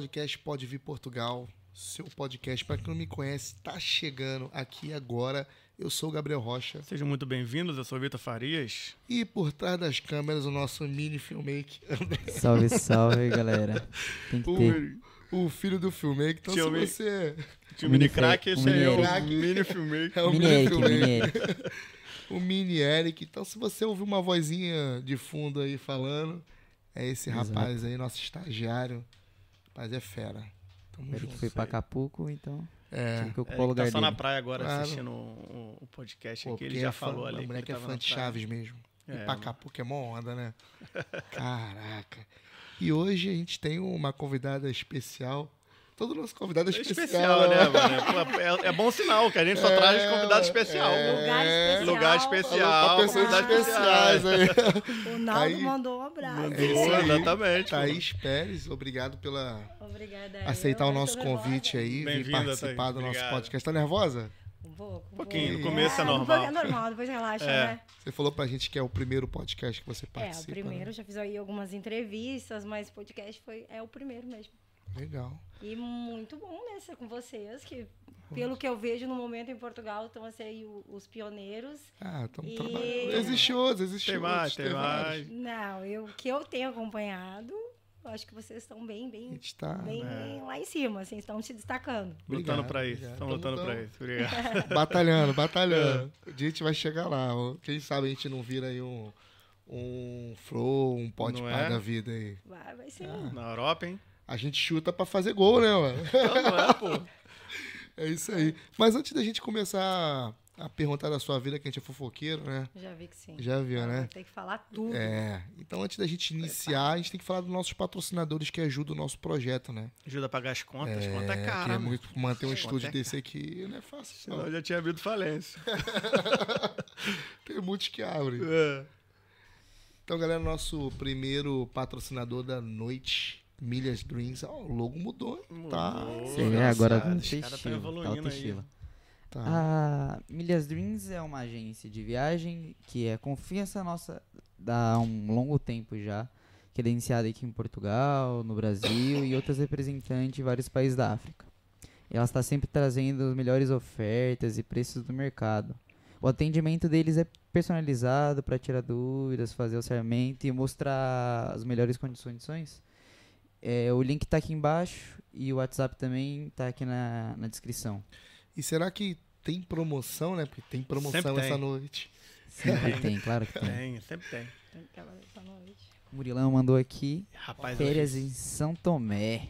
podcast Pode Vir Portugal, seu podcast. Para quem não me conhece, está chegando aqui agora. Eu sou o Gabriel Rocha. Sejam muito bem-vindos, eu sou o Vitor Farias. E por trás das câmeras, o nosso mini filmmaker. Salve, salve, galera. Tem que ter. O, o filho do filmmaker. Então, Tio se você. Tinha o mini crack, fe- esse o aí é mini o mini filmmaker. É o Mini mini Eric, filmmaker. mini Eric. O mini Eric. Então, se você ouvir uma vozinha de fundo aí falando, é esse Exato. rapaz aí, nosso estagiário. Mas é fera. Tamo O Eric junto. foi pra Acapulco, então É. tive que É, ocupar o ele lugar tá só na dele. praia agora Claro. assistindo o, o podcast Pô, aqui. Ele já é fã- falou ali. A que mulher ele que é fã na de praia. Chaves mesmo. E É, pra cá, porque é mó onda, né? Caraca. E hoje a gente tem uma convidada especial. Todo nosso convidado é É especial, especial, né, mano? Pô, É, é bom sinal que a gente só É, traz convidado especial. é. Lugar especial. Lugar Falou especial. pra pessoas especiais aí. O Naldo Aí- mandou um abraço. Mandou, É isso aí. exatamente. Thaís Pérez, obrigado pela Obrigada. aí. aceitar Eu o nosso nervosa. convite aí, vir Bem-vinda, participar Thaís. do nosso Obrigado. podcast. Tá nervosa? Um pouco. Um pouquinho, no começo é Ah, normal. É normal, depois relaxa, É. né? Você falou pra gente que é o primeiro podcast que você É, participa. o primeiro, né? já fiz aí algumas entrevistas, mas podcast foi, é o primeiro mesmo. Legal. E muito bom, né, ser com vocês, que pelo que eu vejo no momento em Portugal, estão assim, os pioneiros. Ah, estamos E- trabalhando. Existe outros, existe Tem outros. mais, tem mais. Não, eu o que eu tenho acompanhado, eu acho que vocês estão bem, A bem, gente tá... bem É. lá em cima, assim, estão se destacando. Lutando Obrigado, pra isso. obrigado. Estamos lutando pra isso. Obrigado. Batalhando, batalhando. Dia a gente vai chegar lá. Quem sabe a gente não vira aí um, um flow, um pode par é? da vida aí. Vai, vai ser. Ah. Na Europa, hein? A gente chuta pra fazer gol, né, mano? Não é, pô. É isso aí. Mas antes da gente começar a perguntar da sua vida, que a gente é fofoqueiro, né? Já vi que sim. Já viu, né? Ter que falar tudo. É. Então, antes da gente iniciar, a gente tem que falar dos nossos patrocinadores que ajudam o nosso projeto, né? Ajuda a pagar as contas. É, conta é que cara. é muito manter um Conta estúdio é desse aqui não é fácil. Senão Não. eu já tinha havido falência. Tem muitos que abrem. É. Então, galera, nosso primeiro patrocinador da noite, Milhas Dreams. Ó, o logo mudou, hein? Tá. Mudou, Você vê agora tão estilo, tá evoluindo outro estilo. tá. A Milhas Dreams é uma agência de viagem que é confiança nossa há um longo tempo já, que é iniciada aqui em Portugal, no Brasil e outras representantes em vários países da África. E ela está sempre trazendo as melhores ofertas e preços do mercado. O atendimento deles é personalizado para tirar dúvidas, fazer o orçamento e mostrar as melhores condições. É, o link está aqui embaixo e o WhatsApp também está aqui na, na descrição. E será que tem promoção, né? Porque tem promoção Sempre tem. essa noite. Sempre tem, claro que tem. Tem, sempre tem. Tem aquela essa noite. O Murilão mandou aqui Rapaz, férias em São Tomé.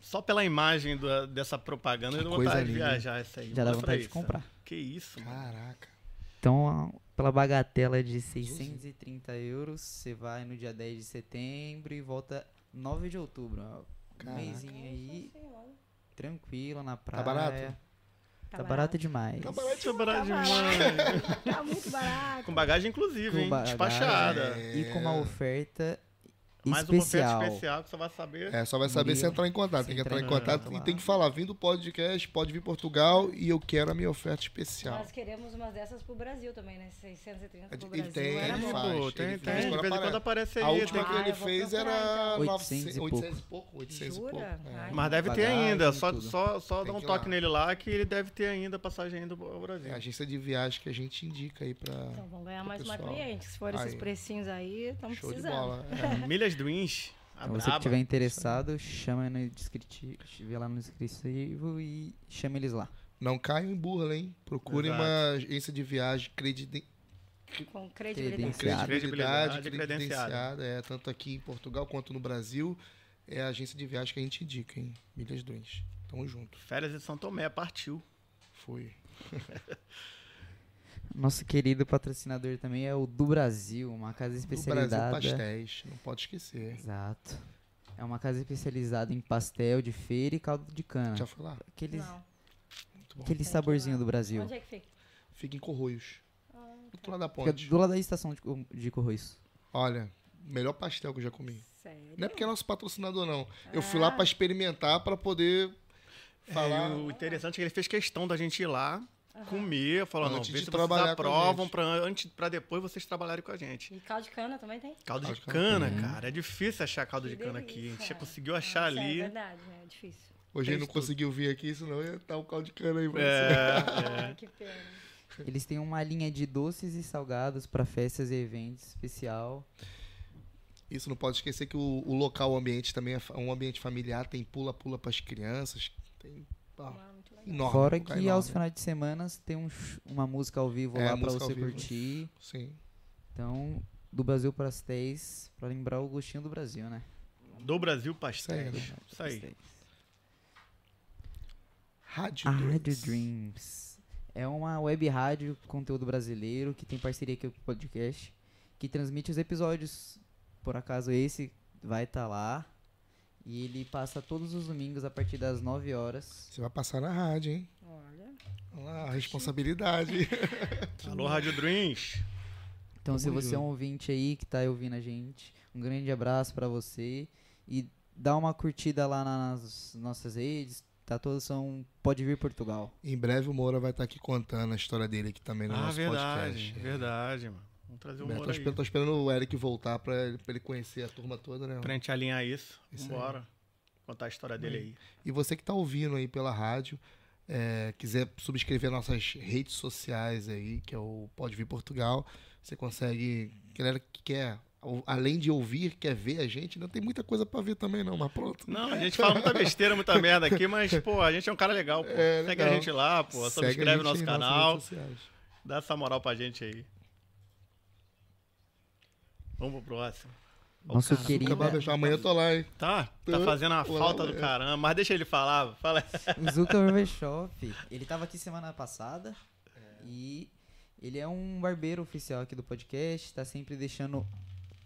só pela imagem do- dessa propaganda Que eu dou vontade de viajar essa aí. Já dá vontade de comprar. sabe? Que isso, mano. Caraca. Então, pela bagatela de 630 euros, você vai no dia 10 de setembro e volta 9 de outubro. ó. Um mêsinho aí, tranquilo, na Tá praia. barato? Tá, barato demais. Tá barato é barato Tá demais. Tá muito barato. Com bagagem inclusive, Com hein? bagagem. Despachada. É. E com uma oferta Mais uma especial. oferta especial que você vai saber. É, só vai saber se entrar em contato. Tem que entrar em contato e tem que falar, vindo do podcast, pode vir Portugal e eu quero a minha oferta especial. Nós queremos umas dessas pro Brasil também, né? 630 pro Ele Brasil. tem, era ele faz. Pô, tem, ele tem. faz De quando vez em aparece. quando aparece aí. A última tem- que Ah, ele vou fez era então. 900, 800 e pouco. 800 e pouco. 800 e pouco. Jura? É. Ai, Mas deve ter ainda. Só, só, só Tem dá um toque lá. nele lá que ele deve ter ainda passagem indo ao Brasil. É a agência de viagem que a gente indica aí pra. Então vamos ganhar mais uma cliente. Se for esses precinhos aí, estamos Show de precisando. bola. É. Milhas Dreams. A Então, você que estiver interessado, chama no descritivo, vê lá no descritivo e chama eles lá. Não caiam em burla, hein? Procure Exato. uma agência de viagem credi- Com credibilidade. Credenciado. credibilidade, Credibilidade, credenciada. credenciada. É, tanto aqui em Portugal quanto no Brasil. É a agência de viagem que a gente indica, hein? Milhas Dreams. Tamo junto. Férias de São Tomé, partiu. Foi. Nosso querido patrocinador também é o do Brasil, uma casa Do especializada. Brasil Pastéis. Não pode esquecer. Exato. É uma casa especializada em pastel de feira e caldo de cana. Já foi lá? Aqueles, aquele saborzinho do Brasil. Onde é que fica? Fica em Corroios. Ah, Do lado da Fica ponte. do lado da estação de, de Correios. Olha, melhor pastel que eu já comi. sério? Não é porque é nosso patrocinador, não. Eu fui lá Ah. pra experimentar, pra poder falar. É, o interessante é que ele fez questão da gente ir lá comer, falando, não, Antes vê de se vocês trabalhar com a aprovam pra, antes, pra depois vocês trabalharem com a gente. E caldo de cana também tem? Caldo Caldo de de cana cana, cara. É difícil achar caldo de Que cana aqui. A gente delícia. já conseguiu achar Nossa, ali. É verdade, né? É difícil. Hoje ele não conseguiu vir aqui, senão ia estar o caldo de cana aí pra você. É, Ai, que pena. Eles têm uma linha de doces e salgados para festas e eventos especial. Isso não pode esquecer que o, o local, o ambiente também é um ambiente familiar, tem pula-pula para as crianças, tem ó, Ah. Enorme. Fora que enorme. aos finais de semana tem um uma música ao vivo É, lá para você curtir. Sim. Então, do Brasil para as 10, para lembrar o gostinho do Brasil, né? do Brasil Pastéis. Isso Isso aí. Rádio A Dreams. Rádio Dreams é uma web rádio conteúdo brasileiro que tem parceria aqui com o podcast, que transmite os episódios. Por acaso esse vai estar lá. E ele passa todos os domingos a partir das 9 horas. Você vai passar na rádio, hein? Olha. Olha lá, a responsabilidade. Alô, Rádio Dreams. Então, se você é um ouvinte aí que tá ouvindo a gente, um grande abraço pra você e dá uma curtida lá nas nossas redes. Tá todos são Pode Vir Portugal. em breve o Moura vai estar aqui contando a história dele aqui também no Ah, nosso verdade. podcast. Verdade, mano. Vamos trazer o Tô Moura aí. esperando, tô esperando o Eric voltar pra ele, pra ele conhecer a turma toda, né? Pra gente alinhar isso. Isso aí. Contar a história dele aí. E você que está ouvindo aí pela rádio, é, quiser subscrever nossas redes sociais aí, que é o Pode Vir Portugal, você consegue. Galera que quer, além de ouvir, quer ver a gente, não tem muita coisa para ver também, não, mas pronto. Não, a gente fala muita besteira, muita merda aqui, mas, pô, a gente é um cara legal, pô. É, Segue a gente lá, pô. Segue Subscreve o nosso aí canal. Dá essa moral pra gente aí. Vamos pro próximo. Nosso cara, querido- Acabar de deixar, amanhã eu tô lá, hein? Tá, tá fazendo uma falta do amanhã. caramba. Mas deixa ele falar. Fala. O Zuka Barbershop. Ele tava aqui semana passada. E ele é um barbeiro oficial aqui do podcast. Tá sempre deixando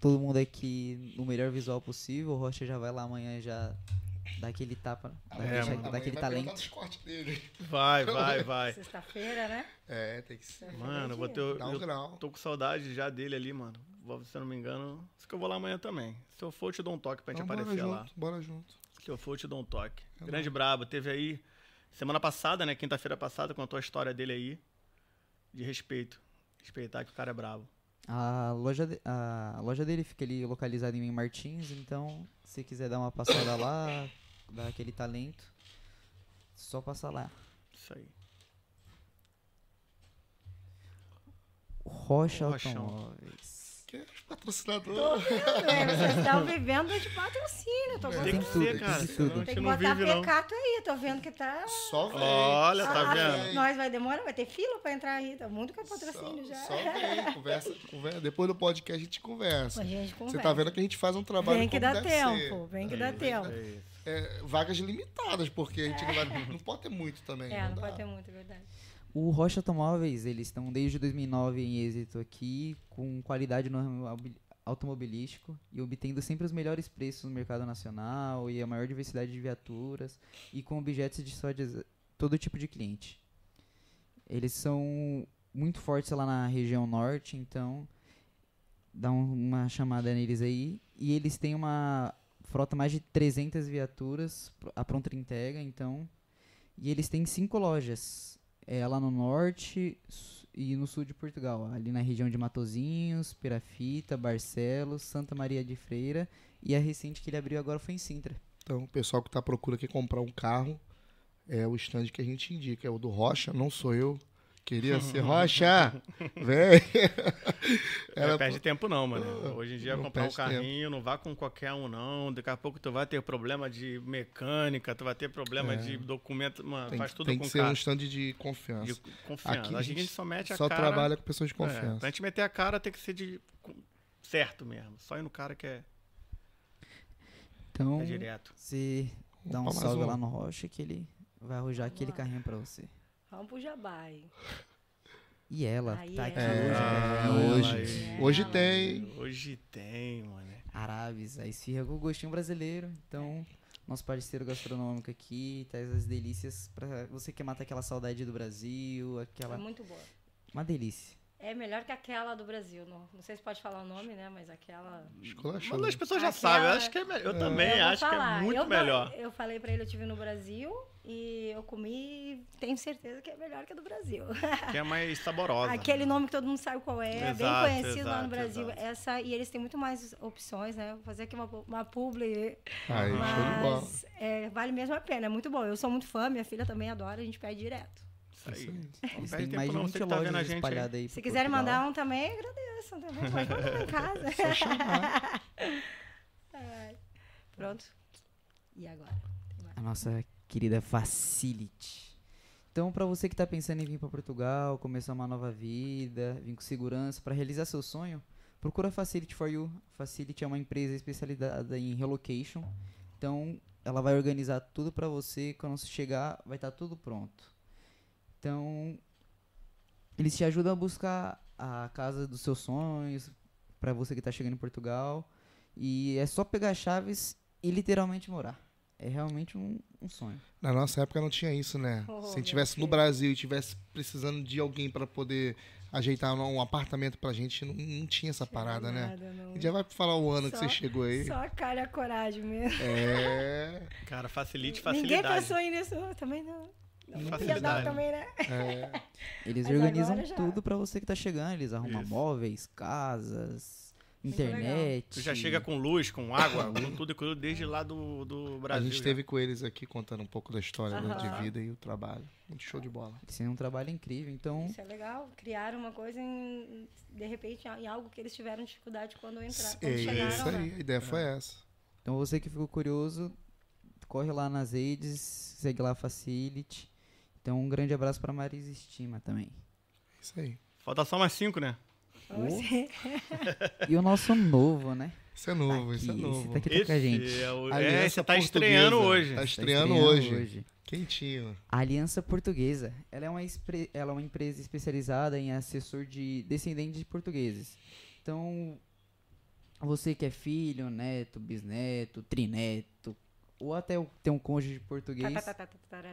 todo mundo aqui no melhor visual possível. O Rocha já vai lá amanhã já dá aquele tapa, dá, É, deixa- dá aquele talento. Vai, vai, vai. Sexta-feira, né? É, tem que ser. Mano, eu vou ter. Eu, Dá um grau. tô com saudade já dele ali, mano. Se eu não me engano, acho que eu vou lá amanhã também. Se eu for, eu te dou um toque pra gente Então, bora aparecer lá. junto, bora junto. Se eu for, eu te dou um toque. É Grande brabo. Teve aí, semana passada, né? Quinta-feira passada, contou a história dele aí. De respeito. Respeitar que o cara é brabo. A loja, de- a loja dele fica ali localizada em Martins, então se quiser dar uma passada lá, dar aquele talento, só passar lá. Isso aí. Rocha. Automóveis. Que é patrocinador. É, vocês estão vivendo de patrocínio. Tô É. Tem que ser, tem cara. tudo. a Tem que não botar vive, não. pecato aí, tô vendo que tá. Só vem. Olha, tá Só vendo? vem. Nós vai demorar, vai ter fila pra entrar aí. Tá muito com patrocínio Só, já. só vem, conversa, conversa. Depois do podcast a gente conversa. A gente Você conversa. tá vendo que a gente faz um trabalho Vem que como dá tempo, ser. vem que dá tempo. É. É, vagas limitadas, porque a gente não, vai, não pode ter muito também. É, não dá. pode ter muito, é verdade. O Rocha Automóveis, eles estão desde 2009 em êxito aqui, com qualidade no automobilístico e obtendo sempre os melhores preços no mercado nacional e a maior diversidade de viaturas e com objetos de só de todo tipo de cliente. Eles são muito fortes lá na região norte, então dá um- uma chamada neles aí. E eles têm uma frota mais de 300 viaturas a pronta entrega, então. E eles têm cinco lojas. É lá no norte e no sul de Portugal, ali na região de Matozinhos, Perafita, Barcelos, Santa Maria de Freira e a recente que ele abriu agora foi em Sintra. Então, o pessoal que tá à procura aqui comprar um carro, é o stand que a gente indica. É o do Rocha, não sou eu. Queria ser Rocha! Vem! É, Era- perde tempo não, mano. Hoje em dia, Não comprar um perde tempo. carrinho, não vá com qualquer um, não. Daqui a pouco tu vai ter problema de mecânica, tu vai ter problema É. de documento. Mano, tem faz tudo tem com que ser cara. um stand de confiança. de confiança. Aqui a, a gente, gente só mete a Só cara. trabalha com pessoas de É, confiança. pra gente meter a cara tem que ser de certo mesmo. Só ir no cara que é, Então, é direto. você dá um salve um. lá no Rocha que ele vai arrojar aquele carrinho pra você. Vamos pro Jabai. E ela Aí tá é. aqui É, hoje, Ah, né? hoje. aí. Hoje tem. Hoje tem, mano. Arábies, a esfirra com gostinho brasileiro. Então, nosso parceiro gastronômico aqui traz as delícias pra você que mata aquela saudade do Brasil, É aquela muito boa. uma delícia. É melhor que aquela do Brasil. Não, não sei se pode falar o nome, né? Mas aquela. Esculachou. Mas as pessoas já Aquela- sabem. Eu acho que é melhor. Eu também Eu vou acho que é falar. muito Eu- melhor. Eu falei pra ele, eu tive no Brasil e eu comi e tenho certeza que é melhor que a do Brasil. Que é mais saborosa. Aquele nome que todo mundo sabe qual é, é bem Exato, conhecido lá no exato, Brasil. exato. Essa, e eles têm muito mais opções, né? Vou fazer aqui uma, uma publi. Aí, show de bola. Mas é, vale mesmo a pena, é muito bom. Eu sou muito fã, minha filha também adora, a gente pede direto. Isso aí. Não perde têm mais tempo de não, 20 você que tá vendo a lojas gente aí. espalhadas aí. Se quiserem mandar um também, agradeço também. Pode mandar em casa. Só chamar. Pronto. E agora? A nossa querida Facility. Então, para você que está pensando em vir para Portugal, começar uma nova vida, vir com segurança para realizar seu sonho, procura a Facility for You. Facility é uma empresa especializada em relocation. Então, ela vai organizar tudo para você. Quando você chegar, vai estar tudo pronto. Então, eles te ajudam a buscar a casa dos seus sonhos para você que está chegando em Portugal. E é só pegar as chaves e literalmente morar. É realmente um, um sonho. Na nossa época não tinha isso, né? Oh, Se a meu gente tivesse no. Brasil e tivesse precisando de alguém pra poder ajeitar um apartamento pra gente, não, não tinha essa parada, né? Nada, não. A gente já vai falar o ano que Só- você chegou aí. Só a cara e a coragem mesmo. É. Cara, facilite, Ninguém facilidade. pensou em nisso. Eu também não. Não Facilidade. também, né? é. Eles Mas organizam tudo pra você que tá chegando. Eles arrumam Isso. móveis, casas, Muito legal. internet. Tu já chega com luz, com água, com tudo incluído desde lá do, do A Brasil. gente já. esteve com eles aqui contando um pouco da história né, de vida e o trabalho. Muito show de bola. Eles têm um trabalho incrível. Então, Isso é legal. Criaram uma coisa em, de repente, em algo que eles tiveram dificuldade quando entraram, quando É chegaram isso lá. aí, a ideia foi essa. então você que ficou curioso, corre lá nas redes, segue lá a Facility. Então, um grande abraço pra Marisa Estima também. Isso aí. Falta só mais cinco, né? Você- E o nosso novo, né? Isso é novo, Tá isso é novo. esse tá aqui com a gente. é o... Aliança É, você tá Portuguesa. estreando hoje. Tá Tá estreando, estreando hoje. Quentinho. A Aliança Portuguesa. Ela é, uma espre- ela é uma empresa especializada em assessor de descendentes de portugueses. Então, você que é filho, neto, bisneto, trineto, ou até tem um cônjuge português, Tá, tá, tá, tá, tá, tá,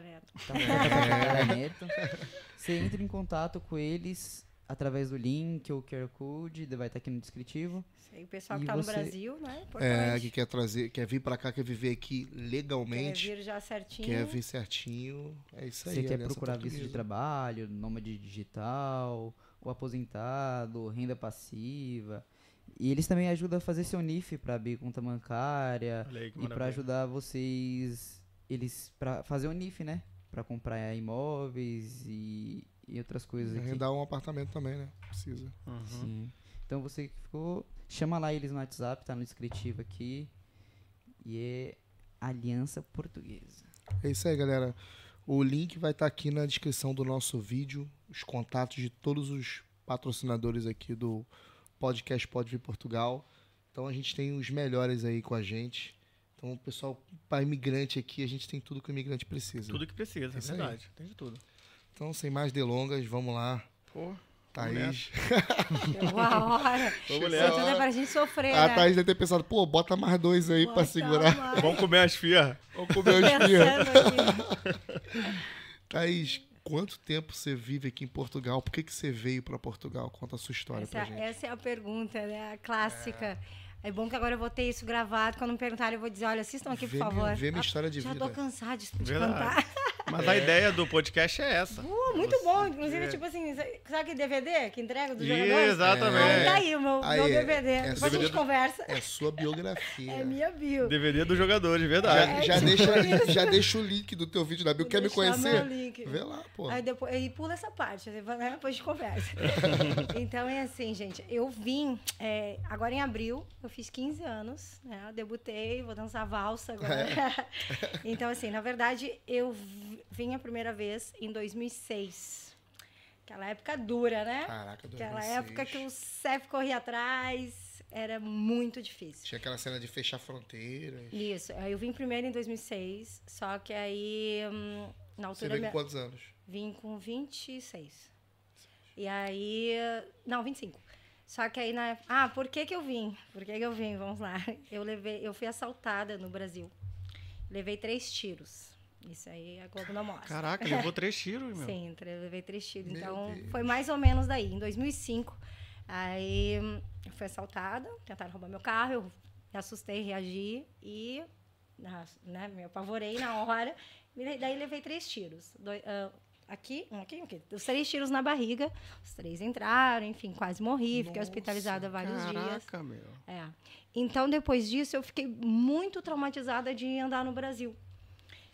você entra em contato com eles através do link ou QR Code, vai estar aqui no descritivo. Aí, O pessoal que E tá você- no Brasil, né? É, que quer trazer, quer vir pra cá, quer viver aqui Quer legalmente, vir já certinho. quer vir certinho. É isso aí. Você quer procurar visto de Portuguesa. trabalho, nômade digital, o aposentado, renda passiva. E eles também ajudam a fazer seu NIF para abrir conta bancária aí e para ajudar vocês eles para fazer o NIF, né? Para comprar imóveis e, e outras coisas aqui. Arrendar um apartamento também, né? Precisa. Uhum. Sim. Então você que ficou, chama lá eles no WhatsApp, tá no descritivo aqui. E é Aliança Portuguesa. É isso aí, galera. O link vai estar aqui na descrição do nosso vídeo, os contatos de todos os patrocinadores aqui do podcast Pode Vir Portugal. Então a gente tem os melhores aí com a gente. Então, pessoal, para imigrante aqui, a gente tem tudo que o imigrante precisa. Tudo que precisa, é Isso aí. verdade. Tem de tudo. Então, sem mais delongas, vamos lá. Pô, Thaís. Chegou a hora. Vamos Isso nessa. tudo é pra gente sofrer, A né? Thaís deve ter pensado, pô, bota mais dois aí pra Bota segurar. mais. vamos comer as fias. Vamos comer. Pensando aqui. Thaís, quanto tempo você vive aqui em Portugal? Por que, que você veio para Portugal? Conta a sua história Essa, pra gente. essa é a pergunta, né? A clássica. É. bom que agora eu vou ter isso gravado. Quando me perguntarem, eu vou dizer, olha, assistam aqui, por Vê minha- favor. vê minha Ah, história de Já vida. tô cansada de, de cantar. Mas a ideia do podcast é essa. Uh, muito bom. Inclusive, tipo assim, sabe aquele DVD que entrega dos Ih, jogadores? Exatamente. Aí tá aí o meu, Aí meu é- DVD. é Depois a DVD gente do- conversa. É sua biografia. É minha bio. DVD dos jogadores, Já, verdade. já É tipo deixa, já deixa o link do teu vídeo da bio. Vou Quer me conhecer? meu link. Vê lá, pô. Aí depois e pula essa parte, né? depois a gente conversa. então é assim, gente. Eu vim é, agora em abril, eu fiz 15 anos, né? Eu debutei, vou dançar valsa agora. então, assim, na verdade, eu vim a primeira vez em 2006. Aquela época dura, né? Caraca, 2006. Aquela época que o CEF corria atrás, era muito difícil. Tinha aquela cena de fechar fronteiras. Isso, eu vim primeiro em 2006, só que aí, hum, na Você altura... veio minha- com quantos anos? Vim com 26. E aí. Não, 25. Só que aí na. Ah, por que, que eu vim? Por que, que eu vim? Vamos lá. Eu levei. Eu fui assaltada no Brasil. Levei três tiros. Isso aí a Globo não mostra. Caraca, levou três tiros, meu. Sim, levei três tiros. Meu Então, Deus. foi mais ou menos daí, em 2005. Aí, eu fui assaltada, tentaram roubar meu carro, eu me assustei, reagi e ah, né, me apavorei na hora. Daí levei três tiros. Doi- ah, aqui, um aqui, um aqui. Os três tiros na barriga. Os três entraram, enfim, quase morri. Fiquei Nossa, hospitalizada vários dias. Caraca, meu. É. Então, depois disso, eu fiquei muito traumatizada de andar no Brasil.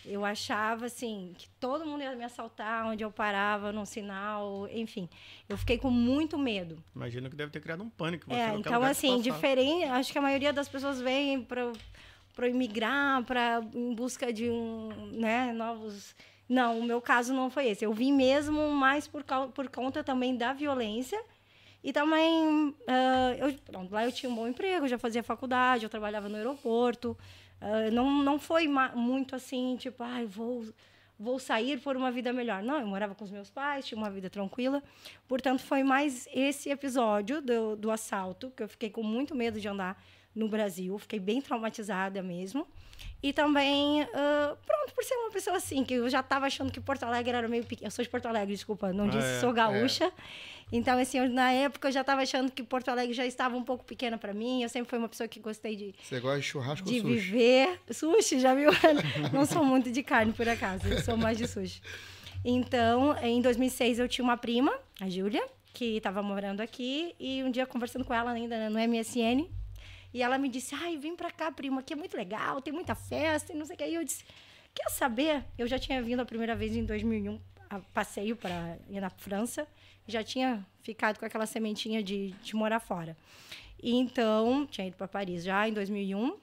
Eu achava, assim, que todo mundo ia me assaltar onde eu parava, num sinal, enfim. Eu fiquei com muito medo. Imagino que deve ter criado um pânico. É, então, assim, diferente. Acho que a maioria das pessoas vem para para imigrar, para em busca de um, né, novos. Não, o meu caso não foi esse. Eu vim mesmo mais por, por conta também da violência e também ah, eu, pronto, lá eu tinha um bom emprego, já fazia faculdade, eu trabalhava no aeroporto. Ah, não, não foi muito assim, tipo, ai, vou vou sair por uma vida melhor. Não, eu morava com os meus pais, tinha uma vida tranquila. Portanto, foi mais esse episódio do, do assalto, que eu fiquei com muito medo de andar no Brasil, fiquei bem traumatizada mesmo. E também, ah, pronto, por ser uma pessoa assim, que eu já estava achando que Porto Alegre era meio pequeno. Eu sou de Porto Alegre, desculpa, não Ah, disse é, sou gaúcha. Então, assim, eu, na época eu já estava achando que Porto Alegre já estava um pouco pequena para mim. Eu sempre fui uma pessoa que gostei de, Você gosta de churrasco de ou sushi? viver. Sushi, já viu? Não sou muito de carne, por acaso. Eu sou mais de sushi. Então, em 2006, eu tinha uma prima, a Júlia, que estava morando aqui. E um dia, conversando com ela ainda né, no MSN, e ela me disse, ai, vem pra cá, prima, aqui é muito legal, tem muita festa e não sei o que. E eu disse, quer saber? Eu já tinha vindo a primeira vez em 2001, a passeio para ir na França. Já tinha ficado com aquela sementinha de, de morar fora. E então, tinha ido para Paris já em 2001.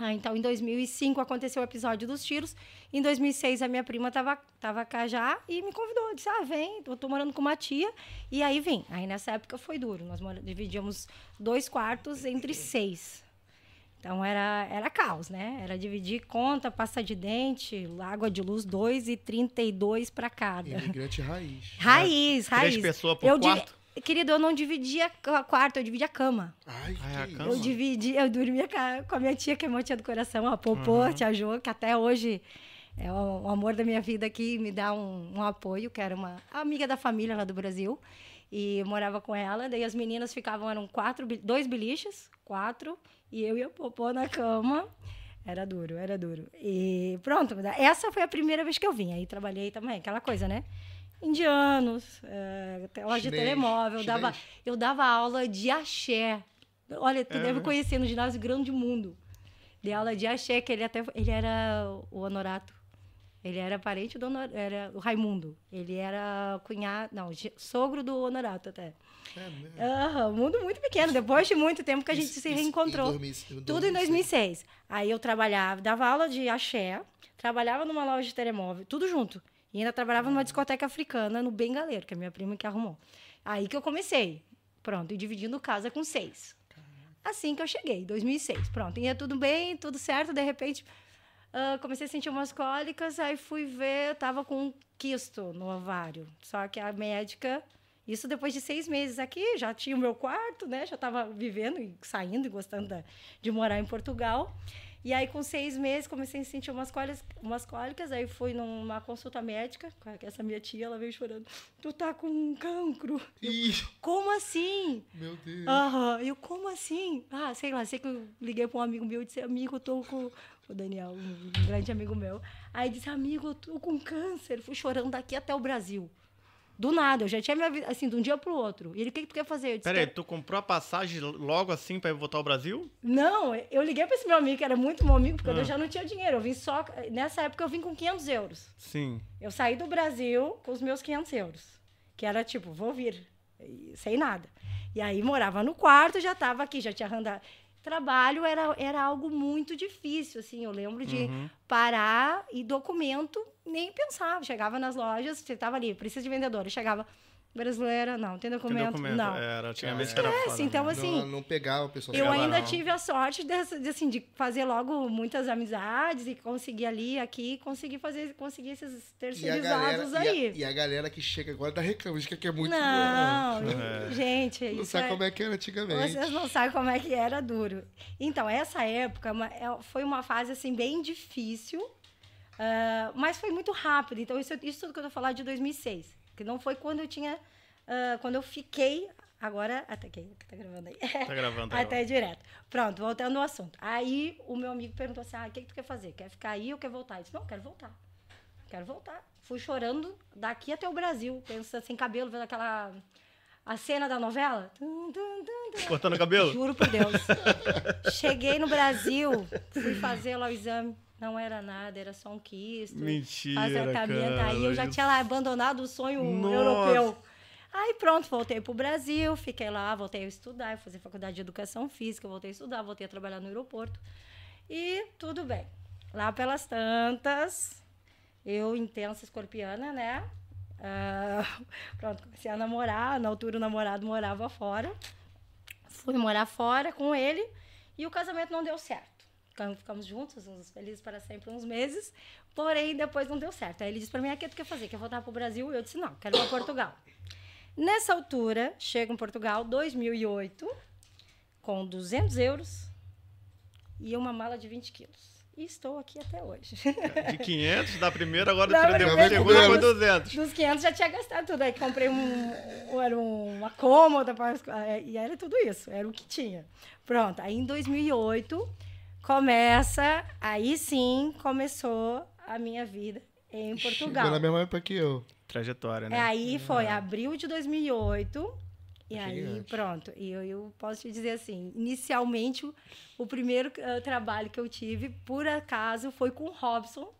Ah, então, em 2005 aconteceu o episódio dos tiros. Em 2006, a minha prima estava tava cá já e me convidou. Disse, ah, vem, eu tô morando com uma tia. E aí vim. Aí, nessa época, foi duro. Nós mora- dividíamos dois quartos entre seis. Então, era, era caos, né? Era dividir conta, pasta de dente, água de luz, 2,32 para cada. Imigrante raiz. Raiz, raiz. Três pessoas por eu quarto? Querido, eu não dividia quarto, eu dividia cama. Ai, Ai, a que cama. Eu isso? dividi, eu dormia com a minha tia, que é minha tia do coração, a Popô, Uhum. tia Jo, que até hoje é o, amor da minha vida que me dá um, um apoio, que era uma amiga da família lá do Brasil. E eu morava com ela, daí as meninas ficavam, eram quatro, dois biliches, quatro, e eu e a Popô na cama. Era duro, era duro. E pronto, essa foi a primeira vez que eu vim. Aí trabalhei também, aquela coisa, né? Indianos, é, loja de Chinês, telemóvel, eu dava, chinês. eu dava aula de axé. Olha, tu É, deve né? conhecer no ginásio Grande Mundo. Dei aula de axé, que ele até ele era o honorato. Ele era parente do honor, era o Raimundo. Ele era cunhado, não, sogro do honorato até. É mesmo. Aham, um mundo muito pequeno, depois de muito tempo que a gente Isso- se isso reencontrou. Em 2000, Tudo em 2006. Aí eu trabalhava, dava aula de axé, trabalhava numa loja de telemóvel, tudo junto. E ainda trabalhava numa discoteca africana no Bengaleiro, que é a minha prima que arrumou. Aí que eu comecei. Pronto, e dividindo casa com seis. Assim que eu cheguei, 2006. Pronto, ia tudo bem, tudo certo. De repente, ah, comecei a sentir umas cólicas. Aí fui ver, eu tava com um quisto no ovário. Só que a médica, isso depois de seis meses aqui, já tinha o meu quarto, né? Já estava vivendo e saindo e gostando da- de morar em Portugal. E aí, com seis meses, comecei a sentir umas cólicas, umas cólicas. Aí fui numa consulta médica, com essa minha tia, ela veio chorando. Tu tá com um cancro. Eu, Como assim? meu Deus. Aham, eu, como assim? Ah, sei lá, sei que eu liguei para um amigo meu e disse, amigo, eu tô com. O Daniel, um grande amigo meu. Aí disse, amigo, eu tô com câncer. Fui chorando daqui até o Brasil. Do nada, eu já tinha minha vida, assim, de um dia pro outro. E ele, o que, que tu quer fazer? Eu disse, Peraí, "Quero- tu comprou a passagem logo assim pra ir voltar ao Brasil? Não, eu liguei para esse meu amigo, que era muito meu amigo, porque Ah. eu já não tinha dinheiro. Eu vim só. Nessa época eu vim com 500 euros. Sim. Eu saí do Brasil com os meus 500 euros. Que era tipo, vou vir, sem nada. E aí morava no quarto, já estava aqui, já tinha arrendado. Trabalho era, era algo muito difícil, assim. Eu lembro de Uhum. parar e documento, nem pensava. Chegava nas lojas, você estava ali, precisa de vendedor. Eu chegava, brasileira, não, tem Tem documento? documento. Não. Era, tinha Cara, vezes que era foda, então, né? assim, não, não pegava o pessoal. Eu ainda não. tive a sorte dessa, de, assim, de fazer logo muitas amizades e conseguir ali, aqui, conseguir fazer, conseguir esses E a terceirizados galera, aí. e, a, e a galera que chega agora dá reclama, diz que aqui é muito Não, É. gente, Não isso sabe é- como é que era antigamente. vocês não sabem como é que era duro. Então, essa época é é- foi uma fase assim bem difícil, Ah, mas foi muito rápido. Então, isso, isso tudo que eu tô falando é de 2006. Que não foi quando eu tinha. ah, quando eu fiquei. Agora. Até que tá gravando aí. Tá gravando. tá Até direto. Pronto, voltando ao assunto. Aí o meu amigo perguntou assim: ah, o que, que tu quer fazer? Quer ficar aí ou quer voltar? Eu disse: não, quero voltar. Quero voltar. Fui chorando daqui até o Brasil, pensando sem cabelo, vendo aquela. A cena da novela. Cortando o cabelo? Juro por Deus. Cheguei no Brasil, fui fazer lá o exame. Não era nada, era só um quisto. Mentira, Fazer caminhando. cara, Aí eu já tinha lá abandonado o sonho Nossa. europeu. Aí pronto, voltei pro Brasil, fiquei lá, voltei a estudar, fazer faculdade de educação física, voltei a estudar, voltei a trabalhar no aeroporto. E tudo bem. Lá pelas tantas, eu, intensa escorpiana, né? Ah, pronto, comecei a namorar. Na altura, o namorado morava fora. Fui morar fora com ele e o casamento não deu certo. Ficam- Ficamos juntos, uns felizes para sempre, uns meses. Porém, depois não deu certo. Aí ele disse para mim: "Ah, o que tu quer fazer? Quer voltar para o Brasil? Eu disse: não, quero ir para Portugal. Nessa altura, chego em Portugal, 2008, com 200 euros e uma mala de 20 quilos. E estou aqui até hoje. De 500 da primeira, agora Da primeira, segunda foi dos- 200. Dos 500 já tinha gastado tudo. Aí comprei um, era uma cômoda, pra- e era tudo isso, era o que tinha. Pronto, aí em 2008 começa, aí sim começou a minha vida em Portugal. Chegou na mesma época que eu. Trajetória, É, né? aí foi abril de 2008. E Achei aí, pronto. E eu, eu posso te dizer assim: inicialmente, o, o primeiro ah, trabalho que eu tive, por acaso, foi com o Robson,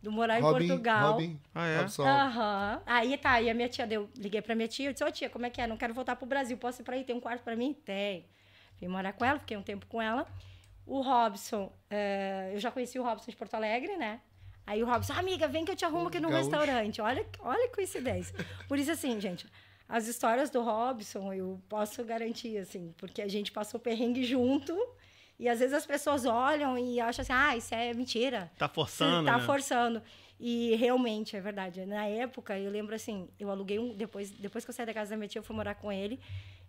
do Morar em Robin, Portugal. Robin, Ah, é? Robson. Aham. Aí tá, aí a minha tia deu, liguei pra minha tia, eu disse, ô tia, como é que é? Não quero voltar pro Brasil, posso ir pra aí? Tem um quarto pra mim? Tem. Vim morar com ela, fiquei um tempo com ela. O Robson, eh, eu já conheci o Robson de Porto Alegre, né? Aí o Robson, amiga, vem que eu te arrumo aqui no Gaúcho. restaurante. Olha, olha que coincidência. Por isso, assim, gente, as histórias do Robson eu posso garantir, assim, porque a gente passou perrengue junto. E às vezes as pessoas olham e acham assim, ah, isso é mentira. Tá forçando, tá né? forçando. E realmente, é verdade. Na época, eu lembro assim, eu aluguei um. Depois, depois que eu saí da casa da minha tia, eu fui morar com ele.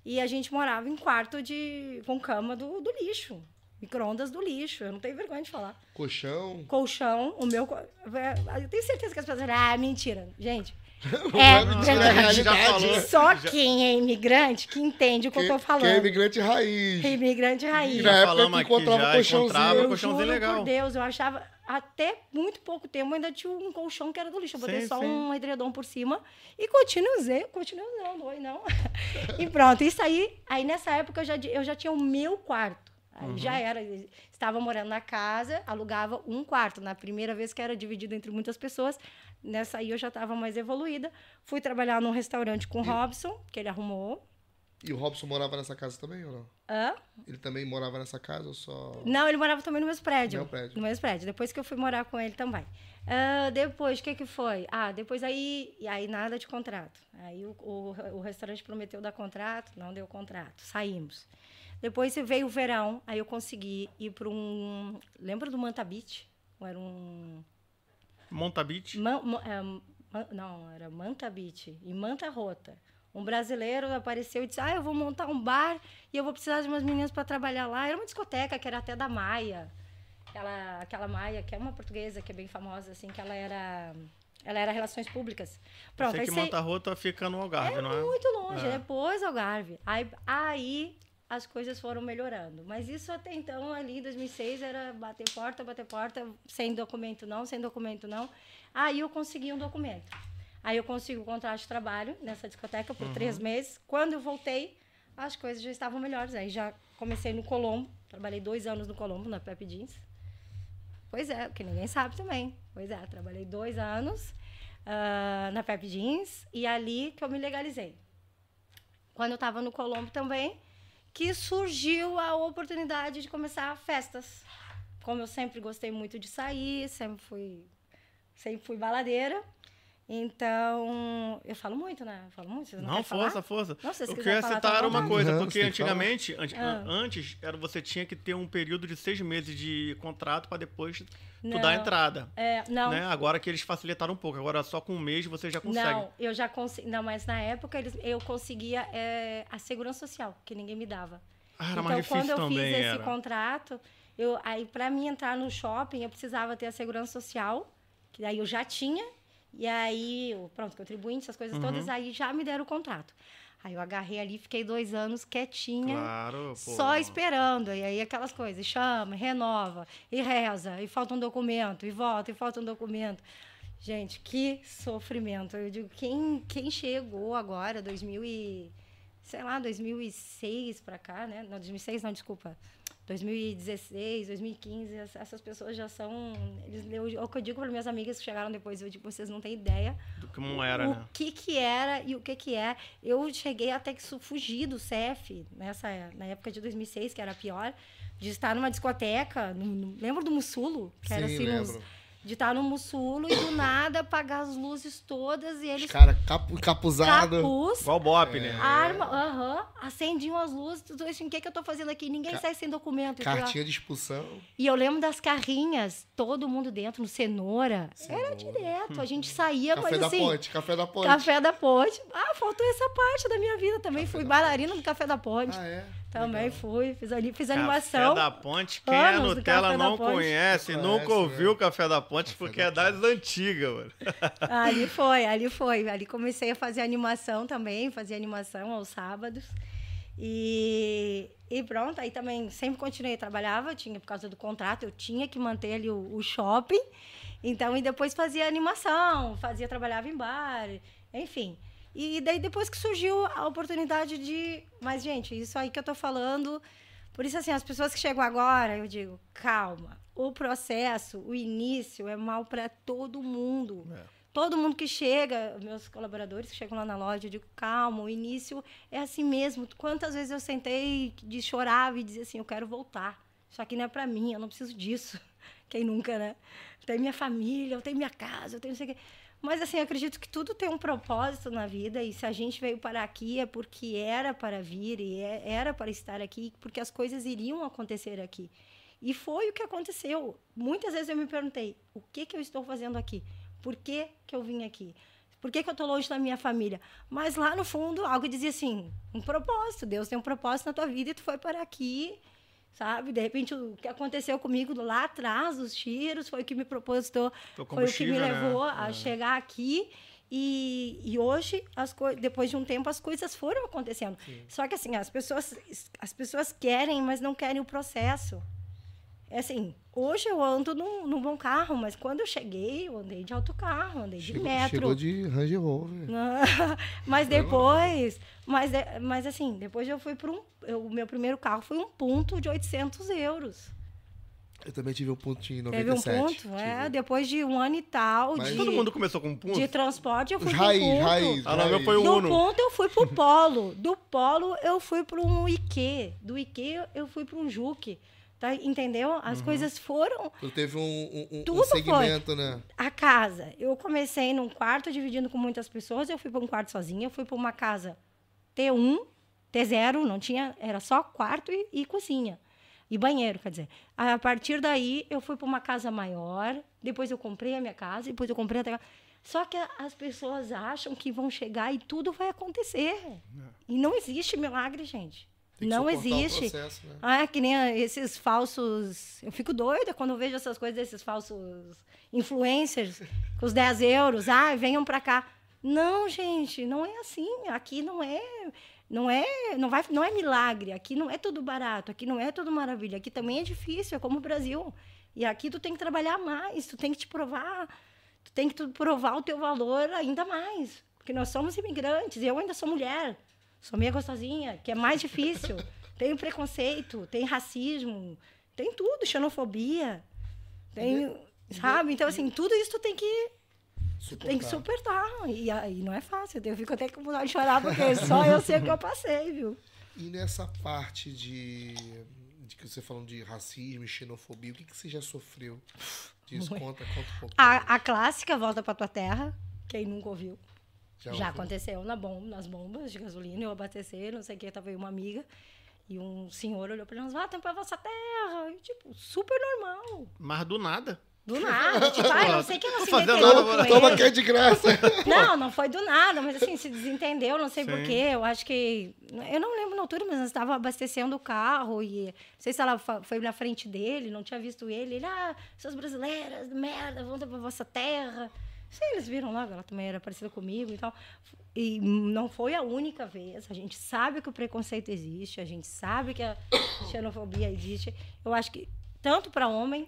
E a gente morava em quarto de. com cama do, do lixo. Micro-ondas do lixo. Eu não tenho vergonha de falar. Colchão. Colchão, o meu. é, Eu tenho certeza que as pessoas. Ah, mentira. Gente. Não É mentira, verdade. a Já. Só quem é imigrante que entende o que eu tô Que- falando. Que é imigrante raiz. Imigrante E raiz. na Já época que encontrava já, colchãozinho. encontrava eu colchãozinho juro legal. por Deus, eu achava até muito pouco tempo ainda tinha um colchão que era do lixo. Eu botei Sim, só sim. um edredom por cima e continuo usando, continuo usando, oi não. e pronto, isso aí, aí nessa época eu já, eu já tinha o meu quarto. Aí já Uhum. era, estava morando na casa, alugava um quarto. Na primeira vez que era dividido entre muitas pessoas, nessa aí eu já estava mais evoluída. Fui trabalhar num restaurante com o Robson, que ele arrumou. E o Robson morava nessa casa também ou não? Hã? Ele também morava nessa casa ou só. Não, ele morava também no mesmo prédio. No mesmo prédio. No mesmo prédio. Depois que eu fui morar com ele também. Ah, depois, o que que foi? Ah, depois aí, e aí nada de contrato. Aí o, o, o restaurante prometeu dar contrato, não deu contrato. Saímos. Depois veio o verão, aí eu consegui ir para um... Lembra do Manta Beach? Ou Era um... Monta Beach. Man- é, man- não, era Manta Beach, em Manta Rota. Um brasileiro apareceu e disse: Ah, eu vou montar um bar e eu vou precisar de umas meninas para trabalhar lá. Era uma discoteca que era até da Maia. Aquela, aquela Maia, que é uma portuguesa, que é bem famosa, assim, que ela era. Ela era relações públicas. Pronto, Sei aí que sei- Monta Rota fica no Algarve, não é? muito longe, É. depois Algarve. Aí, aí as coisas foram melhorando. Mas isso até então, ali em 2006, era bater porta, bater porta, sem documento não, sem documento não. Aí eu consegui um documento. Aí eu consegui o contrato de trabalho nessa discoteca por três meses. Quando eu voltei, as coisas já estavam melhores. Aí já comecei no Colombo, trabalhei dois anos no Colombo, na Pepe Jeans. Pois é, que ninguém sabe também. Pois é, trabalhei dois anos ah, na Pepe Jeans e ali que eu me legalizei. Quando eu estava no Colombo também, que surgiu a oportunidade de começar festas. Como eu sempre gostei muito de sair, sempre fui, sempre fui baladeira. Então, eu falo muito, né? Eu falo muito. Vocês não, Não, querem falar? força, força. Não, se vocês Eu queria falar, citar tá uma coisa, Não, porque que falar. antigamente, antes, Ah. antes era, você tinha que ter um período de seis meses de contrato para depois tu Não. dar a entrada. É, não, Né? Agora que eles facilitaram um pouco. Agora só com um mês você já consegue. Não, eu já consegui. Não, mas na época eles, eu conseguia é, a segurança social, que ninguém me dava. Ah, era então, mais difícil quando eu também. fiz esse contrato, eu, aí para mim entrar no shopping, eu precisava ter a segurança social Que daí eu já tinha, e aí, pronto, contribuinte, essas coisas todas, aí já me deram o contrato. Aí eu agarrei ali, fiquei dois anos quietinha. Claro. Só esperando. E aí aquelas coisas, chama, renova, e reza, e falta um documento, e volta, e falta um documento. Gente, que sofrimento. Eu digo, quem, quem chegou agora, 2000 e, sei lá, 2006 para cá, né? Não, 2006 não, desculpa. 2016, 2015, ess- essas pessoas já são... Eles, eu, é o que eu digo para minhas amigas que chegaram depois, eu digo, vocês não têm ideia Do que não era, o né? que que era e o que que é. Eu cheguei até que fugir do CEF, nessa, na época de 2006, que era pior, de estar numa discoteca, no, no- lembra do Mussulo? Que era Sim, assim, nos- lembro. De estar no Mussulo e do nada apagar as luzes todas e Os eles caras capu, capuzado. capuz, Igual o Bop, É. né? arma, aham, acendiam as luzes, tudo isso, o que que eu tô fazendo aqui? Ninguém Ca- sai sem documento. Cartinha de expulsão. e eu lembro das carrinhas, todo mundo dentro, no cenoura. Era Cenoura. direto, a gente saía, Café mas da assim... ponte, café da ponte. Café da Ponte. Ah, faltou essa parte da minha vida também. Café fui da bailarina do Café da Ponte. Ah, é? Também Legal. fui. Fiz, ali, fiz Café animação. da Ponte, quem é Nutella Café não conhece, Não nunca conhece, ouviu né? o Café da Ponte, Café porque da é das antigas, mano. Ali foi, ali foi. Ali comecei a fazer animação também. Fazia animação aos sábados. E, e pronto, aí também sempre continuei. Trabalhava, tinha por causa do contrato, eu tinha que manter ali o, o shopping. Então, e depois fazia animação, fazia, trabalhava em bar, enfim. E daí depois que surgiu a oportunidade de. Mas, gente, isso aí que eu tô falando. Por isso, assim, as pessoas que chegam agora, eu digo, calma. O processo, o início é mal para todo mundo. É. Todo mundo que chega, meus colaboradores que chegam lá na loja, eu digo, calma, o início é assim mesmo. Quantas vezes eu sentei de chorava e dizia assim, eu quero voltar. Isso aqui não é para mim, eu não preciso disso. Quem nunca, né? Eu tenho minha família, eu tenho minha casa, eu tenho não sei o quê. Mas assim, acredito que tudo tem um propósito na vida e se a gente veio para aqui é porque era para vir e é- era para estar aqui, porque as coisas iriam acontecer aqui. E foi o que aconteceu. Muitas vezes eu me perguntei, o que que eu estou fazendo aqui? Por que que eu vim aqui? Por que, que eu estou longe da minha família? Mas lá no fundo, algo dizia assim, um propósito. Deus tem um propósito na tua vida e tu foi para aqui, sabe? De repente, o que aconteceu comigo lá atrás, os tiros, foi o que me propositou Foi o que me né? levou a É. chegar aqui. E, e hoje, as depois de um tempo, as coisas foram acontecendo. Só que assim, as pessoas, as pessoas querem, mas não querem o processo. É assim, hoje eu ando num, num bom carro, mas quando eu cheguei, eu andei de autocarro, andei de Chegou, metro. chegou de Range Rover. Mas depois, mas, de- mas assim, depois eu fui para um. O meu primeiro carro foi um ponto de 800 euros. Eu também tive um pontinho em Teve um 97. ponto, é. tive. Depois de um ano e tal Mas- de, Todo mundo começou com um punto? de transporte, eu fui Os pro raiz, ponto. raiz. Ah, raiz. foi o Do Uno. ponto eu fui pro polo. Do polo eu fui para um IQ. Do IQ eu fui para um Juque. Tá, entendeu? As coisas foram Tu teve um, um, um- Tudo foi. segmento, né? a casa. Eu comecei num quarto dividindo com muitas pessoas, eu fui para um quarto sozinha, eu fui para uma casa T1, T0, não tinha, era só quarto e, e cozinha. E banheiro, quer dizer. A partir daí, eu fui para uma casa maior, depois eu comprei a minha casa, depois eu comprei a Só que as pessoas acham que vão chegar e tudo vai acontecer. E não existe milagre, gente. Não existe. processo, né? Ah, é que nem ah, esses falsos. Eu fico doida quando eu vejo essas coisas desses falsos influencers com os 10 euros. Ah, venham pra cá. Não, gente, não é assim. Aqui não é. Não é, não vai, não é milagre. Aqui não é tudo barato. Aqui não é tudo maravilha. Aqui também é difícil, é como o Brasil. E aqui tu tem que trabalhar mais, tu tem que te provar, tu tem que provar o teu valor ainda mais. Porque nós somos imigrantes, eu ainda sou mulher, sou meia gostosinha, que é mais difícil. tem preconceito, tem racismo, tem tudo, xenofobia. Tem, sabe? Então, assim, tudo isso tu tem que tem que Suportar. suportar. E aí não é fácil. Eu fico até com vontade de chorar, porque só eu sei o que eu passei, viu? E nessa parte de, de que você falando de racismo e xenofobia, o que, que você já sofreu? Ué. Conta, conta um pouco. A, a clássica volta pra tua terra, quem nunca ouviu. Já, ouviu? aconteceu na bom, nas bombas de gasolina, eu abastecer, não sei o que, tava aí uma amiga. E um senhor olhou pra nós, ah, tem pra vossa terra. E, tipo, super normal. Mas do nada. Do nada. Tipo, ai, não sei que ela Tô se fazendo entendeu nada, com Toma que é de graça. Não, não foi do nada, mas assim, se desentendeu, não sei porquê. Eu acho que. Eu não lembro na altura, mas nós estava abastecendo o carro e. Não sei se ela foi na frente dele, não tinha visto ele. Ele, ah, suas brasileiras, merda, volta pra vossa terra. Sei, eles viram logo, ela também era parecida comigo e tal. E não foi a única vez. A gente sabe que o preconceito existe, a gente sabe que a xenofobia existe. Eu acho que tanto para homem,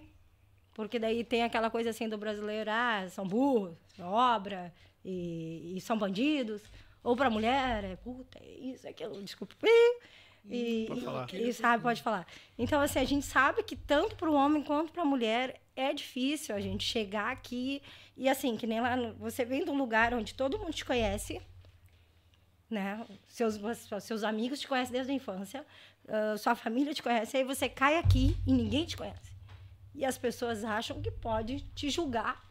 porque daí tem aquela coisa assim do brasileiro, ah, são burros, obra, e, e são bandidos. Ou para mulher, é puta, é isso, é aquilo, desculpa. E, Pode falar. e sabe, pode falar. Então, assim, a gente sabe que tanto para o homem quanto para a mulher é difícil a gente chegar aqui e assim, que nem lá, no- você vem de um lugar onde todo mundo te conhece, né? Seus, seus amigos te conhecem desde a infância, ah, sua família te conhece, aí você cai aqui e ninguém te conhece. E as pessoas acham que pode te julgar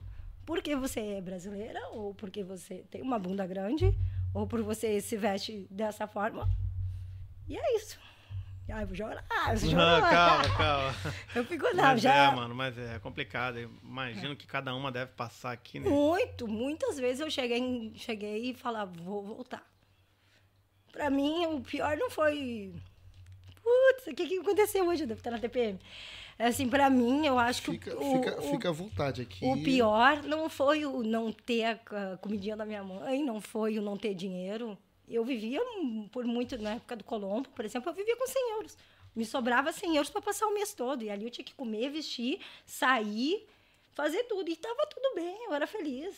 porque você é brasileira, ou porque você tem uma bunda grande, ou por você se veste dessa forma. E é isso. Ai, vou chorar. Vou chorar. calma, calma. Eu fico, não, Mas já. é, mano, mas é complicado. Eu Imagino que cada uma deve passar aqui, né? Muito, muitas vezes eu cheguei, em- cheguei e falava, vou voltar. Pra mim, o pior não foi. Putz, o que, que aconteceu hoje? Deve estar na TPM. Assim, pra mim, eu acho que Fica, o, fica, o, fica à vontade aqui. o pior não foi o não ter a, a comidinha da minha mãe, não foi o não ter dinheiro. Eu vivia por muito, na época do Colombo, por exemplo, eu vivia com 100 euros. Me sobrava 100 euros para passar o mês todo. E ali eu tinha que comer, vestir, sair, fazer tudo. E estava tudo bem, eu era feliz.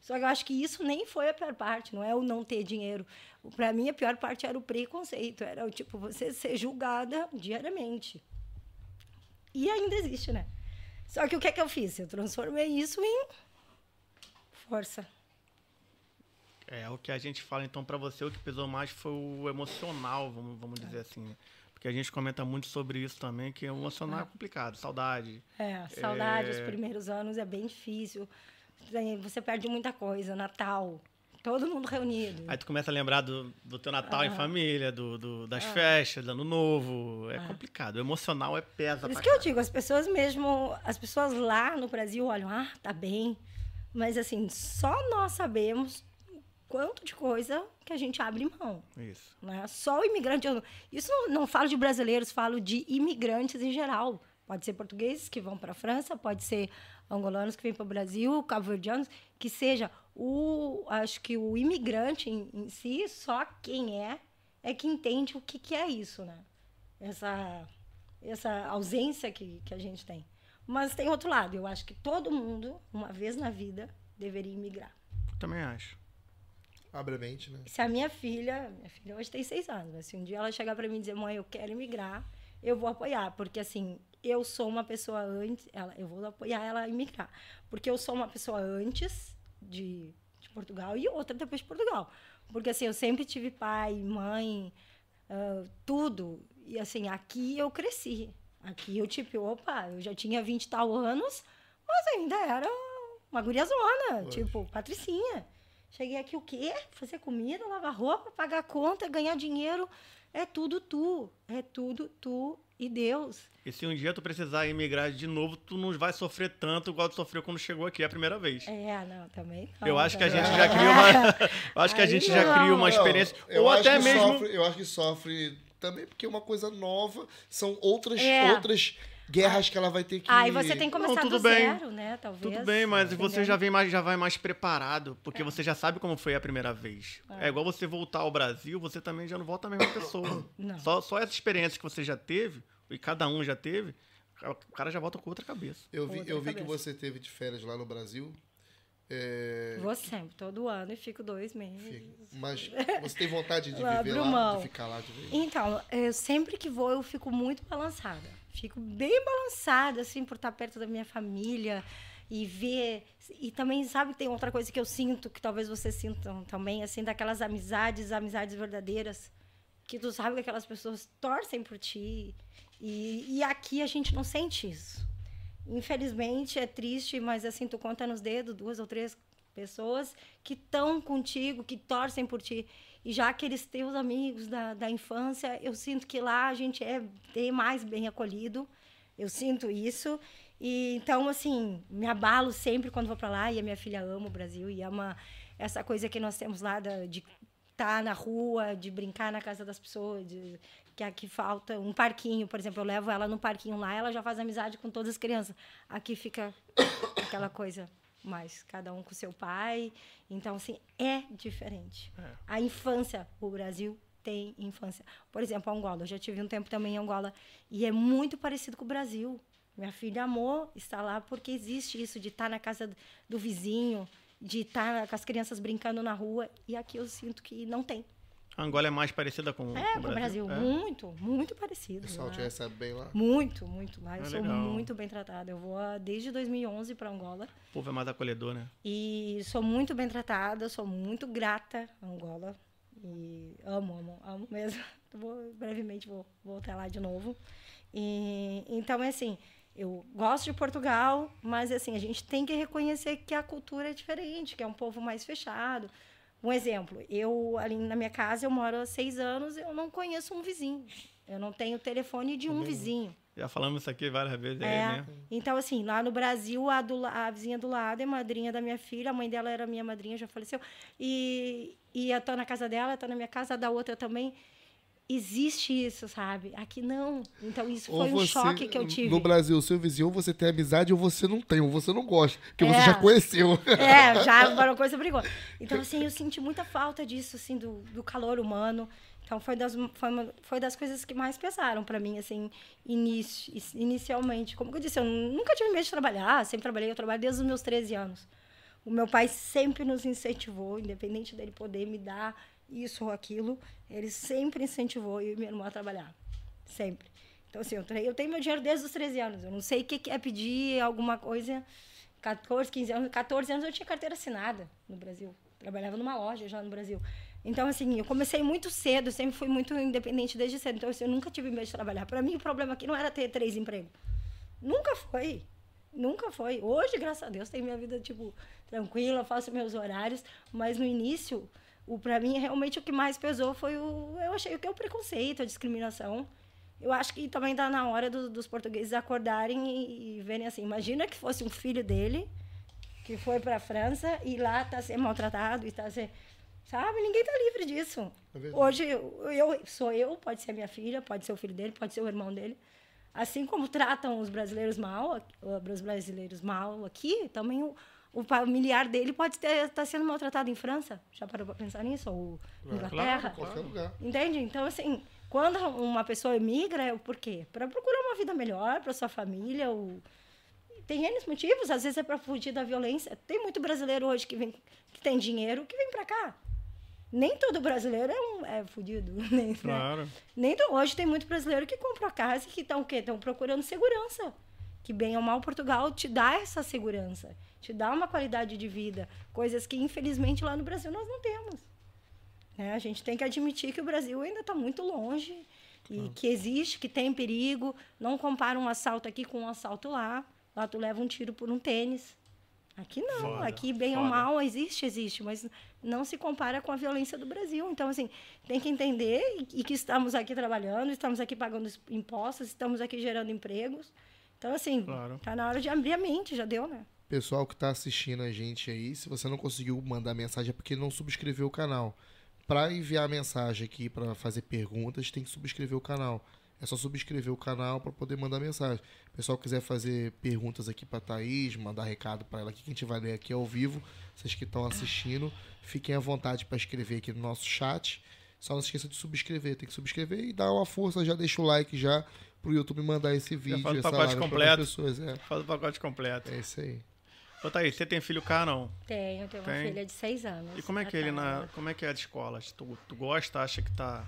Só que eu acho que isso nem foi a pior parte, não é o não ter dinheiro. Para mim, a pior parte era o preconceito, era o tipo, você ser julgada diariamente. E ainda existe, né? Só que o que é que eu fiz? Eu transformei isso em força. É, o que a gente fala, então, pra você, o que pesou mais foi o emocional, vamos, vamos dizer assim, né? Porque a gente comenta muito sobre isso também, que o emocional é complicado, saudade. É, saudade, os É. primeiros anos é bem difícil. Você perde muita coisa, Natal, todo mundo reunido. Aí tu começa a lembrar do, do teu Natal em Aham. família, do, do- das festas, do ano novo. É complicado. O emocional é pesa Por isso que eu caralho. digo, as pessoas mesmo, as pessoas lá no Brasil olham, ah, tá bem. Mas assim, só nós sabemos quanto de coisa que a gente abre mão. Isso. né? Só o imigrante. Isso não, não falo de brasileiros, falo de imigrantes em geral. Pode ser portugueses que vão para a França, pode ser angolanos que vêm para o Brasil, cabo-verdianos, que seja o, acho que o imigrante em, em si, só quem é é que entende o que, que é isso, né? Essa essa ausência que, que a gente tem. Mas tem outro lado. Eu acho que todo mundo, uma vez na vida, deveria imigrar. Também acho. Abre a mente, né? Se a minha filha, minha filha hoje tem seis anos, mas se um dia ela chegar para mim e dizer, mãe, eu quero emigrar, eu vou apoiar, porque assim, eu sou uma pessoa antes, ela, eu vou apoiar ela a emigrar, porque eu sou uma pessoa antes de, de Portugal e outra depois de Portugal, porque assim, eu sempre tive pai, mãe, ah, tudo, e assim, aqui eu cresci, aqui eu tipo, opa, eu já tinha 20 e tal anos, mas ainda era uma guriazona, Poxa. tipo, patricinha. Cheguei aqui o quê? Fazer comida, lavar roupa, pagar conta, ganhar dinheiro. É tudo tu. É tudo tu e Deus. E se um dia tu precisar emigrar de novo, tu não vai sofrer tanto igual tu sofreu quando chegou aqui a primeira vez. É, não, também. não, Eu acho que a também. gente já cria uma. Eu acho que a gente já não. cria uma Não, experiência. eu ou acho até que mesmo. Sofre, eu acho que sofre também porque é uma coisa nova. São outras, É. outras guerras que ela vai ter que. Aí você tem que Não, começar tudo do bem. zero, né? Talvez. Tudo bem, mas você entendeu? já vem mais, já vai mais preparado, porque você já sabe como foi a primeira vez. É. igual você voltar ao Brasil, você também já não volta a mesma pessoa. Não. Só, só essa experiência que você já teve, e cada um já teve, o cara já volta com outra cabeça. Eu vi, eu vi que você teve de férias lá no Brasil. É, Vou sempre, todo ano, e fico dois meses. fica- mas você tem vontade de viver lá, de ficar lá de vez? Então, eu, sempre que vou, eu fico muito balançada. Fico bem balançada, assim, por estar perto da minha família e ver. E também, sabe, tem outra coisa que eu sinto, que talvez vocês sintam também, assim, daquelas amizades, amizades verdadeiras, que tu sabe que aquelas pessoas torcem por ti. E, e aqui a gente não sente isso. Infelizmente, é triste, mas assim, tu conta nos dedos duas ou três pessoas que estão contigo, que torcem por ti. E já aqueles teus amigos da, da infância, eu sinto que lá a gente é bem mais bem acolhido. Eu sinto isso. E então, assim, me abalo sempre quando vou para lá. E a minha filha ama o Brasil e ama essa coisa que nós temos lá da, de estar tá na rua, de brincar na casa das pessoas, de, que aqui falta um parquinho, por exemplo, eu levo ela no parquinho lá, ela já faz amizade com todas as crianças. Aqui fica aquela coisa mais cada um com seu pai. Então, assim, é diferente. É. A infância, o Brasil tem infância. Por exemplo, Angola, eu já tive um tempo também em Angola e é muito parecido com o Brasil. Minha filha amou estar lá porque existe isso de estar na casa do vizinho, de estar com as crianças brincando na rua. E aqui eu sinto que não tem. A Angola é mais parecida com, é, com o Brasil? É. Muito, muito parecido. O pessoal te recebe bem lá? Muito, muito. Lá é eu sou muito bem tratada. Eu vou desde 2011 para Angola. O povo é mais acolhedor, né? E sou muito bem tratada, sou muito grata a Angola. E amo, amo, amo mesmo. Vou, brevemente vou voltar lá de novo. E, então, é assim, eu gosto de Portugal, mas assim, a gente tem que reconhecer que a cultura é diferente, que é um povo mais fechado. Um exemplo, eu ali na minha casa, eu moro há seis anos, eu não conheço um vizinho. Eu não tenho telefone de um vizinho. Já falamos isso aqui várias vezes. É, é então, assim, lá no Brasil, a, do, a vizinha do lado é madrinha da minha filha, a mãe dela era minha madrinha, já faleceu. E, e eu tô na casa dela, tô na minha casa, da outra também. Existe isso, sabe? Aqui não. Então, isso foi você, um choque que eu tive. No Brasil, seu vizinho, você tem amizade ou você não tem, ou você não gosta, porque é, você já conheceu. É, já uma coisa brigou. Então, assim, eu senti muita falta disso, assim, do, do calor humano. Então foi das, foi, uma, foi das coisas que mais pesaram para mim, assim, inicio, inicialmente. Como eu disse, eu nunca tive medo de trabalhar, sempre trabalhei, eu trabalho desde os meus 13 anos. O meu pai sempre nos incentivou, independente dele poder me dar isso ou aquilo, ele sempre incentivou eu e minha irmã a trabalhar. Sempre. Então, assim, eu, eu tenho meu dinheiro desde os 13 anos. Eu não sei o que é pedir alguma coisa. 14, 15 anos. 14 anos eu tinha carteira assinada no Brasil. Trabalhava numa loja já no Brasil. Então, assim, eu comecei muito cedo, sempre fui muito independente desde cedo. Então, assim, eu nunca tive medo de trabalhar. Para mim, o problema aqui não era ter três empregos. Nunca foi. Nunca foi. Hoje, graças a Deus, tenho minha vida, tipo, tranquila, faço meus horários. Mas no início, o para mim, realmente, o que mais pesou foi o... Eu achei que é o preconceito, a discriminação. Eu acho que também está na hora do, dos portugueses acordarem e, e verem assim. Imagina que fosse um filho dele que foi para a França e lá está sendo maltratado e está sendo Sabe? Ninguém está livre disso. É Hoje, eu, eu, sou eu, pode ser minha filha, pode ser o filho dele, pode ser o irmão dele. Assim como tratam os brasileiros mal, os brasileiros mal aqui, também o, o familiar dele pode estar tá sendo maltratado em França. Já parou para pensar nisso? Ou é, Inglaterra? Claro, lugar. Entende? Então, assim, quando uma pessoa emigra, é por quê? Para procurar uma vida melhor para sua família. Ou... Tem N motivos, às vezes é para fugir da violência. Tem muito brasileiro hoje que, vem, que tem dinheiro que vem para cá nem todo brasileiro é, um, é fudido. Nem, né? claro. Né? Nem hoje tem muito brasileiro que compra casa e que estão o quê? Estão procurando segurança. Que bem ou mal Portugal te dá essa segurança, te dá uma qualidade de vida, coisas que infelizmente lá no Brasil nós não temos. Né? A gente tem que admitir que o Brasil ainda está muito longe e que existe, que tem perigo. Não compara um assalto aqui com um assalto lá. Lá tu leva um tiro por um tênis. Aqui não, foda, aqui bem foda. ou mal existe, existe, mas não se compara com a violência do Brasil. Então, assim, tem que entender e, e que estamos aqui trabalhando, estamos aqui pagando impostos, estamos aqui gerando empregos. Então, assim, claro. tá na hora de abrir a mente, já deu, né? Pessoal que está assistindo a gente aí, se você não conseguiu mandar mensagem é porque não subscreveu o canal. Para enviar mensagem aqui, para fazer perguntas, tem que subscrever o canal. É só subscrever o canal para poder mandar mensagem. O pessoal quiser fazer perguntas aqui para Thaís, mandar recado para ela aqui, que a gente vai ler aqui ao vivo. Vocês que estão assistindo, fiquem à vontade para escrever aqui no nosso chat. Só não se esqueça de subscrever. Tem que subscrever e dar uma força, já deixa o like já pro YouTube mandar esse vídeo. Faz o pacote completo. Pessoas, é. Faz o pacote completo. É isso aí. Ô, Thaís, você tem filho cá, não? Tenho, tenho Tem? uma filha de seis anos. E como é que ele na. Como é que é a de escola? Tu, tu gosta, acha que tá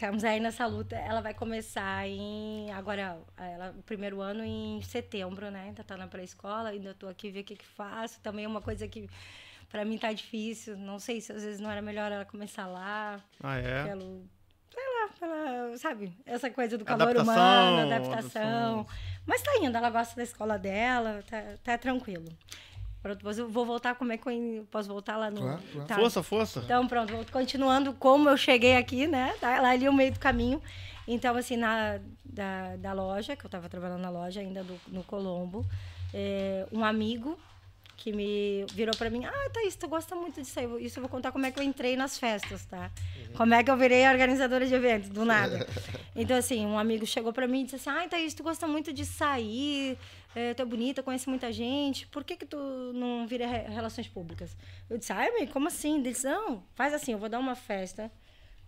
Estamos aí nessa luta. Ela vai começar em. Agora, ela, o primeiro ano em setembro, né? Ainda tá na pré-escola, ainda estou aqui ver o que, que faço. Também é uma coisa que para mim tá difícil. Não sei se às vezes não era melhor ela começar lá. Ah, é? Pelo, sei lá, pela, sabe? Essa coisa do calor adaptação, humano, adaptação. Mas tá indo, ela gosta da escola dela, tá, tá tranquilo. Pronto, depois eu vou voltar como é que eu posso voltar lá no. Claro, claro. Tá. Força, força. Então, pronto, continuando como eu cheguei aqui, né? Tá lá ali no meio do caminho. Então, assim, na, da, da loja, que eu estava trabalhando na loja ainda do, no Colombo, é, um amigo que me virou para mim, ah, Thaís, tu gosta muito disso aí. Isso eu vou contar como é que eu entrei nas festas, tá? Como é que eu virei organizadora de eventos, do nada. Então, assim, um amigo chegou para mim e disse assim, ah, Thaís, tu gosta muito de sair, é, tu é bonita, conhece muita gente, por que que tu não vira re- relações públicas? Eu disse, ai, amigo, como assim? Ele disse, não, faz assim, eu vou dar uma festa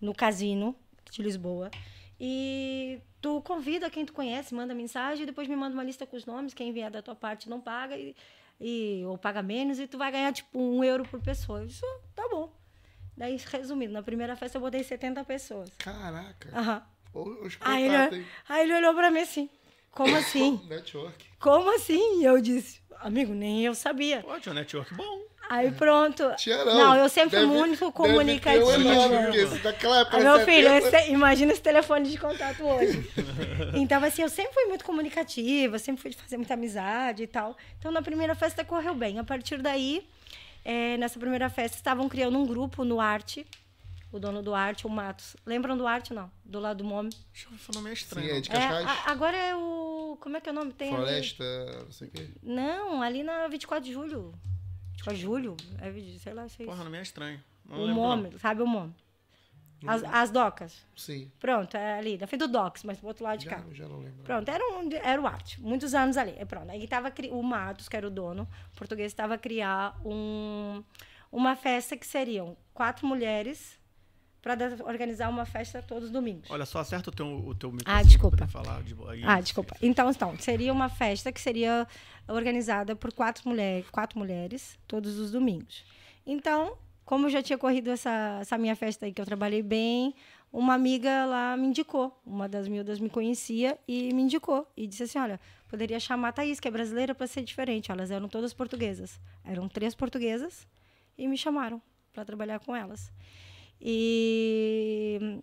no casino de Lisboa e tu convida quem tu conhece, manda mensagem e depois me manda uma lista com os nomes, quem vier da tua parte não paga e, e- ou paga menos e tu vai ganhar tipo um euro por pessoa. Eu disse, "Ah, tá bom. Daí, resumindo, na primeira festa eu botei 70 pessoas. Caraca. Aham. Os Aí ele, aí ele olhou pra mim assim, como assim? Network. Como assim? E eu disse, amigo, nem eu sabia. Pô, tinha um network bom. Aí pronto. Tinha não. Não, eu sempre fui Deve- muito deve ter um comunicativa. Ah, meu filho, 70. esse- imagina esse telefone de contato hoje. então, assim, eu sempre fui muito comunicativa, sempre fui de fazer muita amizade e tal. Então, na primeira festa correu bem. A partir daí, eh, nessa primeira festa, estavam criando um grupo no Arte. O dono do Arte, o Matos. Lembram do Arte, não? Do lado do Mome. Deixa eu falar meio estranho. Sim, é de É, a- agora é o... Como é que é o nome? Tem ali- Floresta, não sei o quê. Não, ali na 24 de julho. 24 de julho? É, sei lá, sei. Porra, não me é estranho. Não o não. Mome, sabe o Mome? As, as docas. Sim. Pronto, é ali, na frente do Docs, mas do outro lado de Já, cá. já não lembro. Pronto, era, um, era o arte. Muitos anos ali. É pronto. Aí tava cri- o Matos, que era o dono, o português, estava a criar um, uma festa que seriam quatro mulheres para organizar uma festa todos os domingos. Olha, só acerta o teu, o teu microfone. Ah, desculpa. Falar de boa. Ah, desculpa. Então, então, seria uma festa que seria organizada por quatro, mulher, quatro mulheres todos os domingos. Então, como eu já tinha corrido essa, essa minha festa aí, que eu trabalhei bem, uma amiga lá me indicou. Uma das miúdas me conhecia e me indicou. E disse assim: olha, poderia chamar a Thaís, que é brasileira, para ser diferente. Elas eram todas portuguesas. Eram três portuguesas e me chamaram para trabalhar com elas. E,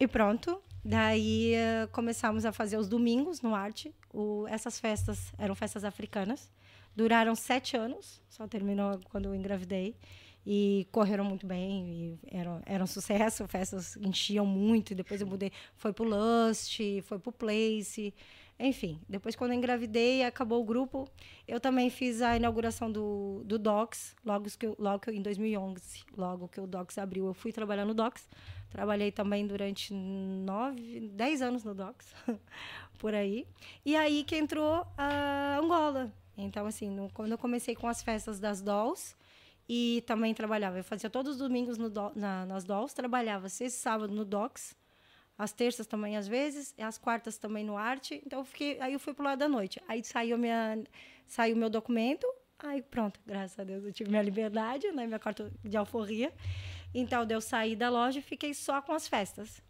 e pronto. Daí eh, começamos a fazer os domingos no Arte. O, essas festas eram festas africanas. Duraram sete anos, só terminou quando eu engravidei. E correram muito bem, e eram, eram sucesso, festas enchiam muito. E depois eu mudei, foi pro Lust, foi pro Place. Enfim, depois quando eu engravidei, acabou o grupo. Eu também fiz a inauguração do, do Docs, logo que, eu- logo que eu- em 2011, logo que o Docs abriu, eu fui trabalhar no Docs. Trabalhei também durante nove, dez anos no Docs, por aí. E aí que entrou a Angola. Então, assim, no- quando eu comecei com as festas das Dolls, e também trabalhava, eu fazia todos os domingos no na- nas Dolls, trabalhava sexta e sábado no Docs, as terças também às vezes, as quartas também no arte. Então eu fiquei, aí eu fui pro lado da noite. Aí saiu minha saiu meu documento, aí pronto, graças a Deus eu tive minha liberdade, né, minha carta de alforria. Então eu saí da loja e fiquei só com as festas.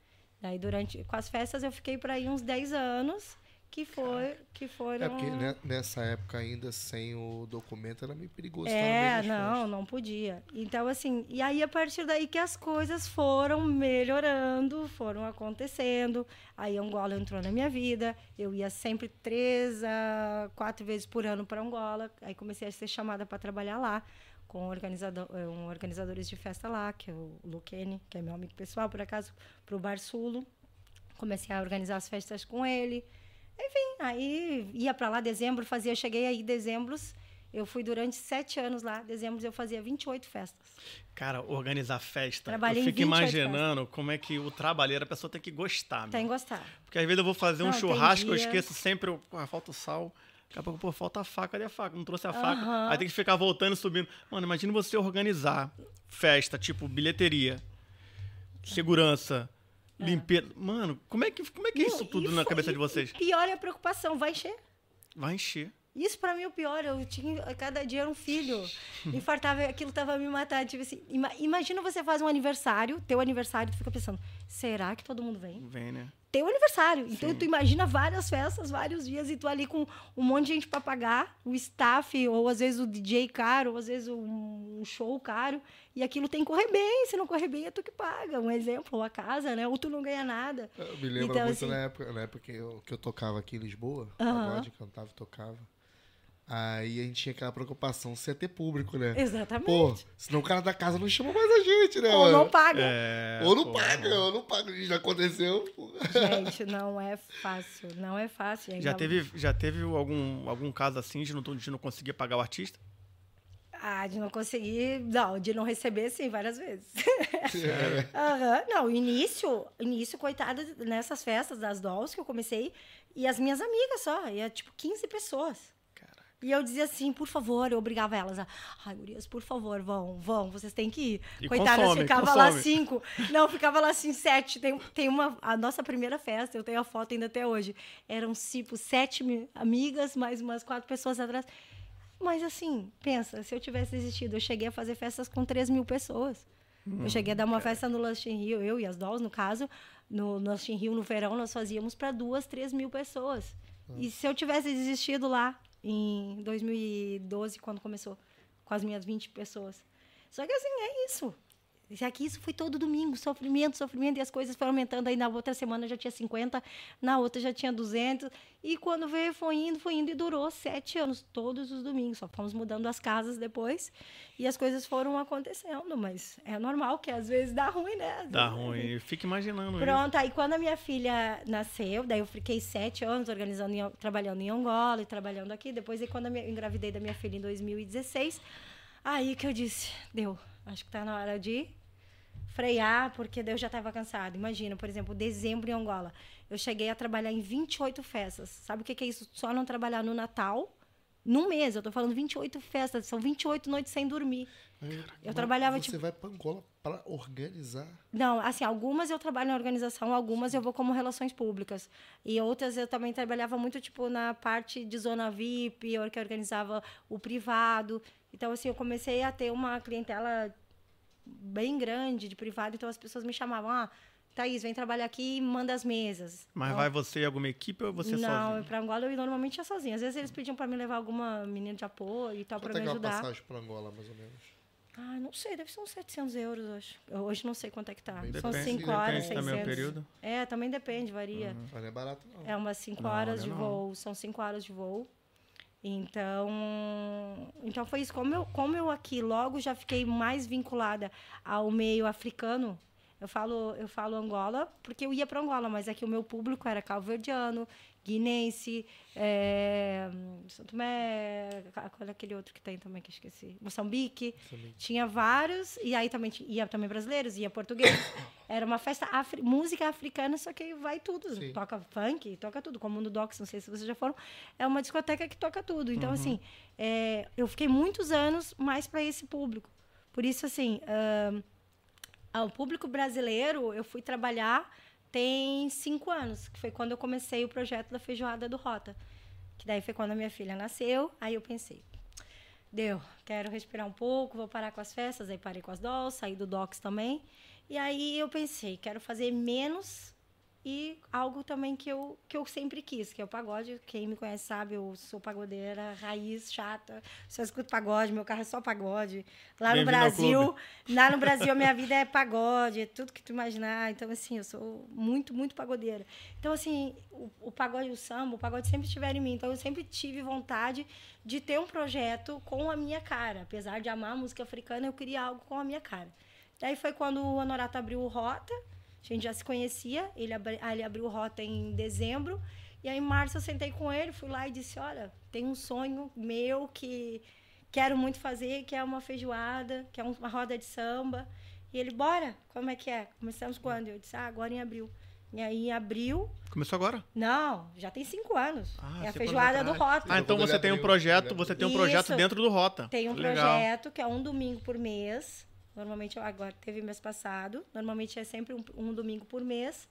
Daí durante com as festas eu fiquei por aí uns 10 anos, que foi que foram É porque né, nessa época ainda sem o documento era meio perigoso. É, não, não podia. Então, assim, e aí a partir daí que as coisas foram melhorando, foram acontecendo. Aí Angola entrou na minha vida. Eu ia sempre três a quatro vezes por ano para Angola. Aí comecei a ser chamada para trabalhar lá com organizador, um organizadores de festa lá, que é o Luquene, que é meu amigo pessoal, por acaso, para o Bar Sulo. Comecei a organizar as festas com ele. Enfim, aí ia para lá dezembro, fazia, cheguei aí em dezembro, eu fui durante sete anos lá, dezembro eu fazia 28 festas. Cara, organizar festa. Trabalhei eu fico 28 imaginando como é que o trabalheiro, a pessoa tem que gostar. Tem que gostar. Porque às vezes eu vou fazer um Não, tem churrasco, eu esqueço sempre, eu, ah, falta o sal. Daqui a pouco, pô, falta a faca, cadê a faca? Não trouxe a faca. Aí tem que ficar voltando e subindo. Mano, imagina você organizar festa, tipo bilheteria, segurança, limpeza. Mano, como é que, como é, que é isso tudo e na cabeça e- de vocês? Pior é a preocupação, vai encher. Vai encher. Isso pra mim é o pior. Eu tinha cada dia era um filho. Infartava, aquilo tava me matando. Tipo assim, ima- imagina você faz um aniversário, teu aniversário, tu fica pensando, será que todo mundo vem? Vem, né? Teu aniversário. Então Sim. tu imagina várias festas, vários dias e tu ali com um monte de gente pra pagar, o staff ou às vezes o DJ caro, ou às vezes um show caro, e aquilo tem que correr bem. Se não correr bem é tu que paga. Um exemplo, ou a casa, né? Ou tu não ganha nada. Eu me lembro Então, muito assim- na época, na época que, eu, que eu tocava aqui em Lisboa, Aham. pagode, cantava e tocava. Aí a gente tinha aquela preocupação se ia ter público, né? Exatamente. Pô, senão o cara da casa não chama mais a gente, né, Ou mano? não paga. É, Ou não pô, paga, não. ou não paga. Já aconteceu. pô. Gente, não é fácil. Não é fácil. Já teve, já teve algum, algum caso assim de não, de não conseguir pagar o artista? Ah, de não conseguir. Não, de não receber, sim, várias vezes. Aham. Não, início, início, coitada, nessas festas das dolls que eu comecei, e as minhas amigas só, ia tipo 15 pessoas. E eu dizia assim, por favor, eu obrigava elas a. Ai, gurias, por favor, vão, vão, vocês têm que ir. E Coitadas, consome, ficava lá consome. cinco. Não, ficava lá assim, sete. Tem, tem uma. A nossa primeira festa, eu tenho a foto ainda até hoje. Eram tipo sete mi- amigas, mais umas quatro pessoas atrás. Mas assim, pensa, se eu tivesse existido, eu cheguei a fazer festas com 3 mil pessoas. eu cheguei a dar uma festa no Lust in Rio, eu e as dolls, no caso, no Lust in Rio, no verão, nós fazíamos para duas, três mil pessoas. E se eu tivesse desistido lá, em 2012, quando começou, com as minhas 20 pessoas. Só que assim, é isso. E aqui isso foi todo domingo, sofrimento, sofrimento, e as coisas foram aumentando. Aí na outra semana já tinha 50, na outra já tinha 200. E quando veio, foi indo, foi indo, e durou sete anos, todos os domingos. Só fomos mudando as casas depois, e as coisas foram acontecendo. Mas é normal que às vezes dá ruim, né? Dá ruim. Fica imaginando. Pronto, aí quando a minha filha nasceu, daí eu fiquei sete anos organizando, em- trabalhando em Angola e trabalhando aqui. Depois, aí, quando eu engravidei da minha filha em 2016, aí que eu disse, deu, acho que tá na hora de frear, porque eu já estava cansada. Imagina, por exemplo, dezembro em Angola. Eu cheguei a trabalhar em 28 festas. Sabe o que que é isso? Só não trabalhar no Natal, num mês. Eu tô falando 28 festas, são 28 noites sem dormir. Mas trabalhava, Você tipo- vai pra Angola pra organizar. Não, assim, algumas eu trabalho na organização, algumas eu vou como relações públicas. E outras eu também trabalhava muito, tipo, na parte de zona VIP, eu que organizava o privado. Então, assim, eu comecei a ter uma clientela bem grande de privado, então as pessoas me chamavam, ah, Thaís, vem trabalhar aqui e manda as mesas. Mas Então, vai você e alguma equipe ou você não, sozinho? para Angola eu normalmente ia sozinha. Às vezes eles pediam para me levar alguma menina de apoio e tal, para Quanto é me que é uma ajudar. passagem pra Angola, mais ou menos? Ah, não sei, deve ser uns 700 euros hoje. Eu Hoje não sei quanto é que tá. Bem São depende- 5 horas, depende também 600. o período. É, também depende, varia. Mas não é barato, não. É umas 5 Não, horas não é de não. voo, são 5 horas de voo. Então, então foi isso. Como eu, como eu aqui logo já fiquei mais vinculada ao meio africano, eu falo, eu falo Angola porque eu ia para Angola, mas aqui o meu público era calverdiano, guinense, é, São Tomé, qual é aquele outro que tem também que eu esqueci? Moçambique. Tinha vários, e aí também ia também brasileiros, ia português. Era uma festa, afri- música africana, só que vai tudo. Sim. Toca funk, toca tudo. Como no Docs, não sei se vocês já foram. É uma discoteca que toca tudo. Então, assim, é, eu fiquei muitos anos mais para esse público. Por isso, assim, ahn, ao público brasileiro, eu fui trabalhar tem cinco anos, que foi quando eu comecei o projeto da feijoada do Rota. Que daí foi quando a minha filha nasceu, aí eu pensei, deu, quero respirar um pouco, vou parar com as festas, aí parei com as dolls, saí do Docs também. E aí eu pensei, quero fazer menos e algo também que eu, que eu sempre quis, que é o pagode. Quem me conhece sabe, eu sou pagodeira, raiz, chata. Só escuto pagode, meu carro é só pagode. Lá no Brasil, lá no Brasil a minha vida é pagode, é tudo que tu imaginar. Então, assim, eu sou muito, muito pagodeira. Então, assim, o, o pagode e o samba, o pagode sempre estiveram em mim. Então, eu sempre tive vontade de ter um projeto com a minha cara. Apesar de amar a música africana, eu queria algo com a minha cara. Daí foi quando o Honorato abriu o Rota. A gente já se conhecia. Ele, abri, ele abriu o Rota em dezembro. E aí, em março, eu sentei com ele, fui lá e disse: Olha, tem um sonho meu que quero muito fazer, que é uma feijoada, que é uma roda de samba. E ele, bora, como é que é? Começamos quando? Eu disse: Ah, agora em abril. E aí, em abril. Começou agora? Não, já tem cinco anos. Ah, é a feijoada do. Rota. Ah, então você tem um projeto, você tem um Isso. projeto dentro do Rota. Tem um Legal. projeto que é um domingo por mês. Normalmente, agora teve mês passado. Normalmente é sempre um, um domingo por mês.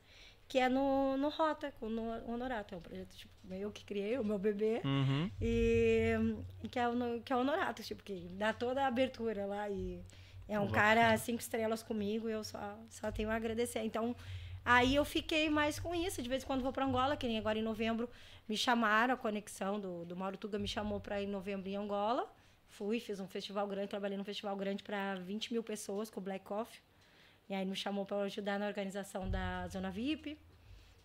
Que é no, no Rota, com o Honorato. É um projeto tipo, eu que criei, o meu bebê. Uhum. E que é, o, que é o Honorato, tipo, que dá toda a abertura lá. E é um cara cinco estrelas comigo e eu só, só tenho a agradecer. Então, aí eu fiquei mais com isso. De vez em quando vou para Angola, que nem agora em novembro me chamaram, a conexão do, do Mauro Tuga me chamou para ir em novembro em Angola. Fui, fiz um festival grande, trabalhei num festival grande para 20 mil pessoas com o Black Coffee. E aí me chamou para ajudar na organização da Zona VIP.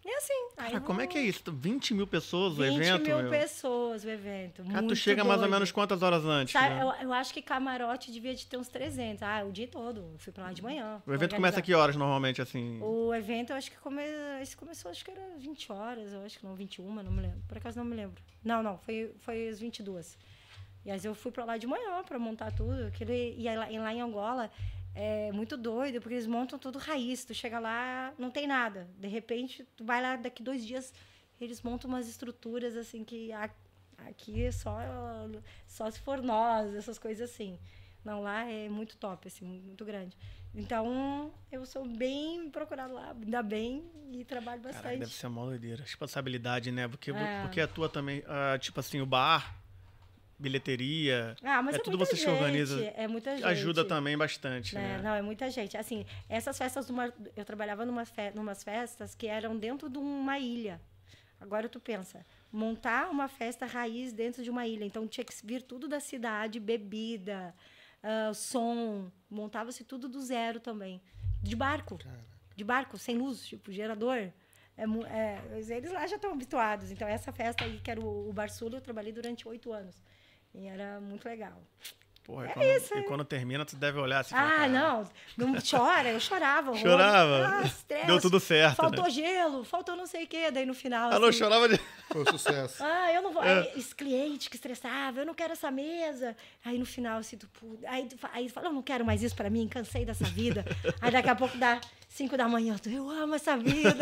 E assim. Cara, como é que é isso? 20 mil pessoas o 20 evento? mil meu? pessoas o evento. Cara, tu muito chega mais ou doido. menos quantas horas antes? Sabe, né? eu, eu acho que camarote devia de ter uns 300. Ah, o dia todo. Eu fui pra lá de manhã. O evento começa que horas normalmente, assim? O evento, eu acho que come... esse começou, acho que era 20 horas, eu acho que não, 21, não me lembro. Por acaso não me lembro. Não, não, foi, foi às 22. E aí eu fui pra lá de manhã pra montar tudo. Aquele, e lá, em Angola é muito doido, porque eles montam tudo raiz. Tu chega lá, não tem nada. De repente, tu vai lá daqui dois dias, eles montam umas estruturas assim que aqui é só, só se for nós, essas coisas assim. Não, lá é muito top, assim, muito grande. Então, eu sou bem procurada lá, ainda bem, e trabalho Caraca, bastante. deve ser uma doideira. Responsabilidade, né? Porque, É. porque a tua também, ah, tipo assim, o bar, bilheteria, Ah, mas é é, tudo muita você se gente, organiza. É muita gente. ajuda também bastante, né? né? Não, é muita gente. Assim, essas festas, numa, eu trabalhava numa fe, numas festas que eram dentro de uma ilha. Agora tu pensa, montar uma festa raiz dentro de uma ilha. Então tinha que vir tudo da cidade, bebida, ah, som. Montava-se tudo do zero também. De barco. De barco, sem luz, tipo, gerador. É, é, eles lá já estão habituados. Então, essa festa aí, que era o, o eu trabalhei durante oito anos. E era muito legal. Porra, e quando, e quando termina, tu deve olhar assim É Ah, "Cara, não, não chora, eu chorava. Chorava? Ah, estresse, Deu tudo certo, Faltou né? gelo, faltou não sei o quê. Daí no final. Ela não assim, chorava de... Foi um sucesso. Ah, eu não vou. É. Aí, esse cliente que estressava, eu não quero essa mesa. Aí no final, assim, tu, aí, aí tu fala, eu não quero mais isso pra mim, cansei dessa vida. aí daqui a pouco dá cinco da manhã, tu, eu amo essa vida,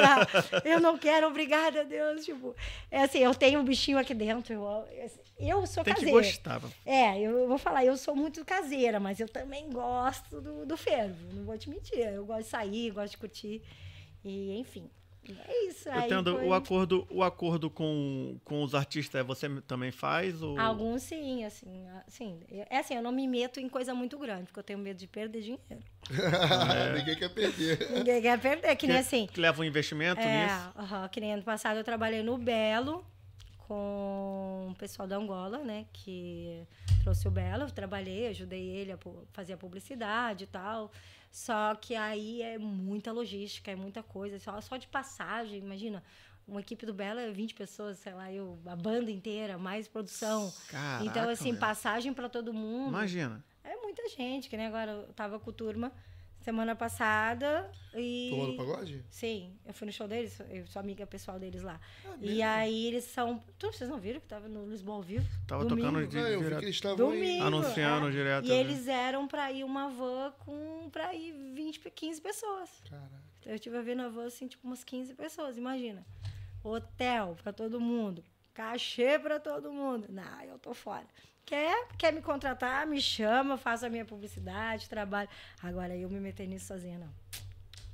eu não quero, obrigada a Deus. Tipo, é assim, eu tenho um bichinho aqui dentro, eu, eu sou Tem que caseira. gostar. É, eu vou falar, eu sou muito caseira, mas eu também gosto do, do fervo, não vou te mentir. Eu gosto de sair, gosto de curtir. E, enfim, é isso. Eu aí entendo, foi- o acordo, o acordo com, com os artistas, você também faz? Ou... Alguns sim, assim, assim. É assim, eu não me meto em coisa muito grande, porque eu tenho medo de perder dinheiro. Ninguém quer perder. Ninguém quer perder, que nem assim. Que leva um investimento É, nisso? aham, que nem ano passado eu trabalhei no Belo com o pessoal da Angola, né? Que trouxe o Belo, eu trabalhei, ajudei ele a fazer a publicidade e tal. Só que aí é muita logística, é muita coisa. Só, só de passagem, imagina. Uma equipe do Belo é 20 pessoas, sei lá, eu, a banda inteira, mais produção. Caraca, então, assim, meu. passagem para todo mundo. Imagina. É muita gente, que nem agora eu tava com turma semana passada e. Tomou no pagode? Sim, eu fui no show deles, eu sou amiga pessoal deles lá. Ah, e aí eles são. Tu, vocês não viram que tava no Lisboa ao vivo? Tava Domingo. tocando de Não, eu vi que eles estavam. Anunciando é. direto, E né? eles eram pra ir uma van com pra ir 20, 15 pessoas. Caraca. Eu estive vendo a van assim, tipo, umas 15 pessoas, imagina. Hotel pra todo mundo. Cachê pra todo mundo. Não, eu tô fora. Quer, quer me contratar, me chama, faço a minha publicidade, trabalho. Agora eu me meter nisso sozinha, não.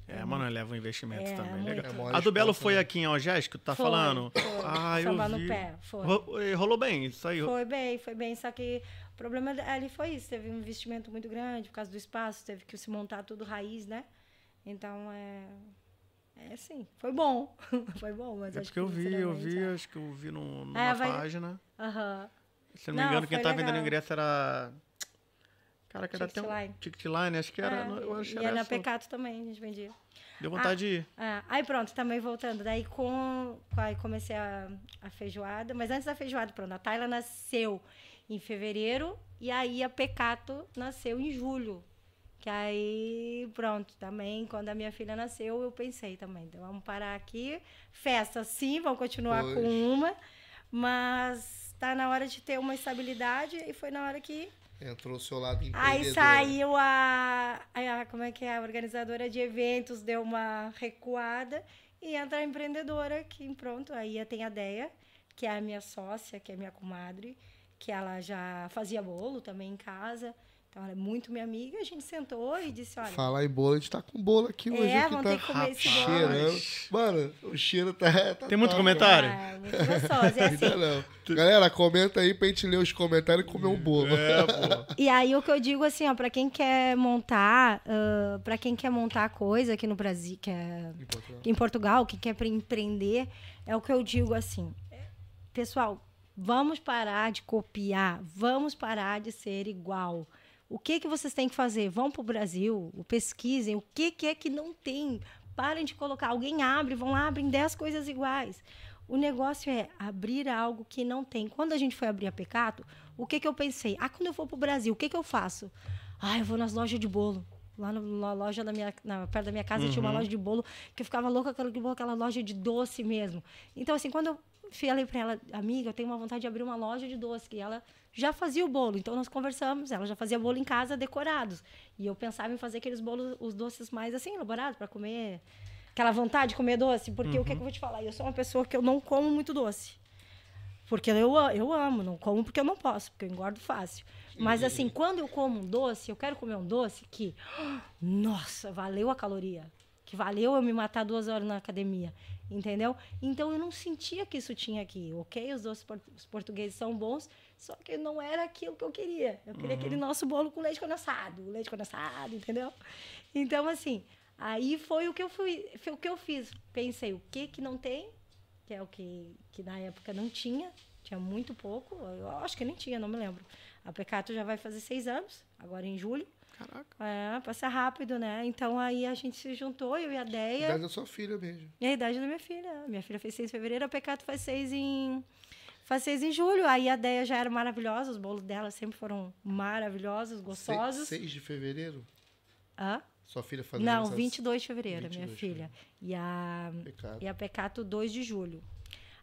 É, mano, leva um investimento É, também. muito. Legal. É A do Belo foi né? aqui em Algés que tu tá Foi, falando? foi. Ah, eu Samba vi. no pé, foi. Ro- Rolou bem, isso aí. Foi bem, foi bem. Só que o problema ali foi isso. Teve um investimento muito grande por causa do espaço. Teve que se montar tudo raiz, né? Então, é... É sim, foi bom. foi bom, mas É acho porque eu que vi, eu vi, financeiramente, acho que eu vi no, numa É, vai- página. é. Aham. Se não me Não, engano, quem foi tava vendendo ingresso era. Cara, que era até um. Ticketline. Ticketline, acho que era. É, eu acho e era na. Pecato também, a gente vendia. Deu vontade de ir. Ah, aí pronto, também voltando. Daí com, com- aí comecei a, a feijoada, mas antes da feijoada, pronto, a Tayla nasceu em fevereiro e aí a Pecato nasceu em julho. Que aí, pronto, também, quando a minha filha nasceu, eu pensei também, então vamos parar aqui. Festa sim, vamos continuar Pois. com uma, mas tá na hora de ter uma estabilidade e foi na hora que Entrou o seu lado Aí empreendedor. saiu a, a- Como é que é? A organizadora de eventos deu uma recuada e entra a empreendedora, que pronto, aí tem a Deia, que é a minha sócia, que é minha comadre, que ela já fazia bolo também em casa. Então ela é muito minha amiga. A gente sentou e disse: olha. Falar em bolo, a gente tá com bolo aqui hoje. É, que vamos tá ter que comer esse bolo. cheirando. Mano, o cheiro tá. tá Tem muito top. comentário? Ah, muito gostoso. É assim, Ainda não. Galera, comenta aí pra gente ler os comentários e comer um bolo. É, pô. E aí o que eu digo assim, ó, para quem quer montar, uh, para quem quer montar coisa aqui no Brasil, que é Em Portugal. em Portugal, quem quer pre- empreender, é o que eu digo assim, pessoal, vamos parar de copiar, vamos parar de ser igual. O que que vocês têm que fazer? Vão para o Brasil, pesquisem o que que é que não tem parem de colocar. Alguém abre, vão lá, abrem 10 coisas iguais. O negócio é abrir algo que não tem. Quando a gente foi abrir a Pecato, o que, que eu pensei? Ah, quando eu for pro Brasil, o que, que eu faço? Ah, eu vou nas lojas de bolo. Lá na loja da minha, na- perto da minha casa tinha uma loja de bolo que eu ficava louca aquela, aquela loja de doce mesmo. Então, assim, quando eu falei para ela, amiga, eu tenho uma vontade de abrir uma loja de doce, que ela já fazia o bolo. Então, nós conversamos, ela já fazia bolo em casa decorados. E eu pensava em fazer aqueles bolos, os doces mais assim, elaborados, para comer. Aquela vontade de comer doce. Porque o que, que eu vou te falar? Eu sou uma pessoa que eu não como muito doce. Porque eu, eu amo, não como porque eu não posso, porque eu engordo fácil. Mas assim, quando eu como um doce, eu quero comer um doce que, nossa, valeu a caloria. Que valeu eu me matar duas horas na academia. Entendeu? Então eu não sentia que isso tinha aqui. Ok, os doces por- os portugueses são bons, só que não era aquilo que eu queria. Eu queria aquele nosso bolo com leite condensado, leite condensado, entendeu? Então, assim, aí foi o que eu fui, foi o que eu fiz. Pensei, o que que não tem? que é o que, que na época não tinha, tinha muito pouco, eu acho que nem tinha, não me lembro. A Pecato já vai fazer seis anos, agora em julho. Caraca. É, passa rápido, né? Então aí a gente se juntou, eu e a Deia. Idade da sua filha mesmo. E a idade da minha filha. Minha filha fez 6 de fevereiro, a Pecato faz 6 em. Faz 6 em julho. Aí a Deia já era maravilhosa, os bolos dela sempre foram maravilhosos, gostosos. 6 de fevereiro? Hã? Sua filha fazendo Não, aniversário- 22 de fevereiro, a minha 22 de filha. E a, Pecado. e a Pecato 2 de julho.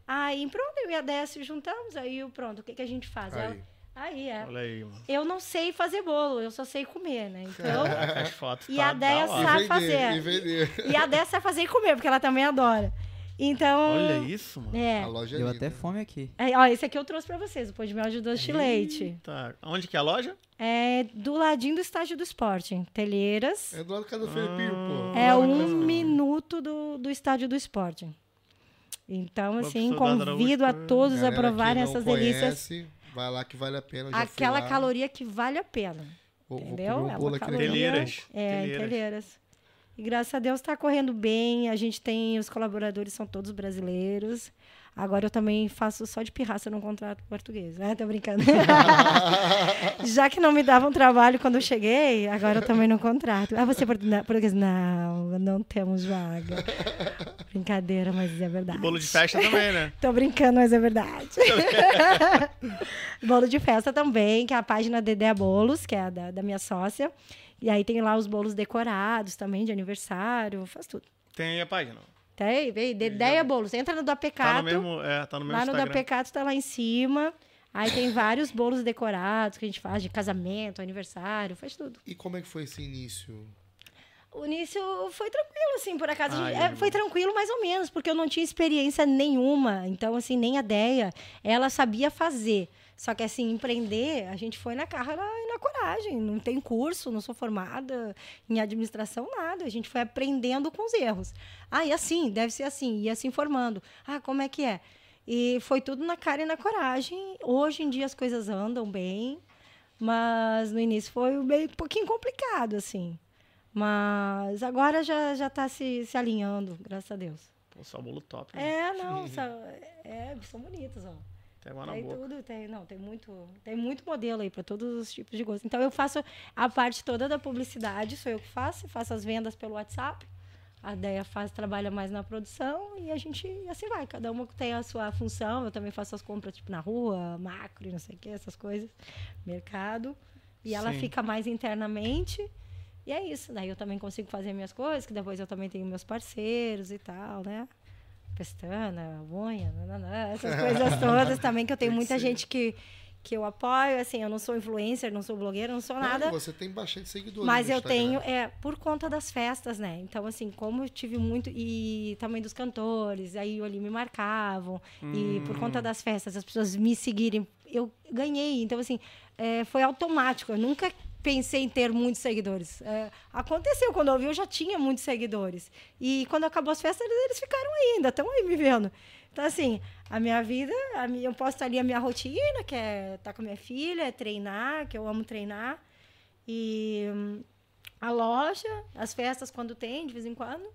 Aí, pronto, eu e a Deia se juntamos. Aí, pronto, o que, que a gente faz? Ela- Aí. é. Olha aí, mano. Eu não sei fazer bolo, eu só sei comer, né? Então. Caraca, as fotos E tá a. E sabe fazer. E vender. e a Deia sabe fazer e comer, porque ela também adora. Então. Olha isso, mano. É. A loja é Deu linda. até fome aqui. É, ó, esse aqui eu trouxe pra vocês, o pão de mel de doce de leite. Tá. Onde que é a loja? É do ladinho do estádio do esporte, Telheiras. É do lado do casa do Felipinho, pô. É da um minuto do, do estádio do esporte. Então, assim, convido a todos a provarem essas delícias. Vai lá que vale a pena. Aquela caloria que vale a pena. Vou, vou entendeu? comer um É uma caloria- Telheiras. É. Telheiras. E graças a Deus está correndo bem. A gente tem, os colaboradores são todos brasileiros. Agora eu também faço só de pirraça num contrato português. né? tô brincando. Já que não me davam trabalho quando eu cheguei, agora eu também não contrato. Ah, você é português? Não, não temos vaga. Brincadeira, mas é verdade. E bolo de festa também, né? Tô brincando, mas é verdade. Bolo de festa também, que é a página Dedé Bolos, que é a da, da minha sócia. E aí tem lá os bolos decorados também, de aniversário, faz tudo. Tem a página. Tem, vem, Dedéia Bolos. Entra no da Tá Pecato. no mesmo, é, tá no mesmo lá no da Instagram. Pecato tá lá em cima. Aí tem vários bolos decorados que a gente faz de casamento, aniversário, faz tudo. E como é que foi esse início? O início foi tranquilo, assim, por acaso. Ai, gente- é, foi tranquilo mais ou menos, porque eu não tinha experiência nenhuma. Então, assim, nem a ideia. Ela sabia fazer. Só que, assim, empreender, a gente foi na cara e na coragem. Não tem curso, não sou formada em administração, nada. A gente foi aprendendo com os erros. Ah, e assim, deve ser assim. Ia se informando. Ah, como é que é? E foi tudo na cara e na coragem. Hoje em dia as coisas andam bem. Mas no início foi meio um pouquinho complicado, assim. Mas agora já, já tá se, se alinhando, graças a Deus. Pô, só bolo top. né? É, não, sa- é, são bonitos, ó. Água na Tem boca. tudo, tem, não, tem muito, tem muito modelo aí para todos os tipos de gosto. Então eu faço a parte toda da publicidade, sou eu que faço, faço as vendas pelo WhatsApp. A Deia faz, trabalha mais na produção e a gente e assim vai. Cada uma tem a sua função. Eu também faço as compras tipo na rua, macro, e não sei o que, essas coisas, mercado. E ela Sim. fica mais internamente. E é isso. Daí eu também consigo fazer minhas coisas, que depois eu também tenho meus parceiros e tal, né? Pestana, unha, nananã, essas coisas todas também, que eu tenho Tem muita gente que, que eu apoio. Assim, eu não sou influencer, não sou blogueira, não sou nada. Não, você tem bastante seguidores Mas eu tenho, é, por conta das festas, né? Então, assim, como eu tive muito. E também dos cantores, aí ali me marcavam. E por Hum. conta das festas, as pessoas me seguirem, eu ganhei. Então, assim, é, foi automático. Eu nunca pensei em ter muitos seguidores. É, aconteceu, quando eu vi, eu já tinha muitos seguidores. E quando acabou as festas, eles ficaram ainda, estão aí me vendo. Então, assim, a minha vida, a minha, eu posto ali a minha rotina, que é estar com a minha filha, é treinar, que eu amo treinar. E hum, a loja, as festas quando tem, de vez em quando.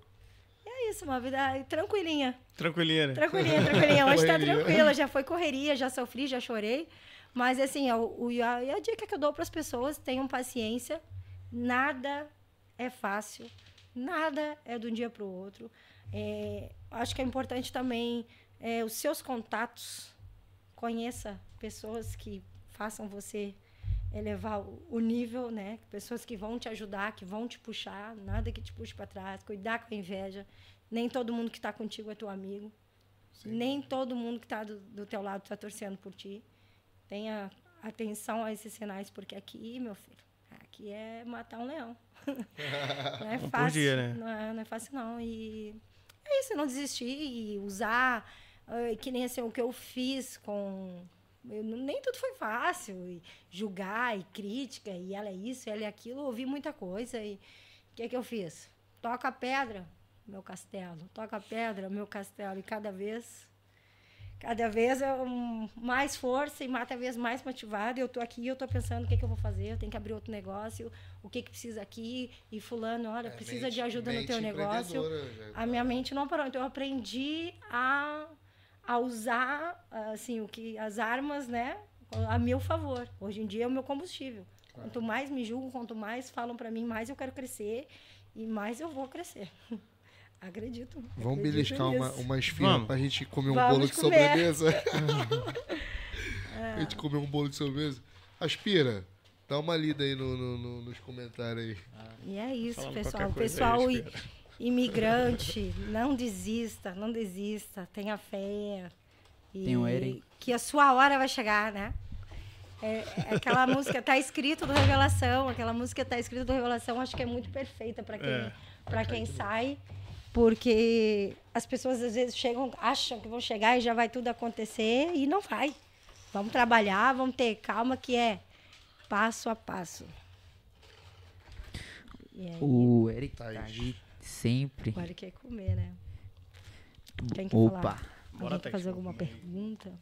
E é isso, uma vida tranquilinha. Tranquilinha, né? Tranquilinha, tranquilinha. Hoje tá Correria. tranquila, já foi correria, já sofri, já chorei. Mas assim, é o, a, a dica que eu dou para as pessoas, tenham paciência. Nada é fácil. Nada é de um dia para o outro. É, acho que é importante também é, os seus contatos. Conheça pessoas que façam você elevar o, o nível, né? Pessoas que vão te ajudar, que vão te puxar, nada que te puxe para trás. Cuidar com a inveja. Nem todo mundo que está contigo é teu amigo. Sim. Nem todo mundo que está do, do teu lado está torcendo por ti. Tenha atenção a esses sinais, porque aqui, meu filho, aqui é matar um leão. não é fácil. dia, né? não, é, não é fácil, não. E é isso, não desistir e usar, eh, que nem assim, o que eu fiz com. eu não- nem tudo foi fácil. E julgar e crítica, e ela é isso, ela é aquilo. eu Ouvi muita coisa. E o que, que eu fiz? Toca a pedra, meu castelo. Toca a pedra, meu castelo. E cada vez cada vez é um- mais força e cada vez mais motivada. Eu tô aqui, eu tô pensando o que, que eu vou fazer, eu tenho que abrir outro negócio, o que que precisa aqui, e fulano, olha, É, precisa mente- de ajuda no teu negócio. já- A minha mente não parou, então eu aprendi a, a usar assim o que as armas, né, a meu favor. Hoje em dia é o meu combustível. Quanto mais me julgam, quanto mais falam para mim, mais eu quero crescer e mais eu vou crescer. Acredito. Vamos acredito beliscar uma, nisso. uma esfirra Vamos. pra gente comer um Vamos bolo de comer. sobremesa. A gente comer um bolo de sobremesa. Aspira, dá uma lida aí no, no- no- nos comentários aí. E é isso, Falando pessoal. pessoal aí, imigrante, não desista, não desista, tenha fé. E Tem o Eren. Que a sua hora vai chegar, né? É, é aquela música tá escrito do Revelação, aquela música tá escrito do Revelação, acho que é muito perfeita para quem, É. pra quem sai, porque as pessoas às vezes chegam, acham que vão chegar e já vai tudo acontecer e não vai. Vamos trabalhar, vamos ter calma que é passo a passo. Aí, O Eric tá aí sempre. Agora quer comer, né? Quem quer Opa. falar? Bora, Alguém quer Thaís, fazer alguma pergunta?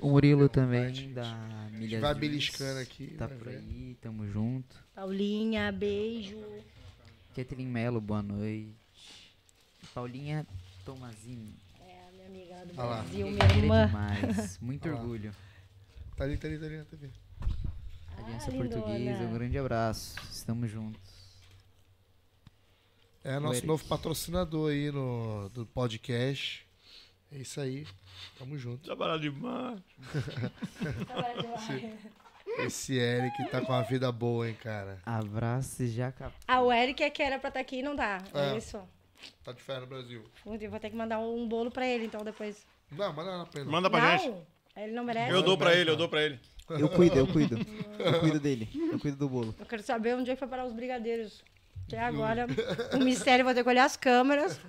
O Murilo também, da Milhas vai beliscando aqui. Tá por aí, tamo junto. Paulinha, beijo. Catherine Melo, boa noite. Paulinha Tomazini. É, minha amiga lá do Olha. Brasil, minha irmã. demais. Muito Olha lá. orgulho. Tá ali, tá ali, tá ali na TV. Aliança Ah, lindona. Portuguesa, um grande abraço. Estamos juntos. É nosso Eric. novo patrocinador aí no, do podcast. É isso aí. Tamo junto. Trabalhar demais. Esse Eric tá com uma vida boa, hein, cara. Abraço e já cap... Ah, o Eric é que era pra estar aqui e não dá. É, É. isso. Tá de férias no Brasil. Eu vou ter que mandar um bolo pra ele, então, depois. Não, manda lá pra ele. Manda pra não, gente. ele não merece. Eu dou pra ele, eu dou pra ele. Eu cuido, eu cuido. Eu cuido dele. Eu cuido do bolo. Eu quero saber onde é que foi parar os brigadeiros. Até agora, o mistério, vou ter que olhar as câmeras.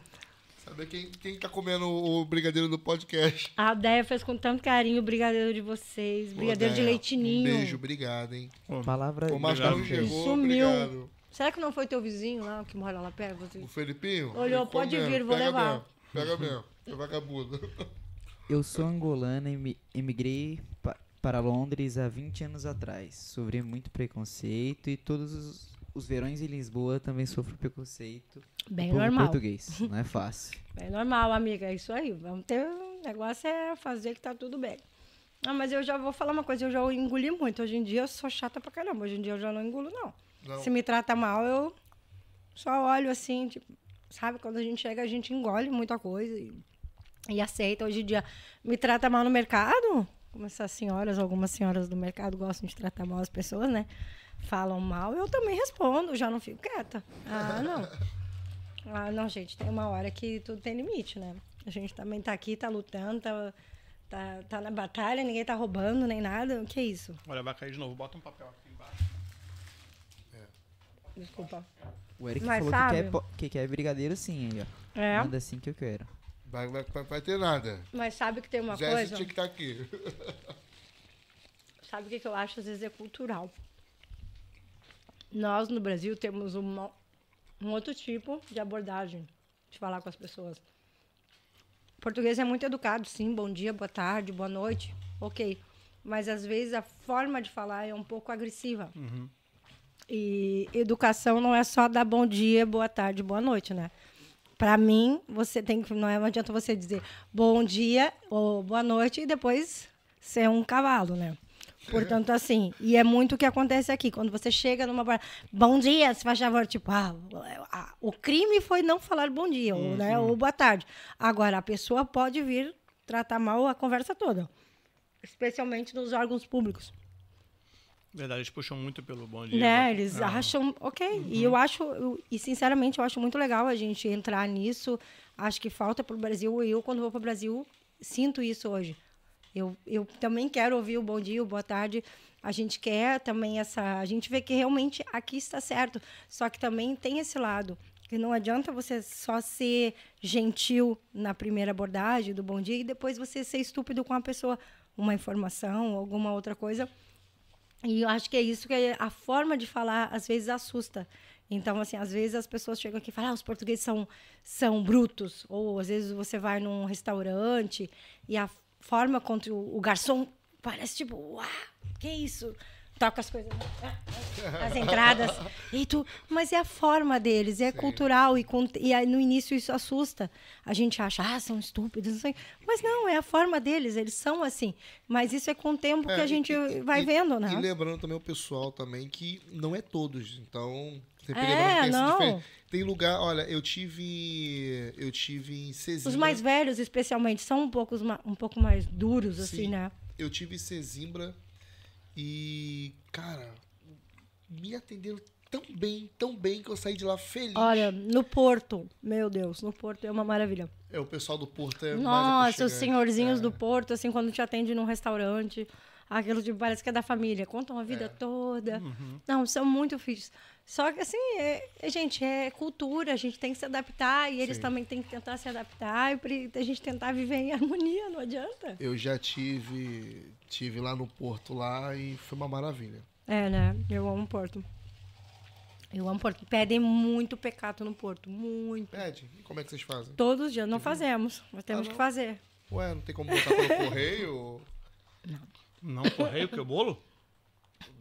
Saber quem, quem tá comendo o brigadeiro do podcast. A Deia fez com tanto carinho o brigadeiro de vocês. Pô, Brigadeiro de Deia, leitinho. Um beijo, obrigado, hein. Palavra. O Márcio não Obrigado. chegou, Sumiu. obrigado. Será que não foi teu vizinho lá, que mora lá perto? Você- O Felipinho? Olhou, pode come vir, vou Pega levar. Mesmo, pega mesmo. É vagabundo. Eu sou angolana e emi- emigrei pa- para Londres há 20 anos atrás. Sofri muito preconceito e todos os, os verões em Lisboa também sofro preconceito. Bem normal. português. Não é fácil. Bem normal, amiga. É isso aí. Vamos ter. O negócio é fazer que tá tudo bem. Ah, mas eu já vou falar uma coisa, eu já engoli muito. Hoje em dia eu sou chata pra caramba. Hoje em dia eu já não engulo, não. Não. Se me trata mal, eu só olho assim, tipo, sabe? Quando a gente chega, a gente engole muita coisa e, e aceita. Hoje em dia, me trata mal no mercado, como essas senhoras, algumas senhoras do mercado gostam de tratar mal as pessoas, né? Falam mal, eu também respondo, já não fico quieta. Ah, não. Ah, não, gente, tem uma hora que tudo tem limite, né? A gente também tá aqui, tá lutando, tá, tá, tá na batalha, ninguém tá roubando nem nada. O que é isso? Olha, vai cair de novo. Bota um papel aqui. Desculpa. O Eric Mas falou sabe- que quer, po- que quer brigadeiro sim, aí, ó. É, Manda assim que eu quero. Vai, vai, vai, vai ter nada. mas sabe que tem uma Zé coisa? tinha que estar aqui. Sabe o que, que eu acho? Às vezes é cultural. Nós, no Brasil, temos uma- um outro tipo de abordagem de falar com as pessoas. O português é muito educado, sim. Bom dia, boa tarde, boa noite. Ok. Mas, às vezes, a forma de falar é um pouco agressiva. E educação não é só dar bom dia, boa tarde, boa noite, né? Para mim, você tem que. Não é- não adianta você dizer bom dia ou boa noite e depois ser um cavalo, né? Portanto, assim, e é muito o que acontece aqui. Quando você chega numa bar, bom dia, se faz favor, tipo, ah, a- o crime foi não falar bom dia, ou, né, ou boa tarde. Agora, a pessoa pode vir tratar mal a conversa toda, especialmente nos órgãos públicos. Verdade, eles puxam muito pelo bom dia. Né? Eles Ah. acham, ok. E eu acho, eu- e sinceramente, eu acho muito legal a gente entrar nisso. Acho que falta para o Brasil. Eu, quando vou para o Brasil, sinto isso hoje. Eu, eu também quero ouvir o bom dia, o boa tarde. A gente quer também essa. A gente vê que realmente aqui está certo. Só que também tem esse lado. Que não adianta você só ser gentil na primeira abordagem do bom dia e depois você ser estúpido com a pessoa. Uma informação, alguma outra coisa. E eu acho que é isso que é- a forma de falar às vezes assusta. Então, assim, às vezes as pessoas chegam aqui e falam, ah, os portugueses são, são brutos. Ou às vezes você vai num restaurante e a forma contra o, o garçom parece tipo, uau, que isso? Toca as coisas, as entradas. E tu, mas é a forma deles, é cultural. E, e no início isso assusta. A gente acha, ah, são estúpidos, não sei. Mas não, é a forma deles, eles são assim. Mas isso é com o tempo que É, a gente e- vai e- vendo, né? E lembrando também o pessoal também que não é todos. Então, sempre É, que não. tem lugar, olha, eu tive. Eu tive em Sesimbra. Os mais velhos, especialmente, são um pouco, um pouco mais duros, assim, Sim. né? Eu tive em Sesimbra e, cara, me atenderam tão bem, tão bem que eu saí de lá feliz. Olha, no Porto, meu Deus, no Porto é uma maravilha. É, o pessoal do Porto é mais Nossa, os senhorzinhos É. do Porto, assim, quando te atende num restaurante, aquilo tipo, parece que é da família, contam a vida toda. Não, são muito fixos. Só que, assim, é, é, gente, é cultura, a gente tem que se adaptar e eles Sim. também têm que tentar se adaptar e a gente tentar viver em harmonia, não adianta. Eu já tive, tive lá no Porto lá e foi uma maravilha. É, né? Eu amo Porto. Eu amo Porto. Pedem muito pecado no Porto, muito. Pede, e como é que vocês fazem? Todos os dias. Não fazemos, mas temos não? que fazer. Ué, não tem como botar pelo correio? Não, correio, que é bolo?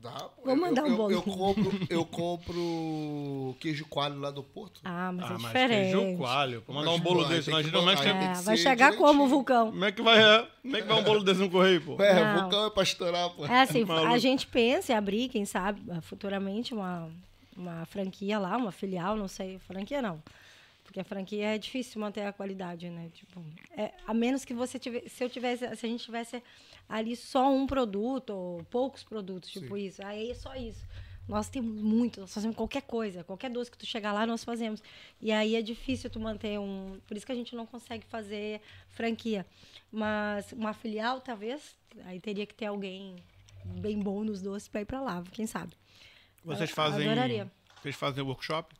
Dá, pô. Vou mandar eu, um bolo. Eu, eu compro, eu compro queijo coalho lá do Porto. Ah, mas ah, é mas diferente. queijo coalho. Pra mandar Mas, um bolo pô, desse, imagina como é tem É, que vai ser chegar como, direitinho. vulcão? Como é que vai, é? Como é que vai um bolo desse no correio, pô? Não. o vulcão é pra estourar, pô. É assim, Maluco. a gente pensa em abrir, quem sabe, futuramente uma, uma franquia lá, uma filial, não sei, franquia não. Porque a franquia é difícil manter a qualidade, né? Tipo, é, a menos que você tivesse, se eu tivesse, se a gente tivesse ali só um produto ou poucos produtos, tipo Sim. isso, aí é só isso. Nós temos muito, nós fazemos qualquer coisa, qualquer doce que tu chegar lá, nós fazemos. E aí é difícil tu manter um. Por isso que a gente não consegue fazer franquia. Mas uma filial, talvez, aí teria que ter alguém bem bom nos doces para ir para lá, quem sabe. Vocês fazem... adoraria. Vocês fazem workshop?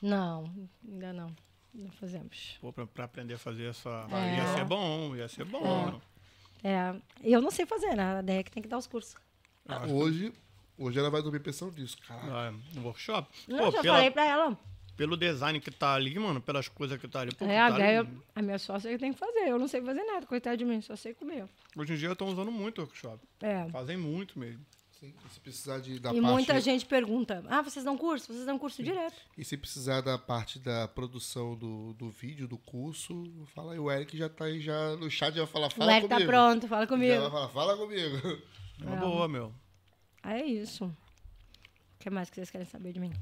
Não, ainda não. Não fazemos. Pô, pra, pra aprender a fazer essa... É. Ia ser bom, ia ser bom. É, eu não sei fazer, né? A ideia é que tem que dar os cursos. Ah, Hoje, hoje ela vai dormir pensando nisso, cara. Ah, no workshop? Não, Pô, já pela- falei pra ela. pelo design que tá ali, mano, pelas coisas que tá ali. Pô, É, a tá ideia, ali- a minha sócia que tem que fazer. Eu não sei fazer nada, coitada de mim, só sei comer. Hoje em dia estão usando muito workshop. É. Fazem muito mesmo. Sim, e se precisar de, da E parte, muita gente pergunta: ah, vocês dão curso? Vocês dão curso direto. E se precisar da parte da produção do, do vídeo, do curso, fala aí. O Eric já tá aí já no chat, já vai falar, o fala Eric tá comigo. pronto, fala Já comigo. vai falar, fala comigo. É uma boa, meu. Ah, É isso. O que mais que vocês querem saber de mim?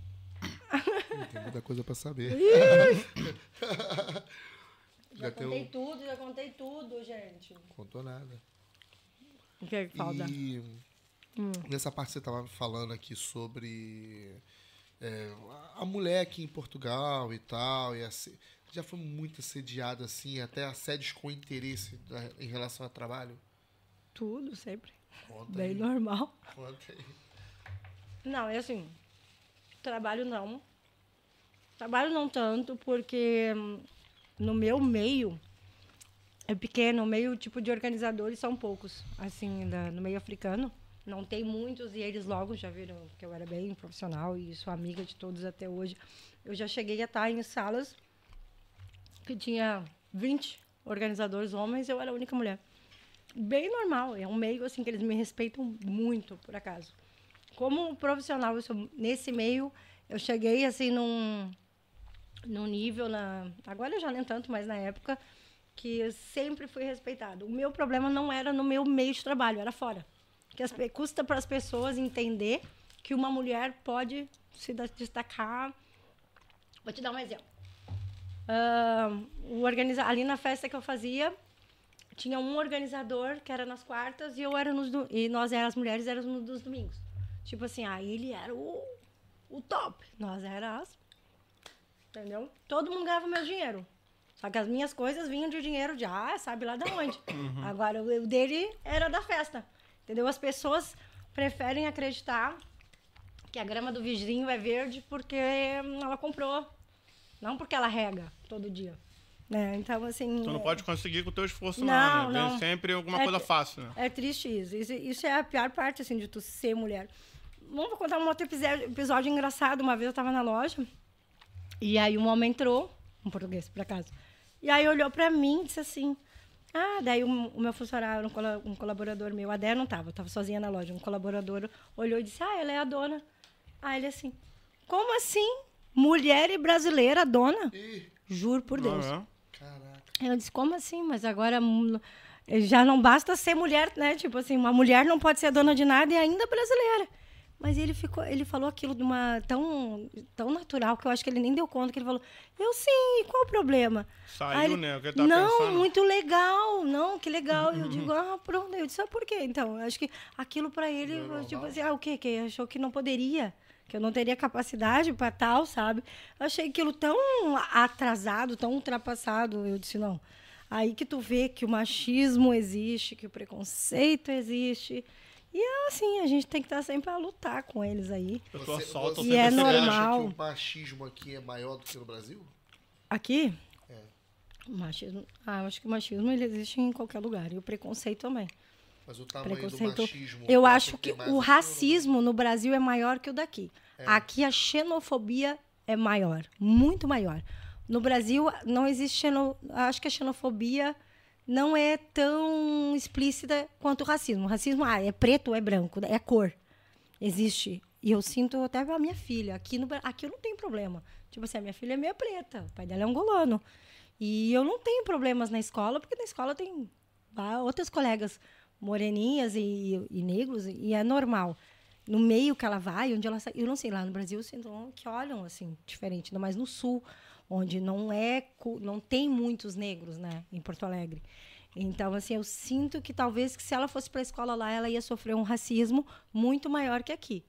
Tem muita coisa pra saber. Já já contei um... tudo, já contei tudo, gente. Contou nada. O que é que falta? E Hum. nessa parte que você tava falando aqui sobre é, a mulher aqui em Portugal e tal, e assi- já foi muito assediada assim, até assédios com interesse da- em relação ao trabalho? Tudo, sempre. Conta Bem aí, normal. conta aí. Não, é assim. Trabalho não. Trabalho não tanto, porque hum, no meu meio é pequeno, o meio tipo de organizadores são poucos, assim, da- no meio africano. Não tem muitos e eles logo já viram que eu era bem profissional e sou amiga de todos até hoje. Eu já cheguei a estar em salas que tinha 20 organizadores homens, eu era a única mulher. Bem normal, é um meio assim que eles me respeitam muito, por acaso como profissional, sou- nesse meio, eu cheguei assim num, num nível na. Agora já nem tanto, mas na época, que eu sempre fui respeitada. O meu problema não era no meu meio de trabalho, era fora. Que as, custa para as pessoas entender que uma mulher pode se destacar. Vou te dar um exemplo. Uh, o organiza ali na festa que eu fazia, tinha um organizador que era nas quartas e eu era nos e nós eram as mulheres éramos nos domingos. Tipo assim, aí ele era o, o top, nós éramos as entendeu? Todo mundo ganhava meu dinheiro. Só que as minhas coisas vinham de dinheiro de ah, sabe lá de onde. Uhum. Agora o dele era da festa. Entendeu? As pessoas preferem acreditar que a grama do vizinho é verde porque ela comprou não porque ela rega todo dia. Né? Então, assim. Tu não é... pode conseguir com o teu esforço, não, não né? Não. Vem sempre alguma é, coisa fácil, né? É triste isso. isso. isso. é a pior parte, assim, de tu ser mulher. Vamos contar um outro episódio, episódio engraçado. Uma vez eu tava na loja e aí um homem entrou, um português, por acaso. E aí olhou para mim e disse assim. Ah, daí o, o meu funcionário, um, um, colaborador meu, a Déia não estava, estava sozinha na loja. Um colaborador olhou e disse: Ah, ela é a dona. Aí ele assim: Como assim? Mulher e brasileira, dona? Ih. Juro por Deus. Uhum. Caraca. Ela disse, como assim? Mas agora já não basta ser mulher, né? Tipo assim, uma mulher não pode ser dona de nada e ainda brasileira. Mas ele ficou, ele falou aquilo de uma tão, tão natural que eu acho que ele nem deu conta que ele falou. Eu sim, qual o problema? Saiu, ele, né? O que ele tá não, pensando. muito legal, não, que legal. eu digo, ah, pronto. Eu disse, ah, por quê? Então, acho que aquilo para ele, tipo assim, ah, o quê? Que achou que não poderia que eu não teria capacidade para tal, sabe? Eu achei aquilo tão atrasado, tão ultrapassado. Eu disse, não. Aí que tu vê que o machismo existe, que o preconceito existe. E é assim, a gente tem que estar sempre a lutar com eles aí. Você, você, e é normal. acha que o machismo aqui é maior do que no Brasil? Aqui? É. O machismo, ah, eu acho que o machismo ele existe em qualquer lugar. E o preconceito também. Mas o tamanho Preconceito. do machismo. Eu acho que o racismo no Brasil é maior que o daqui. É. Aqui a xenofobia é maior, muito maior. No Brasil não existe xeno... acho que a xenofobia não é tão explícita quanto o racismo. O racismo, ah, é preto, é branco, é cor. Existe. E eu sinto até a minha filha. Aqui, no, aqui eu não tenho problema. Tipo assim, a minha filha é meio preta, o pai dela é angolano. E eu não tenho problemas na escola, porque na escola tem outras colegas moreninhas e, e, negros, e é normal. No meio que ela vai, onde ela eu não sei, lá no Brasil, sinto que olham assim, diferente, ainda mais no sul, onde não é, não tem muitos negros, né, em Porto Alegre. Então, assim, eu sinto que talvez que se ela fosse para a escola lá, ela ia sofrer um racismo muito maior que aqui.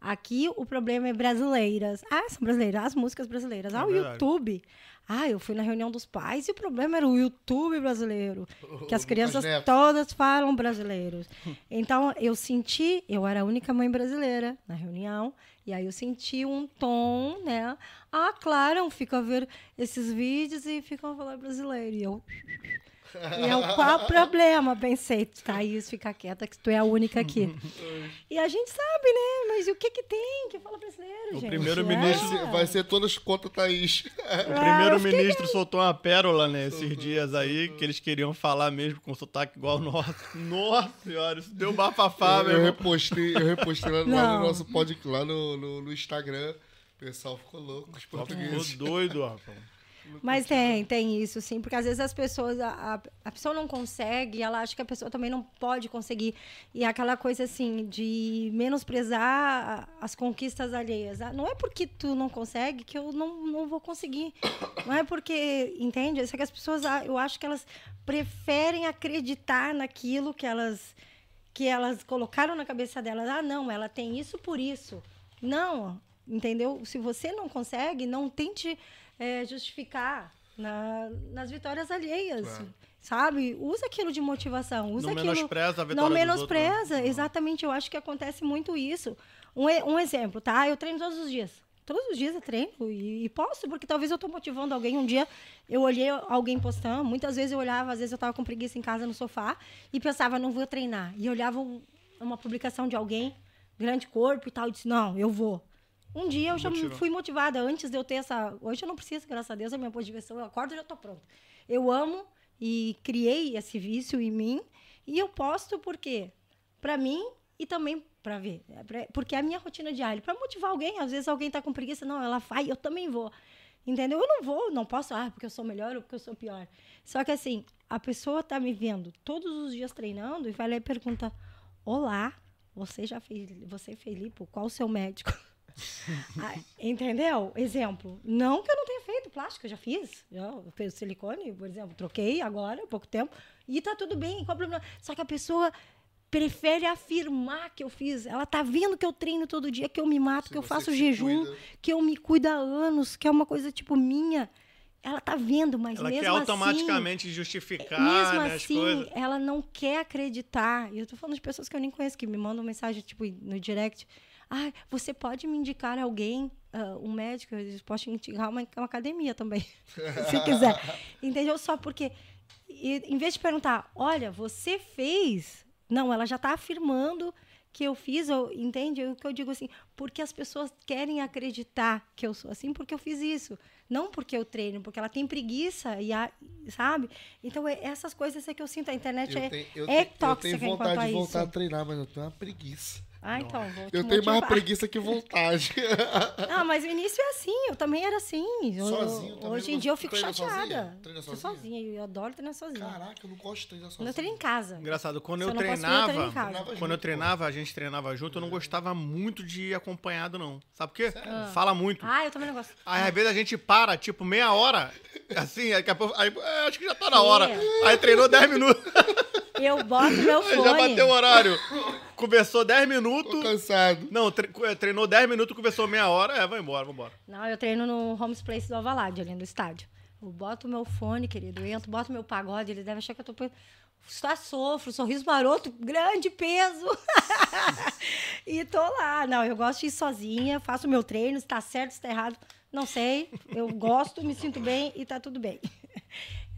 Aqui o problema é brasileiras. Ah, são brasileiras, as músicas brasileiras. É ah, o YouTube. Ah, eu fui na reunião dos pais e o problema era o YouTube brasileiro. Que as crianças todas falam brasileiros. Então, eu senti, eu era a única mãe brasileira na reunião, e aí eu senti um tom, né? Ah, claro, ficam a ver esses vídeos e ficam a falar brasileiro. E eu e eu, qual o problema? Pensei, Thaís, fica quieta, que tu é a única aqui. e a gente sabe, né? Mas o que que tem que fala brasileiro, o gente? Primeiro-ministro é. vai ser todas contra Thaís. O primeiro-ministro soltou uma pérola, né, esses dias aí, que eles queriam falar mesmo com sotaque igual o nosso. Nossa senhora, isso deu bafafá, eu, eu repostei, eu repostei lá, lá no nosso podcast, lá no, no, no Instagram. O pessoal ficou louco, os portugueses. Ficou doido, rapaz. Mas tem, tem isso, sim, porque às vezes as pessoas, a, a pessoa não consegue, ela acha que a pessoa também não pode conseguir. E é aquela coisa assim, de menosprezar as conquistas alheias. Ah, não é porque tu não consegue que eu não, não vou conseguir. Não é porque, entende? É que as pessoas, ah, eu acho que elas preferem acreditar naquilo que elas, que elas colocaram na cabeça delas. Ah, não, ela tem isso por isso. Não, entendeu? Se você não consegue, não tente é, justificar na, nas vitórias alheias. Claro. Sabe? Usa aquilo de motivação. Usa não aquilo, menospreza a vitória Não menospreza, outros, né? exatamente. Eu acho que acontece muito isso. Um, um exemplo, tá? Eu treino todos os dias. Todos os dias eu treino e, e posso, porque talvez eu estou motivando alguém. Um dia eu olhei alguém postando, muitas vezes eu olhava, às vezes eu estava com preguiça em casa no sofá e pensava, não vou treinar. E olhava uma publicação de alguém, grande corpo e tal, e disse, não, eu vou. Um dia eu já fui motivada antes de eu ter essa. Hoje eu não preciso, graças a Deus, a minha motivação. Eu acordo e já estou pronta. Eu amo e criei esse vício em mim e eu posto porque para mim e também para ver, é porque é a minha rotina diária, para motivar alguém, às vezes alguém está com preguiça, não, ela faz, eu também vou. Entendeu? Eu não vou, não posso, ah, porque eu sou melhor ou porque eu sou pior. Só que assim, a pessoa está me vendo todos os dias treinando e vai lá e pergunta: "Olá, Você já fez, você fez lipo? Qual o seu médico? Ah, entendeu? Exemplo. Não que eu não tenha feito plástico, eu já fiz. Eu fiz silicone, por exemplo, troquei agora, há pouco tempo. E tá tudo bem, qual o problema? Só que a pessoa prefere afirmar que eu fiz. Ela tá vendo que eu treino todo dia, que eu me mato, Se que eu faço jejum, cuida. que eu me cuido há anos, que é uma coisa tipo minha. Ela tá vendo, mas Ela mesmo quer assim, automaticamente justificar mesmo né, as assim, coisas. ela não quer acreditar. E eu tô falando de pessoas que eu nem conheço, que me mandam mensagem, tipo, no direct. Ah, você pode me indicar alguém, ah, um médico, eu posso te indicar uma, uma academia também, se quiser. Entendeu? Só porque, e, em vez de perguntar, olha, você fez. Não, ela já está afirmando que eu fiz, ou, entende? O que eu digo assim, porque as pessoas querem acreditar que eu sou assim, porque eu fiz isso. Não porque eu treino, porque ela tem preguiça, e a, sabe? Então, é- essas coisas é que eu sinto. A internet é, Eu tenho, eu é tenho- eu tóxica tenho enquanto vontade de voltar a treinar, mas eu tenho uma preguiça. Ah, então, vou te Eu tenho mais motivar. preguiça que vontade. Ah, mas o início é assim, eu também era assim. Eu- Sozinho também Hoje em dia eu fico treina chateada. sozinha? Treina Sou sozinha? sozinha, eu adoro treinar sozinha. Caraca, eu não gosto de treinar sozinho. eu treino em casa. Engraçado, quando eu eu eu treinava, em casa. Treinava quando eu treinava, a gente treinava junto, eu não gostava muito de ir acompanhado, não. Sabe por quê? Ah. Fala muito. Ah, eu também não gosto. Aí às vezes a gente para, tipo, meia hora, assim, daqui a pouco, aí, é, acho que já tá na hora. Aí treinou 10 minutos, Eu boto meu fone. já bateu o horário. Conversou 10 Tô minutos. cansado. Não, tre- treinou 10 minutos, conversou meia hora, é, vai embora, vambora. Não, eu treino no Homes Place do Alvalade, ali no estádio. Eu boto o meu fone, querido, eu entro, boto meu pagode, eles devem achar que eu tô... Só sofro, sorriso maroto, grande peso. e tô lá. Não, eu gosto de ir sozinha, faço meu treino, se tá certo, se tá errado, não sei. Eu gosto, me sinto bem e tá tudo bem.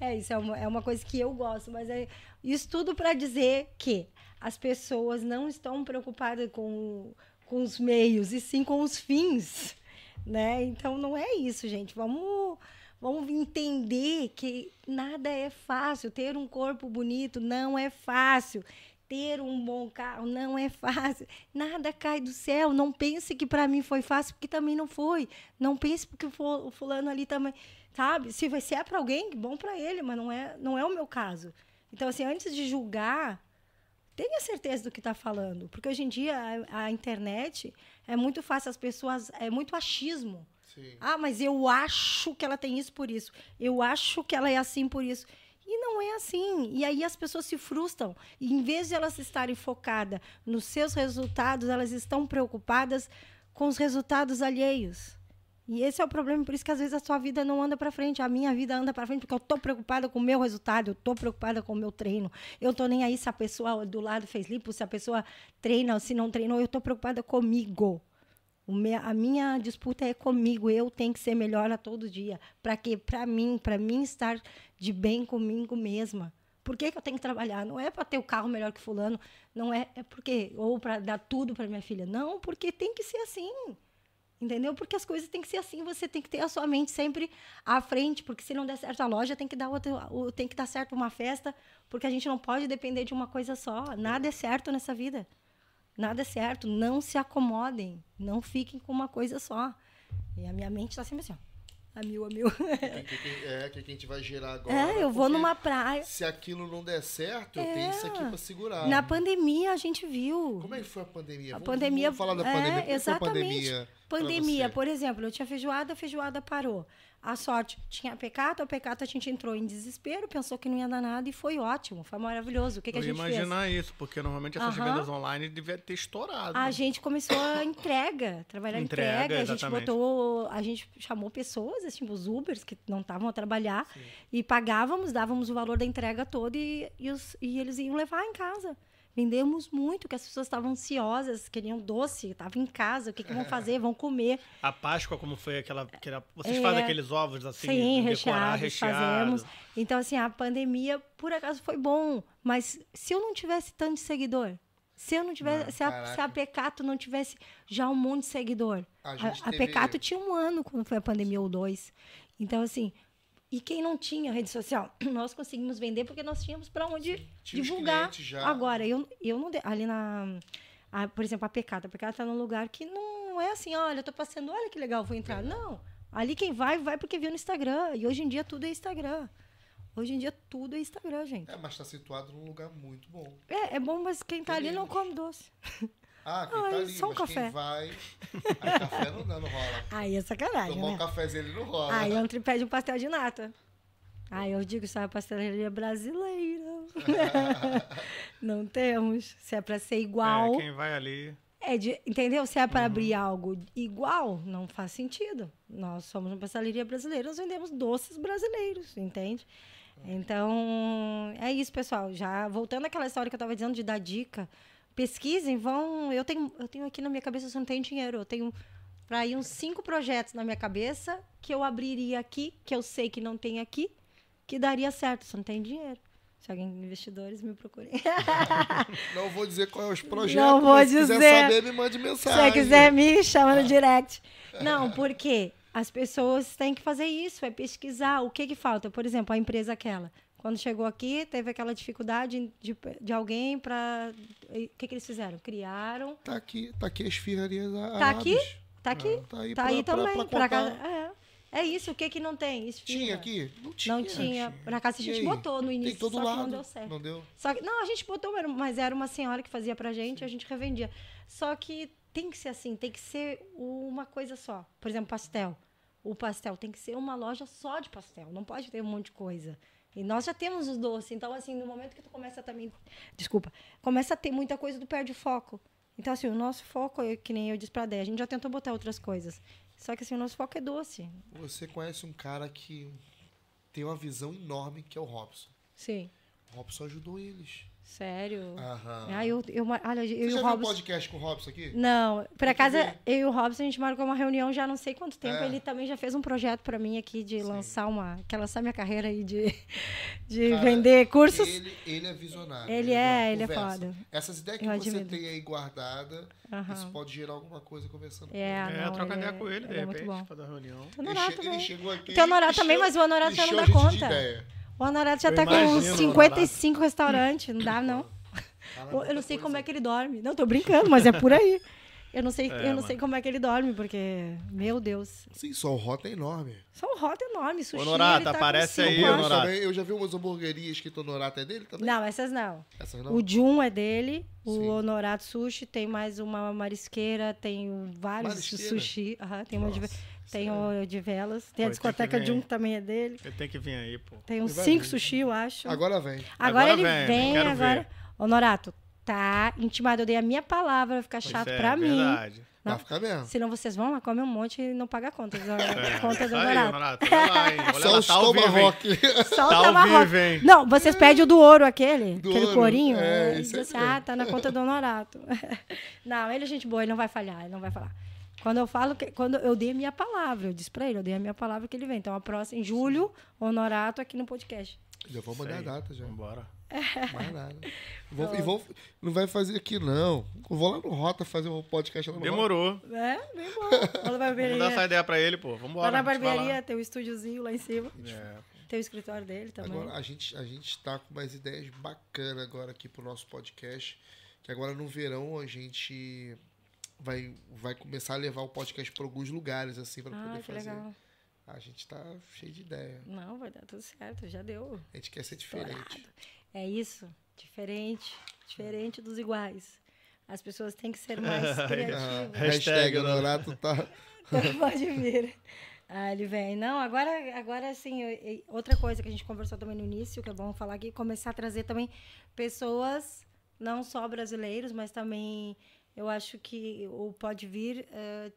É isso, é uma, é uma coisa que eu gosto, mas é isso tudo para dizer que as pessoas não estão preocupadas com, com os meios, e sim com os fins, né? Então não é isso, gente. Vamos, vamos entender que nada é fácil. Ter um corpo bonito não é fácil. Ter um bom carro não é fácil. Nada cai do céu. Não pense que para mim foi fácil, porque também não foi. Não pense porque o fu- o fulano ali também, sabe? Se vai se é para alguém, bom para ele, mas não é, não é o meu caso. Então assim, antes de julgar, tenha certeza do que está falando, porque hoje em dia a, a internet é muito fácil as pessoas, é muito achismo. Sim. Ah, mas eu acho que ela tem isso por isso. Eu acho que ela é assim por isso. E não é assim. E aí as pessoas se frustram. E em vez de elas estarem focadas nos seus resultados, elas estão preocupadas com os resultados alheios. E esse é o problema, por isso que às vezes a sua vida não anda para frente, a minha vida anda para frente, porque eu tô preocupada com o meu resultado, eu tô preocupada com o meu treino. Eu tô nem aí se a pessoa do lado fez lipo, se a pessoa treina ou se não treinou, eu tô preocupada comigo. A minha disputa é comigo. Eu tenho que ser melhor a todo dia. Para quê? Para mim, para mim estar de bem comigo mesma. Por que, que eu tenho que trabalhar? Não é para ter o carro melhor que fulano, não é, é porque ou para dar tudo para minha filha. Não, porque tem que ser assim. Entendeu? Porque as coisas têm que ser assim, você tem que ter a sua mente sempre à frente, porque se não der certo a loja, tem que dar outra, o- tem que dar certo uma festa, porque a gente não pode depender de uma coisa só. Nada é certo nessa vida. Nada é certo. Não se acomodem. Não fiquem com uma coisa só. E a minha mente está sempre assim, ó. A mil, a mil. É, que, que a gente vai gerar agora. É, eu vou numa praia. Se aquilo não der certo, eu tenho isso aqui pra segurar. Na pandemia a gente viu. Como é que foi a pandemia? A Vamos- pandemia. Vamos falar da é, pandemia. Como é que foi a exatamente. pandemia? Pandemia, por exemplo, eu tinha feijoada, a feijoada parou. A sorte, tinha a pecata, a pecata a gente entrou em desespero, pensou que não ia dar nada e foi ótimo, foi maravilhoso. O que, que Eu a ia gente fez? imaginar isso, porque normalmente essas Aham. vendas online devia ter estourado. A né? gente começou a entrega, trabalhar Entrega, entrega, a gente exatamente. botou, a gente chamou pessoas, assim, os Ubers que não estavam a trabalhar e pagávamos, dávamos o valor da entrega toda e, e, os- e eles iam levar em casa. Vendemos muito, que as pessoas estavam ansiosas, queriam doce, estavam em casa, o que, que vão fazer? Vão comer. A Páscoa, como foi aquela. aquela- vocês É. fazem aqueles ovos assim, Sim, de decorar, recheados, recheado. fazemos. Então, assim, a pandemia, por acaso, foi bom. Mas se eu não tivesse tanto seguidor, se eu não tivesse, Não, se, a, se a Pecato não tivesse já um monte de seguidor. A A, a teve- Pecato tinha um ano quando foi a pandemia ou dois. Então, assim, e quem não tinha rede social, nós conseguimos vender porque nós tínhamos para onde Tinha os divulgar. Agora, eu, eu não. Ali na. a- por exemplo, a Pecata. A Pecata tá num lugar que não é assim, olha, eu tô passando, olha que legal, vou entrar. Não. Ali quem vai, vai porque viu no Instagram. E hoje em dia tudo é Instagram. Hoje em dia tudo é Instagram, gente. É, mas tá situado num lugar muito bom. É, é bom, mas quem tá ali não come doce. Ah, quem Ai, tá ali, só um mas café. quem vai. Aí café não, não rola. Aí é sacanagem, Tomar um né? cafezinho ele não rola. Aí é um tripé de um pastel de nata. Aí eu digo, isso é uma pastelaria brasileira. não temos. Se é pra ser igual. É, quem vai ali. É de, entendeu? Se é para abrir algo igual, não faz sentido. Nós somos uma pastelaria brasileira, nós vendemos doces brasileiros, entende? Então, é isso, pessoal. Já voltando àquela história que eu estava dizendo de dar dica, pesquisem, vão. Eu tenho, eu tenho aqui na minha cabeça, eu não tenho dinheiro, eu tenho para ir uns cinco projetos na minha cabeça que eu abriria aqui, que eu sei que não tem aqui, que daria certo, só não tem dinheiro. Se alguém investidores me procurem. Não vou dizer quais os projetos. Não vou mas Se dizer. quiser saber, me mande Se mensagem. você quiser, me chama no direct. Não, porque as pessoas têm que fazer isso, é pesquisar o que, que falta. Por exemplo, a empresa aquela. Quando chegou aqui, teve aquela dificuldade de, de alguém para. O que, que eles fizeram? Criaram. Tá aqui, tá aqui as firrarias árabes. Tá aqui? Tá aqui? Tá aí, tá pra- aí pra- também. pra casa- é. é isso, o que, que não tem? Esfirra. Tinha aqui? Não tinha. Não tinha. Na casa a gente botou no Tem início, todo só lado. que não deu certo. Não deu? Só que, não, a gente botou, mas era uma senhora que fazia pra gente, a gente revendia. Só que tem que ser assim, tem que ser uma coisa só. Por exemplo, pastel. O pastel tem que ser uma loja só de pastel, não pode ter um monte de coisa. E nós já temos os doces, então assim, no momento que tu começa também, desculpa, começa a ter muita coisa, tu perde o foco. Então assim, o nosso foco, é que nem eu disse pra Dé, a gente já tentou botar outras coisas. Só que assim, o nosso foco é doce. Você conhece um cara que tem uma visão enorme, que é o Robson. Sim. O Robson ajudou eles. Sério. Aham. Ah, eu, eu, olha, eu Você e já o viu o Robson. podcast com o Robson aqui? Não, por Tem acaso eu e o Robson a gente marcou uma reunião já há não sei quanto tempo. É. Ele também já fez um projeto pra mim aqui de Sim. lançar uma. Quer lançar minha carreira aí de, de Cara, vender cursos. Ele, ele é visionário. Ele é, ele é foda. Essas ideias que Eu você admiro. tem aí guardada, Aham. isso pode gerar alguma coisa conversando. É, É, não, troca ele ideia é- com ele, de ele é muito repente, bom. pra dar reunião. O Ele, Honorato che- ele também. chegou aqui. O teu Honorato também, mas o Honorato não dá de conta. ideia. O Honorato já Eu tá com imagino uns o 55 restaurantes. Não dá, não. Fala Eu não sei coisa. como é que ele dorme. Não, tô brincando, mas é por aí. Eu não sei, É, eu não mano. sei como é que ele dorme, porque, meu Deus. Sim, só o rota é enorme. Só um rota enorme, sushi. Honorato, ele tá aparece aí, eu já vi umas hamburguerias que o Honorato é dele também? Não, essas não. Essas não? O Jun é dele, o Sim. Honorato Sushi, tem mais uma marisqueira, tem vários Marisqueira? sushi. aham, tem uma tem o de velas. Tem a Pô, que discoteca ver, Jun hein? que também é dele. Ele tem que vir aí, pô. Tem uns cinco vir. sushi, eu acho. Agora vem. Agora, Agora ele vem, vem, quero agora. ver. Honorato, tá intimado. Eu dei a minha palavra, vai ficar Pois chato é, pra mim. verdade. Não. Vai ficar mesmo. Senão vocês vão lá, comem um monte e não pagam a conta. do- É, conta do Honorato. Só lá, os tá hein? tomahawk. Só Tá o hein? Não, vocês pedem o do ouro aquele, Do aquele ouro, corinho. é, É, esse diz assim, ah, tá na conta do Honorato. não, ele é gente boa, ele não vai falhar, ele não vai falar. Quando eu falo que. Quando eu dei a minha palavra, eu disse pra ele, eu dei a minha palavra que ele vem. Então, a próxima, em julho, Honorato aqui no podcast. Já vou mandar a data já. Vambora. Mais nada. Vou, e vou, não vai fazer aqui, não. Eu vou lá no Rota fazer um podcast lá no Rota. Demorou. É, bem bom. Lá na Vamos dar essa ideia pra ele, pô. Vambora. Lá na barbearia tem o estúdiozinho lá em cima. É. Tem o escritório dele também. Agora a gente, a gente tá com umas ideias bacanas agora aqui pro nosso podcast. Que agora no verão a gente vai, vai começar a levar o podcast para alguns lugares, assim, para ah, poder que fazer. legal. A gente tá cheio de ideia. Não, vai dar tudo certo, já deu. A gente quer ser diferente. É isso, diferente, diferente dos iguais. As pessoas têm que ser mais criativas. Hashtag hashtag Honorato tá. Então pode vir. Ah, ele vem. Não, agora, agora assim, outra coisa que a gente conversou também no início, que é bom falar aqui, começar a trazer também pessoas, não só brasileiros, mas também eu acho que o Pode Vir eh,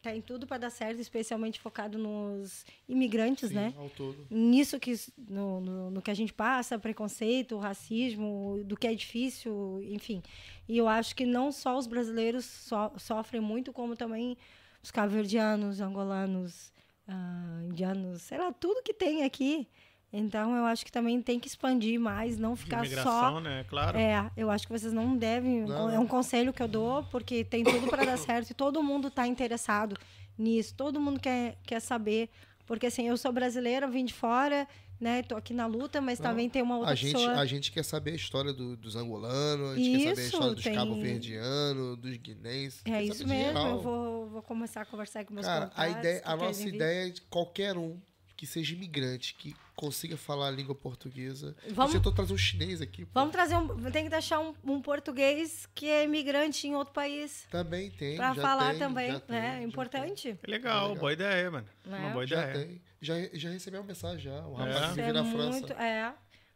tem tudo para dar certo, especialmente focado nos imigrantes, Sim, né? ao todo. nisso que no, no, no que a gente passa, preconceito, racismo, do que é difícil, enfim. E eu acho que não só os brasileiros so, sofrem muito, como também os cabo-verdianos, angolanos, ah, indianos, sei lá, tudo que tem aqui. Então eu acho que também tem que expandir mais, não ficar só né? Claro. é, eu acho que vocês não devem. Não, é um conselho que eu dou, porque tem tudo para dar certo e todo mundo está interessado nisso. Todo mundo quer, quer saber. Porque assim, eu sou brasileira, vim de fora, né? Tô aqui na luta, mas Não, também tem uma outra A gente, pessoa. a gente quer saber a história do- dos angolanos, a gente quer saber a Isso, história dos tem- cabo-verdianos, dos guinenses. É isso mesmo. Eu vou, vou começar a conversar com meus Cara, a, ideia, a nossa ideia é de qualquer um que seja imigrante, que consiga falar a língua portuguesa. Vamos- Eu tentou trazer um chinês aqui. pô. Vamos trazer um. Tem que deixar um, um português que é imigrante em outro país. Também tem. Pra já falar tem, também, já tem, né? já Importante. Legal, Legal. boa ideia, mano. Né? Uma boa tem. Já ideia. tem. Já, já recebi uma mensagem já. Um É? rapaz que Isso vive é na França. muito. É.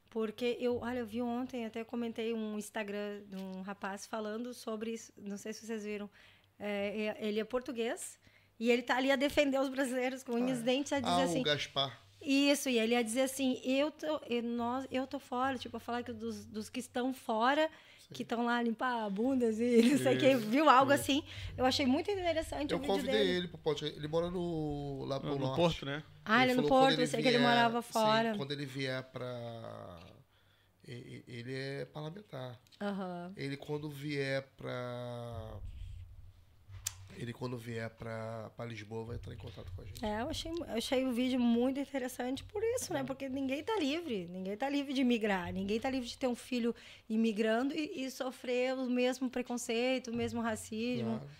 Porque eu, olha, eu vi ontem, até comentei um Instagram de um rapaz falando sobre isso. Não sei se vocês viram. É, é- ele é português e ele tá ali a defender os brasileiros com unhas e dentes, a dizer Ah, assim. o Gaspar. Isso, e ele ia dizer assim, eu tô, eu, nós, eu tô fora, tipo, a falar que dos, dos que estão fora, que estão lá limpar bundas e não sei o que, Isso, viu algo assim. Eu achei muito interessante Eu o vídeo convidei dele. ele pro podcast. Ele mora no, lá pro No, no norte. Porto, né? Ah, ele é no falou quando Porto, eu sei que ele morava sim, fora. quando ele vier pra. Ele é parlamentar. Aham. Ele quando vier pra. Ele quando vier pra Lisboa vai entrar em contato com a gente. É, eu achei, eu achei o vídeo muito interessante por isso, né? Porque ninguém tá livre. Ninguém tá livre de migrar. Ninguém tá livre de ter um filho imigrando e, e sofrer o mesmo preconceito, o mesmo racismo. Claro.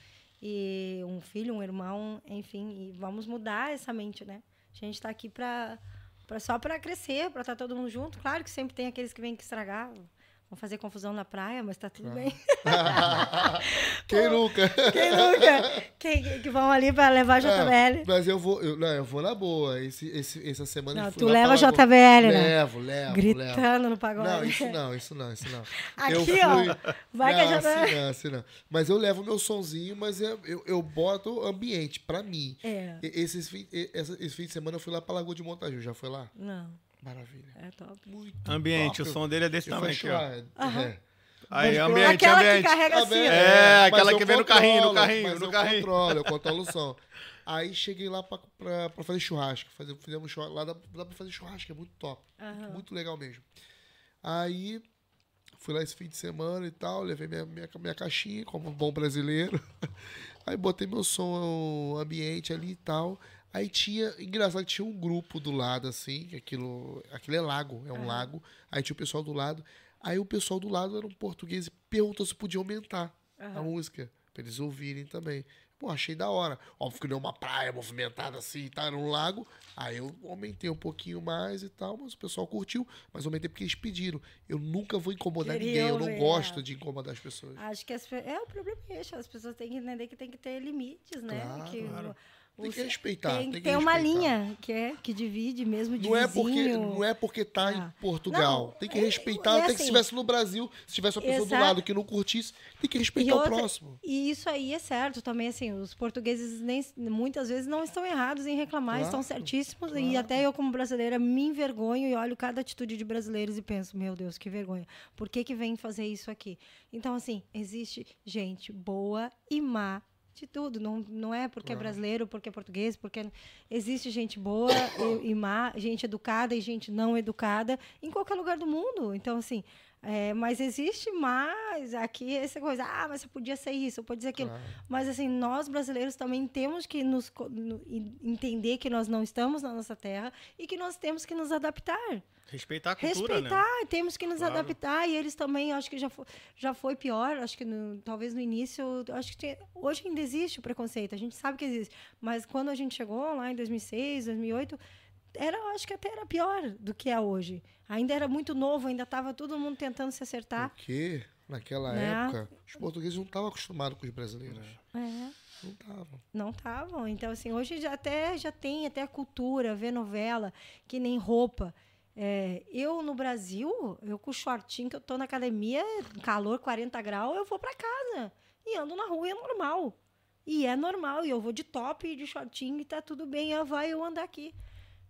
E um filho, um irmão, enfim. E vamos mudar essa mente, né? A gente tá aqui pra, pra, só pra crescer, pra estar todo mundo junto. Claro que sempre tem aqueles que vêm que estragar. Vão fazer confusão na praia, mas tá tudo bem. Quem nunca? Quem nunca? Quem, que vão ali pra levar a JBL. É, mas eu vou, eu, não, eu vou na boa. Esse, esse, essa semana Não, eu fui tu leva a JBL, né? Levo, levo, levo. Gritando no pagode. Não, isso não, isso não, isso não. Aqui, eu fui... ó. Vai não, que a JBL. assim não, assim não. Mas eu levo meu sonzinho, mas eu, eu, eu boto ambiente pra mim. É. E- Esses, fim- e- essa- esse fim de semana eu fui lá pra Lagoa de Montaju. Já foi lá? Não, Maravilha. é top. Muito Ambiente, top. o som dele é desse Eu tamanho aqui, ó. é. Aí, Mas ambiente, Aquela que ambiente. carrega assim. É, mas aquela que vem no carrinho, no carrinho, mas no eu carrinho. controlo, eu controlo o som. Aí cheguei lá pra, pra, pra fazer churrasco. Fazer, fizemos churrasco. Lá dá, dá pra fazer churrasco, é muito top. Aham. Muito legal mesmo. Aí fui lá esse fim de semana e tal, levei minha, minha, minha caixinha, como um bom brasileiro. Aí botei meu som ambiente ali e tal. Aí tinha, engraçado, que tinha um grupo do lado, assim, aquilo, aquilo é lago, é um lago. Aí tinha o pessoal do lado. Aí o pessoal do lado era um português e perguntou se podia aumentar a Aham. música, pra eles ouvirem também. Pô, achei da hora. Óbvio que não é uma praia movimentada assim, tá? Era um lago. Aí eu aumentei um pouquinho mais e tal, mas o pessoal curtiu. Mas aumentei porque eles pediram. Eu nunca vou incomodar Queriam ninguém. Eu não gosto é. de incomodar as pessoas. Acho que as, é o problema é esse, as pessoas têm que entender que tem que ter limites, né? Claro, que claro. o- Tem que respeitar. Tem, Tem, que tem uma respeitar. linha que é que divide mesmo de Não é, porque, não é porque tá Ah. em Portugal. Não, tem que é- respeitar. é tem que se assim. estivesse no Brasil, se tivesse uma pessoa Exato. do lado que não curtisse, tem que respeitar E o outra- próximo. E isso aí é certo também, assim, os portugueses nem, muitas vezes não estão errados em reclamar, Claro, estão certíssimos. E claro. até eu, como brasileira, me envergonho e olho cada atitude de brasileiros e penso, meu Deus, que vergonha. Por que, que vem fazer isso aqui? Então, assim, existe gente boa e má de tudo. Não, não é porque é brasileiro, porque é português, porque existe gente boa e, e má, gente educada e gente não educada em qualquer lugar do mundo. Então, assim, é, mas existe mais aqui essa coisa, ah, mas você podia ser isso, pode ser aquilo. Claro. Mas assim, nós brasileiros também temos que nos no- en- entender que nós não estamos na nossa terra e que nós temos que nos adaptar. Respeitar a cultura, Respeitar, né? temos que nos Claro. adaptar. E eles também, acho que já foi, já foi pior. Acho que no- talvez no início, acho que tinha- hoje ainda existe o preconceito, a gente sabe que existe. Mas quando a gente chegou lá em 2006, 2008, era, acho que até era pior do que é hoje. Ainda era muito novo, ainda estava todo mundo tentando se acertar. Porque, naquela Né? época, os portugueses não estavam acostumados com os brasileiros. É. Não estavam. Não estavam. Então, assim, hoje já até já tem até a cultura, ver novela, que nem roupa. É, eu, no Brasil, eu com o shortinho que eu tô na academia, calor 40 graus, eu vou para casa. E ando na rua é normal. E é normal. E eu vou de top e de shortinho e tá tudo bem. Eu vai eu andar aqui.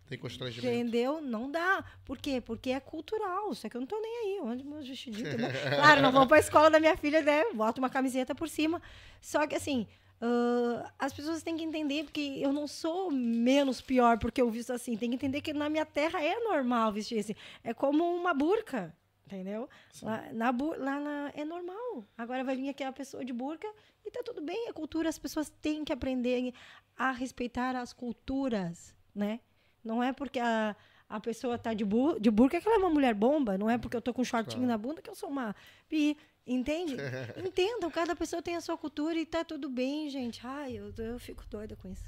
Tem constrangimento. Entendeu? Não dá. Por quê? Porque é cultural. Só que eu não tô nem aí. Eu ando de meus vestidinhos. Claro, não vou pra escola da minha filha, né? Boto uma camiseta por cima. Só que assim. ah, as pessoas têm que entender porque eu não sou menos pior porque eu visto assim. Tem que entender que na minha terra é normal vestir assim. É como uma burca, entendeu? Lá, na, lá na- é normal. Agora vai vir aqui a pessoa de burca e tá tudo bem. É cultura. As pessoas têm que aprender a respeitar as culturas, né? Não é porque a, a pessoa tá de, bu de burca que ela é uma mulher bomba. Não é porque eu tô com um shortinho Claro. na bunda que eu sou uma bi. Entende? Entendam, cada pessoa tem a sua cultura e tá tudo bem, gente. Ai, eu, eu fico doida com isso.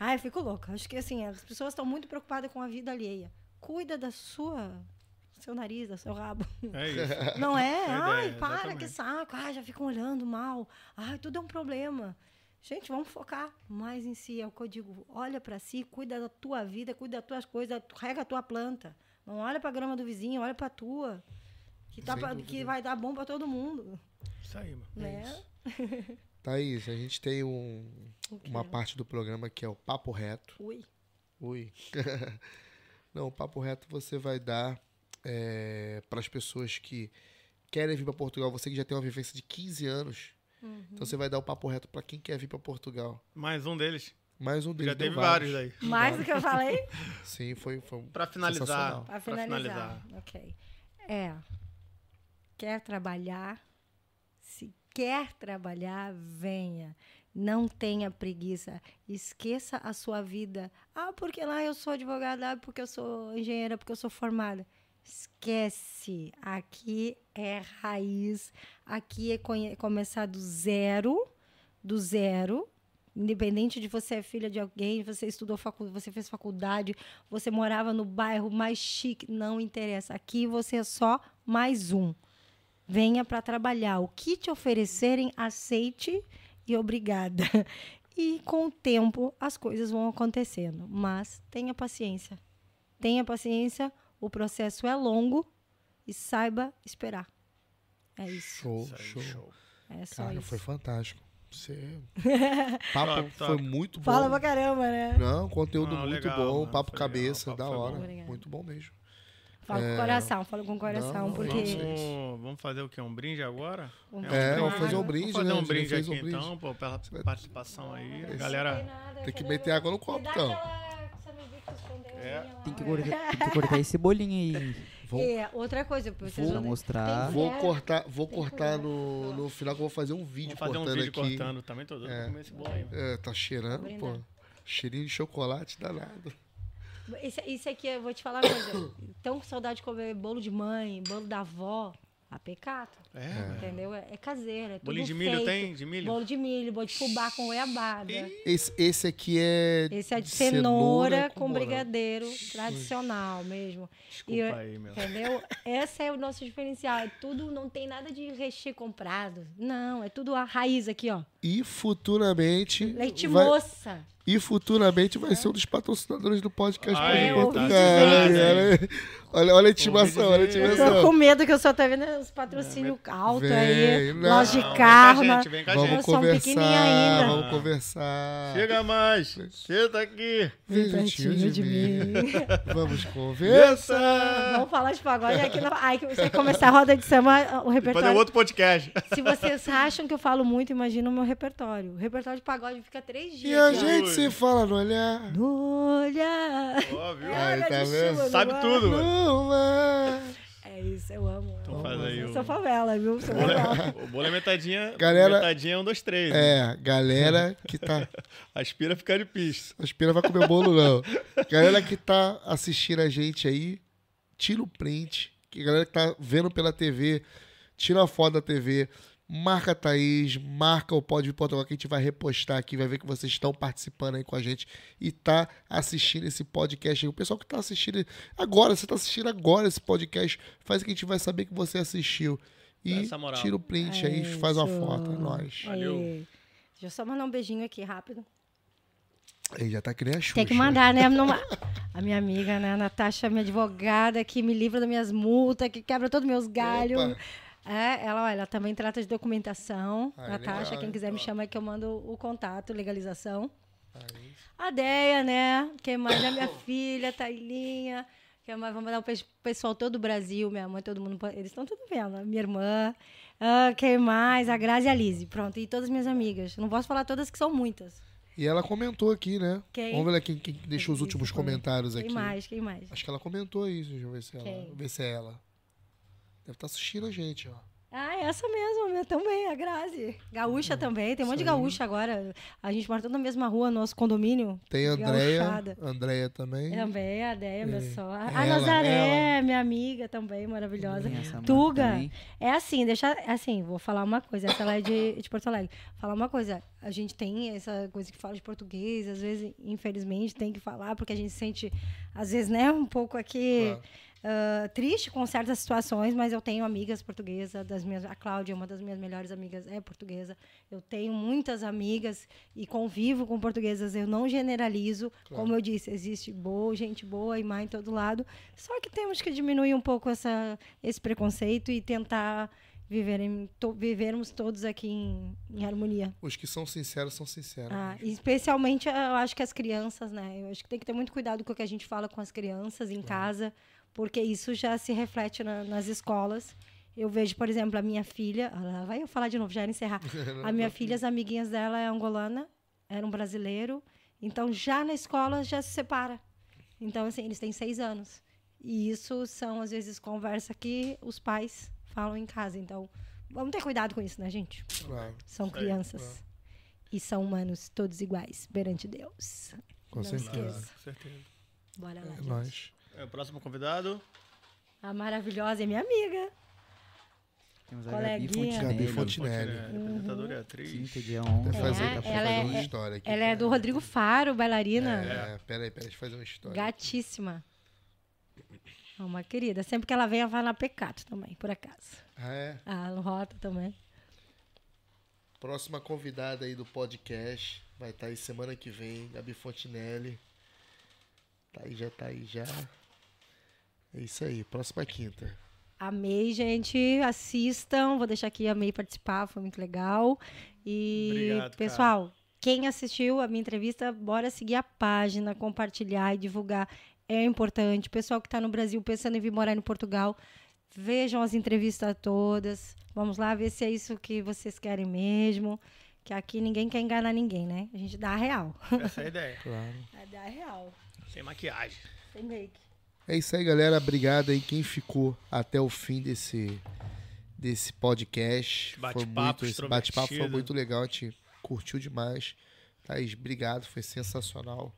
Ai, eu fico louca. Acho que assim, as pessoas estão muito preocupadas com a vida alheia. Cuida da sua. do Seu nariz, do seu rabo. É isso. Não é? Boa Ai, ideia, para, exatamente. que saco. Ai, já ficam olhando mal. Ai, tudo é um problema. Gente, vamos focar mais em si. É o que eu digo. Olha pra si, cuida da tua vida, cuida das tuas coisas, rega a tua planta. Não olha pra grama do vizinho, olha pra tua. Que, tá pra- que vai dar bom pra todo mundo. Isso aí, mano. né? Thaís, a gente tem um- uma parte do programa que é o Papo Reto. Ui. Ui. Não, o Papo Reto você vai dar para as pessoas que querem vir para Portugal. Você que já tem uma vivência de 15 anos. Uhum. Então você vai dar o Papo Reto para quem quer vir para Portugal. Mais um deles. Mais um deles. Já teve vários daí. Mais do que eu falei? Sim, foi, foi um Pra finalizar. Pra Pra finalizar. Ok. É. Quer trabalhar? Se quer trabalhar, venha. Não tenha preguiça. Esqueça a sua vida. Ah, porque lá eu sou advogada, ah, porque eu sou engenheira, porque eu sou formada. Esquece. Aqui é raiz. Aqui é começar do zero. Do zero. Independente de você é filha de alguém, você estudou faculdade, você fez faculdade, você morava no bairro mais chique, não interessa. Aqui você é só mais um. Venha para trabalhar. O que te oferecerem, aceite e obrigada. E com o tempo as coisas vão acontecendo, mas tenha paciência. Tenha paciência, o processo é longo e saiba esperar. É isso. Show, Isso aí, show. show. É só Cara, isso. foi fantástico. Você... Papo Top, foi muito bom. Fala pra caramba, né? Não, conteúdo Não, muito legal, bom, mano, papo foi legal, cabeça, papo da bom. hora. Obrigada. Muito bom mesmo. Fala com o coração, fala com o coração, Não, porque. Vamos, vamos fazer o quê? Um brinde agora? Vamos É, fazer vamos fazer um brinde, Vamos fazer né? um A gente brinde fez aqui um brinde. então, pô, pela participação aí. Esse- Galera, Tem que meter água no copo, então. aquela cerveja que tu escondeu É. Tem que, cortar, tem que cortar esse bolinho aí Vou, É, outra coisa, pra vocês verem. mostrar. vou cortar, vou Tem cortar no, no final que eu vou fazer um vídeo vamos fazer um vídeo aqui. cortando também. Tô doido É. pra comer esse bolo aí. É, tá cheirando, Vou pô. Cheirinho de chocolate danado. Esse, isso aqui, eu vou te falar uma coisa. Tão com saudade de comer bolo de mãe, bolo da avó. A pecado, É, velho. entendeu? É, é caseiro, é tudo Bolinho de milho feito. tem? De milho? Bolo de milho, bolo de fubá com goiabada. Esse, esse aqui é. Esse é de de cenoura, com, morango. brigadeiro, tradicional mesmo. E, Desculpa aí, meu. Entendeu? Esse é o nosso diferencial. É tudo, não tem nada de recheio comprado. Não, é tudo a raiz aqui, ó. E futuramente. Leite vai, moça. E futuramente vai ser um dos patrocinadores do podcast Ai, Pode tá Portugal. Olha, olha a intimação, olha a. Eu tô intimação. com medo que eu só tô vendo os patrocínios altos aí. Vem, não. Loja de vem carro. com a na- gente, vem com a Vamos gente. Um conversar, ainda. vamos conversar. Chega mais. Senta aqui. Vem Vem pertinho de de mim. mim. Vamos conversar. Vamos falar de pagode aqui. No... Aí que você começar a roda de samba, o é repertório. outro podcast. Se vocês acham que eu falo muito, imagina o meu repertório. O repertório de pagode fica três E dias. a ó. gente se fala no olhar. No olhar. Ó, viu? Aí, tá vendo? Sabe tudo, mano. Ar. É isso, eu amo. Então eu faz amo. aí Eu sou favela, viu? Sou O bolo favela. é- O bolo é metadinha. Galera- Metadinha é um, dois, três. né? É, galera que tá. Aspira ficar de pista. A Espira vai comer bolo, não. Galera que tá assistindo a gente aí, tira o print. Que galera que tá vendo pela TV, tira a foto da TV. Marca a Thaís, marca o Pode Portugal que a gente vai repostar aqui, vai ver que vocês estão participando aí com a gente e tá assistindo esse podcast. aí. O pessoal que tá assistindo agora, você tá assistindo agora esse podcast, faz que a gente vai saber que você assistiu. E moral. tira o print aí, É faz uma foto, é nóis. Valeu. Aí. Deixa eu só mandar um beijinho aqui, rápido. Aí já tá que nem a Xuxa. Tem que mandar, né? A minha amiga, né? A Natasha, minha advogada, que me livra das minhas multas, que quebra todos os meus galhos. Opa. É, ela, olha, ela também trata de documentação. Ah, Natasha, legal, quem quiser me chamar que eu mando o contato, legalização. Aí. A Deia, né? Quem mais? A minha filha, Tailinha. Quem mais? Vou mandar o pe- pessoal todo do Brasil, minha mãe, todo mundo. Eles estão tudo vendo. Minha irmã. Ah, quem mais? A Grazi e a Lise. Pronto. E todas as minhas amigas. Não posso falar todas, que são muitas. E ela comentou aqui, né? Quem? Vamos ver quem, quem deixou os Isso, últimos comentários Quem aqui. mais? Quem mais? Acho que ela comentou isso. Deixa eu ver se, ela, Quem? ver se é ela. Deve estar assistindo a gente, ó. Ah, essa mesmo, minha também, a Grazi. Gaúcha também, tem um monte de gaúcha agora. A gente mora toda na mesma rua, nosso condomínio. Tem a Andréia. Andréia também. Também, a minha É. só. A Ela, Nazaré, minha amiga também, maravilhosa. Essa Tuga. também. É assim, deixa. Assim, vou falar uma coisa. Essa ela é de, de Porto Alegre. Falar uma coisa. A gente tem essa coisa que fala de português, às vezes, infelizmente, tem que falar, porque a gente se sente, às vezes, né, um pouco aqui. Claro. Ah, triste com certas situações, mas eu tenho amigas portuguesas, das minhas, a Cláudia, uma das minhas melhores amigas, é portuguesa. Eu tenho muitas amigas e convivo com portuguesas. Eu não generalizo, Claro. como eu disse, existe boa, gente boa e má em todo lado. Só que temos que diminuir um pouco essa, esse preconceito e tentar viver em, to- vivermos todos aqui em, em harmonia. Os que são sinceros são sinceros. Ah, e especialmente, eu acho que as crianças, né? Eu acho que tem que ter muito cuidado com o que a gente fala com as crianças em casa, porque isso já se reflete na- nas escolas. Eu vejo, por exemplo, a minha filha. lá vai eu falar de novo, já era encerrar. A minha filha, as amiguinhas dela é angolana, era um brasileiro. Então, já na escola, já se separa. Então, assim, eles têm seis anos. E isso são, às vezes, conversa que os pais falam em casa. Então, vamos ter cuidado com isso, né, gente? Claro, São crianças. E são humanos todos iguais perante Deus. com Não certeza. esqueça. Com certeza. Bora lá, É gente. nóis. É, o próximo convidado. A maravilhosa é minha amiga. Temos a Gabi Fontinelli. Fontinelli. É, apresentadora e atriz. Dia Até 11. fazer, É, pra ela fazer é- uma história aqui. Ela é do Rodrigo Faro, bailarina. É, peraí, peraí, deixa eu fazer uma história. Gatíssima. É uma querida. Sempre que ela vem, ela vai na Pecato também, por acaso. Ah, é? Ah, no Rota também. Próxima convidada aí do podcast. Vai estar aí semana que vem, Gabi Fontinelli. Tá aí, já tá aí já. É isso aí, próxima quinta. Amei, gente. Assistam. Vou deixar aqui a May participar, foi muito legal. E, Obrigado, cara. pessoal, quem assistiu a minha entrevista, bora seguir a página, compartilhar e divulgar. É importante. Pessoal que está no Brasil pensando em vir morar em Portugal, vejam as entrevistas todas. Vamos lá ver se é isso que vocês querem mesmo. Que aqui ninguém quer enganar ninguém, né? A gente dá a real. Essa é a ideia. Claro. Dá a real. Sem maquiagem. Sem make. É isso aí, galera. Obrigado aí quem ficou até o fim desse, desse podcast. Esse Foi bate-papo muito, esse bate-papo foi muito legal, a gente curtiu demais. Thaís, obrigado, foi sensacional.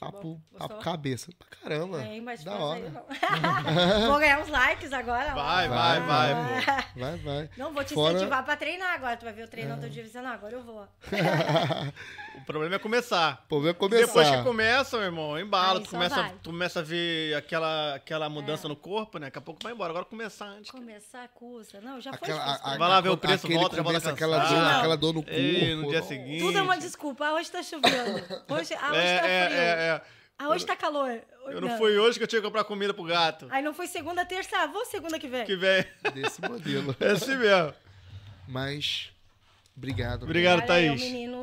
Papo, Gostou? papo cabeça. Pra caramba. Tem mais da hora. aí, não. Vou ganhar uns likes agora. Vai, vai, vai, pô. Vai, vai. Não, vou te Fora- incentivar pra treinar agora. Tu vai ver eu treinando todo dia e dizendo, "Ah, agora eu vou. O problema é começar. Pô, vai começar. Depois que começa, meu irmão, embala, Aí tu começa, vai. tu começa a ver aquela, aquela mudança no corpo, né? Daqui a pouco vai embora. Agora começar antes. Começar custa. Não, já Aquela, foi a- a- Vai lá ver o preço, volta, já volta aquela dor, aquela dor no corpo. Ei, no dia seguinte. Tudo é uma desculpa. Ah, hoje tá chovendo. Hoje, ah, hoje É, tá é, frio. É. Ah, hoje tá calor. Eu não fui hoje que eu tinha que comprar comida pro gato. Aí não foi segunda, terça. Ah, vou segunda que vem. Que vem. Desse modelo. É assim mesmo. Mas, obrigado. Obrigado, Valeu, Thaís. meninos.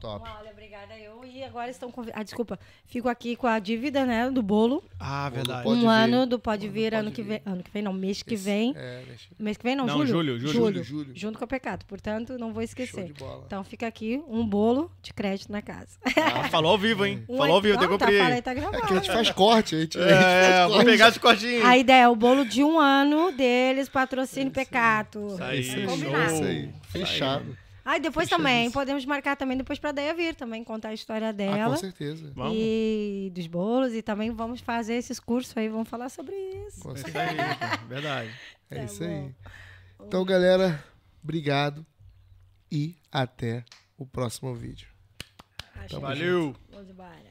Top. Olha, obrigada eu. E agora estão convidados. Ah, desculpa. Fico aqui com a dívida, né, do bolo. Ah, verdade. um vir. ano do Pode Ano Vir, ano que Vir. vem. Ano que vem, não, mês que Esse- vem. É, deixa- Mês que vem, não, Não, julho. julho, julho. Julho, julho. Junto com a Pecado. Portanto, não vou Show esquecer. de bola. Então fica aqui um bolo de crédito na casa. Ah, falou ao vivo, hein? Um Falou ao vivo, não, eu tá, falei, tá É que a gente faz corte, a gente, a gente É, faz vou corte. pegar esse cortinho. A ideia é o bolo de um ano deles, patrocínio Pecato. Isso aí, Isso aí, Combinado. isso aí. Fechado. Aí depois Fechadíssimo. também, podemos marcar também depois pra Deia vir também, contar a história Ah, dela. com certeza. Vamos. E dos bolos, e também vamos fazer esses cursos aí, vamos falar sobre isso. Com certeza. isso verdade. É Tá isso bom. aí. Então, galera, obrigado e até o próximo vídeo. Valeu. Vamos embora.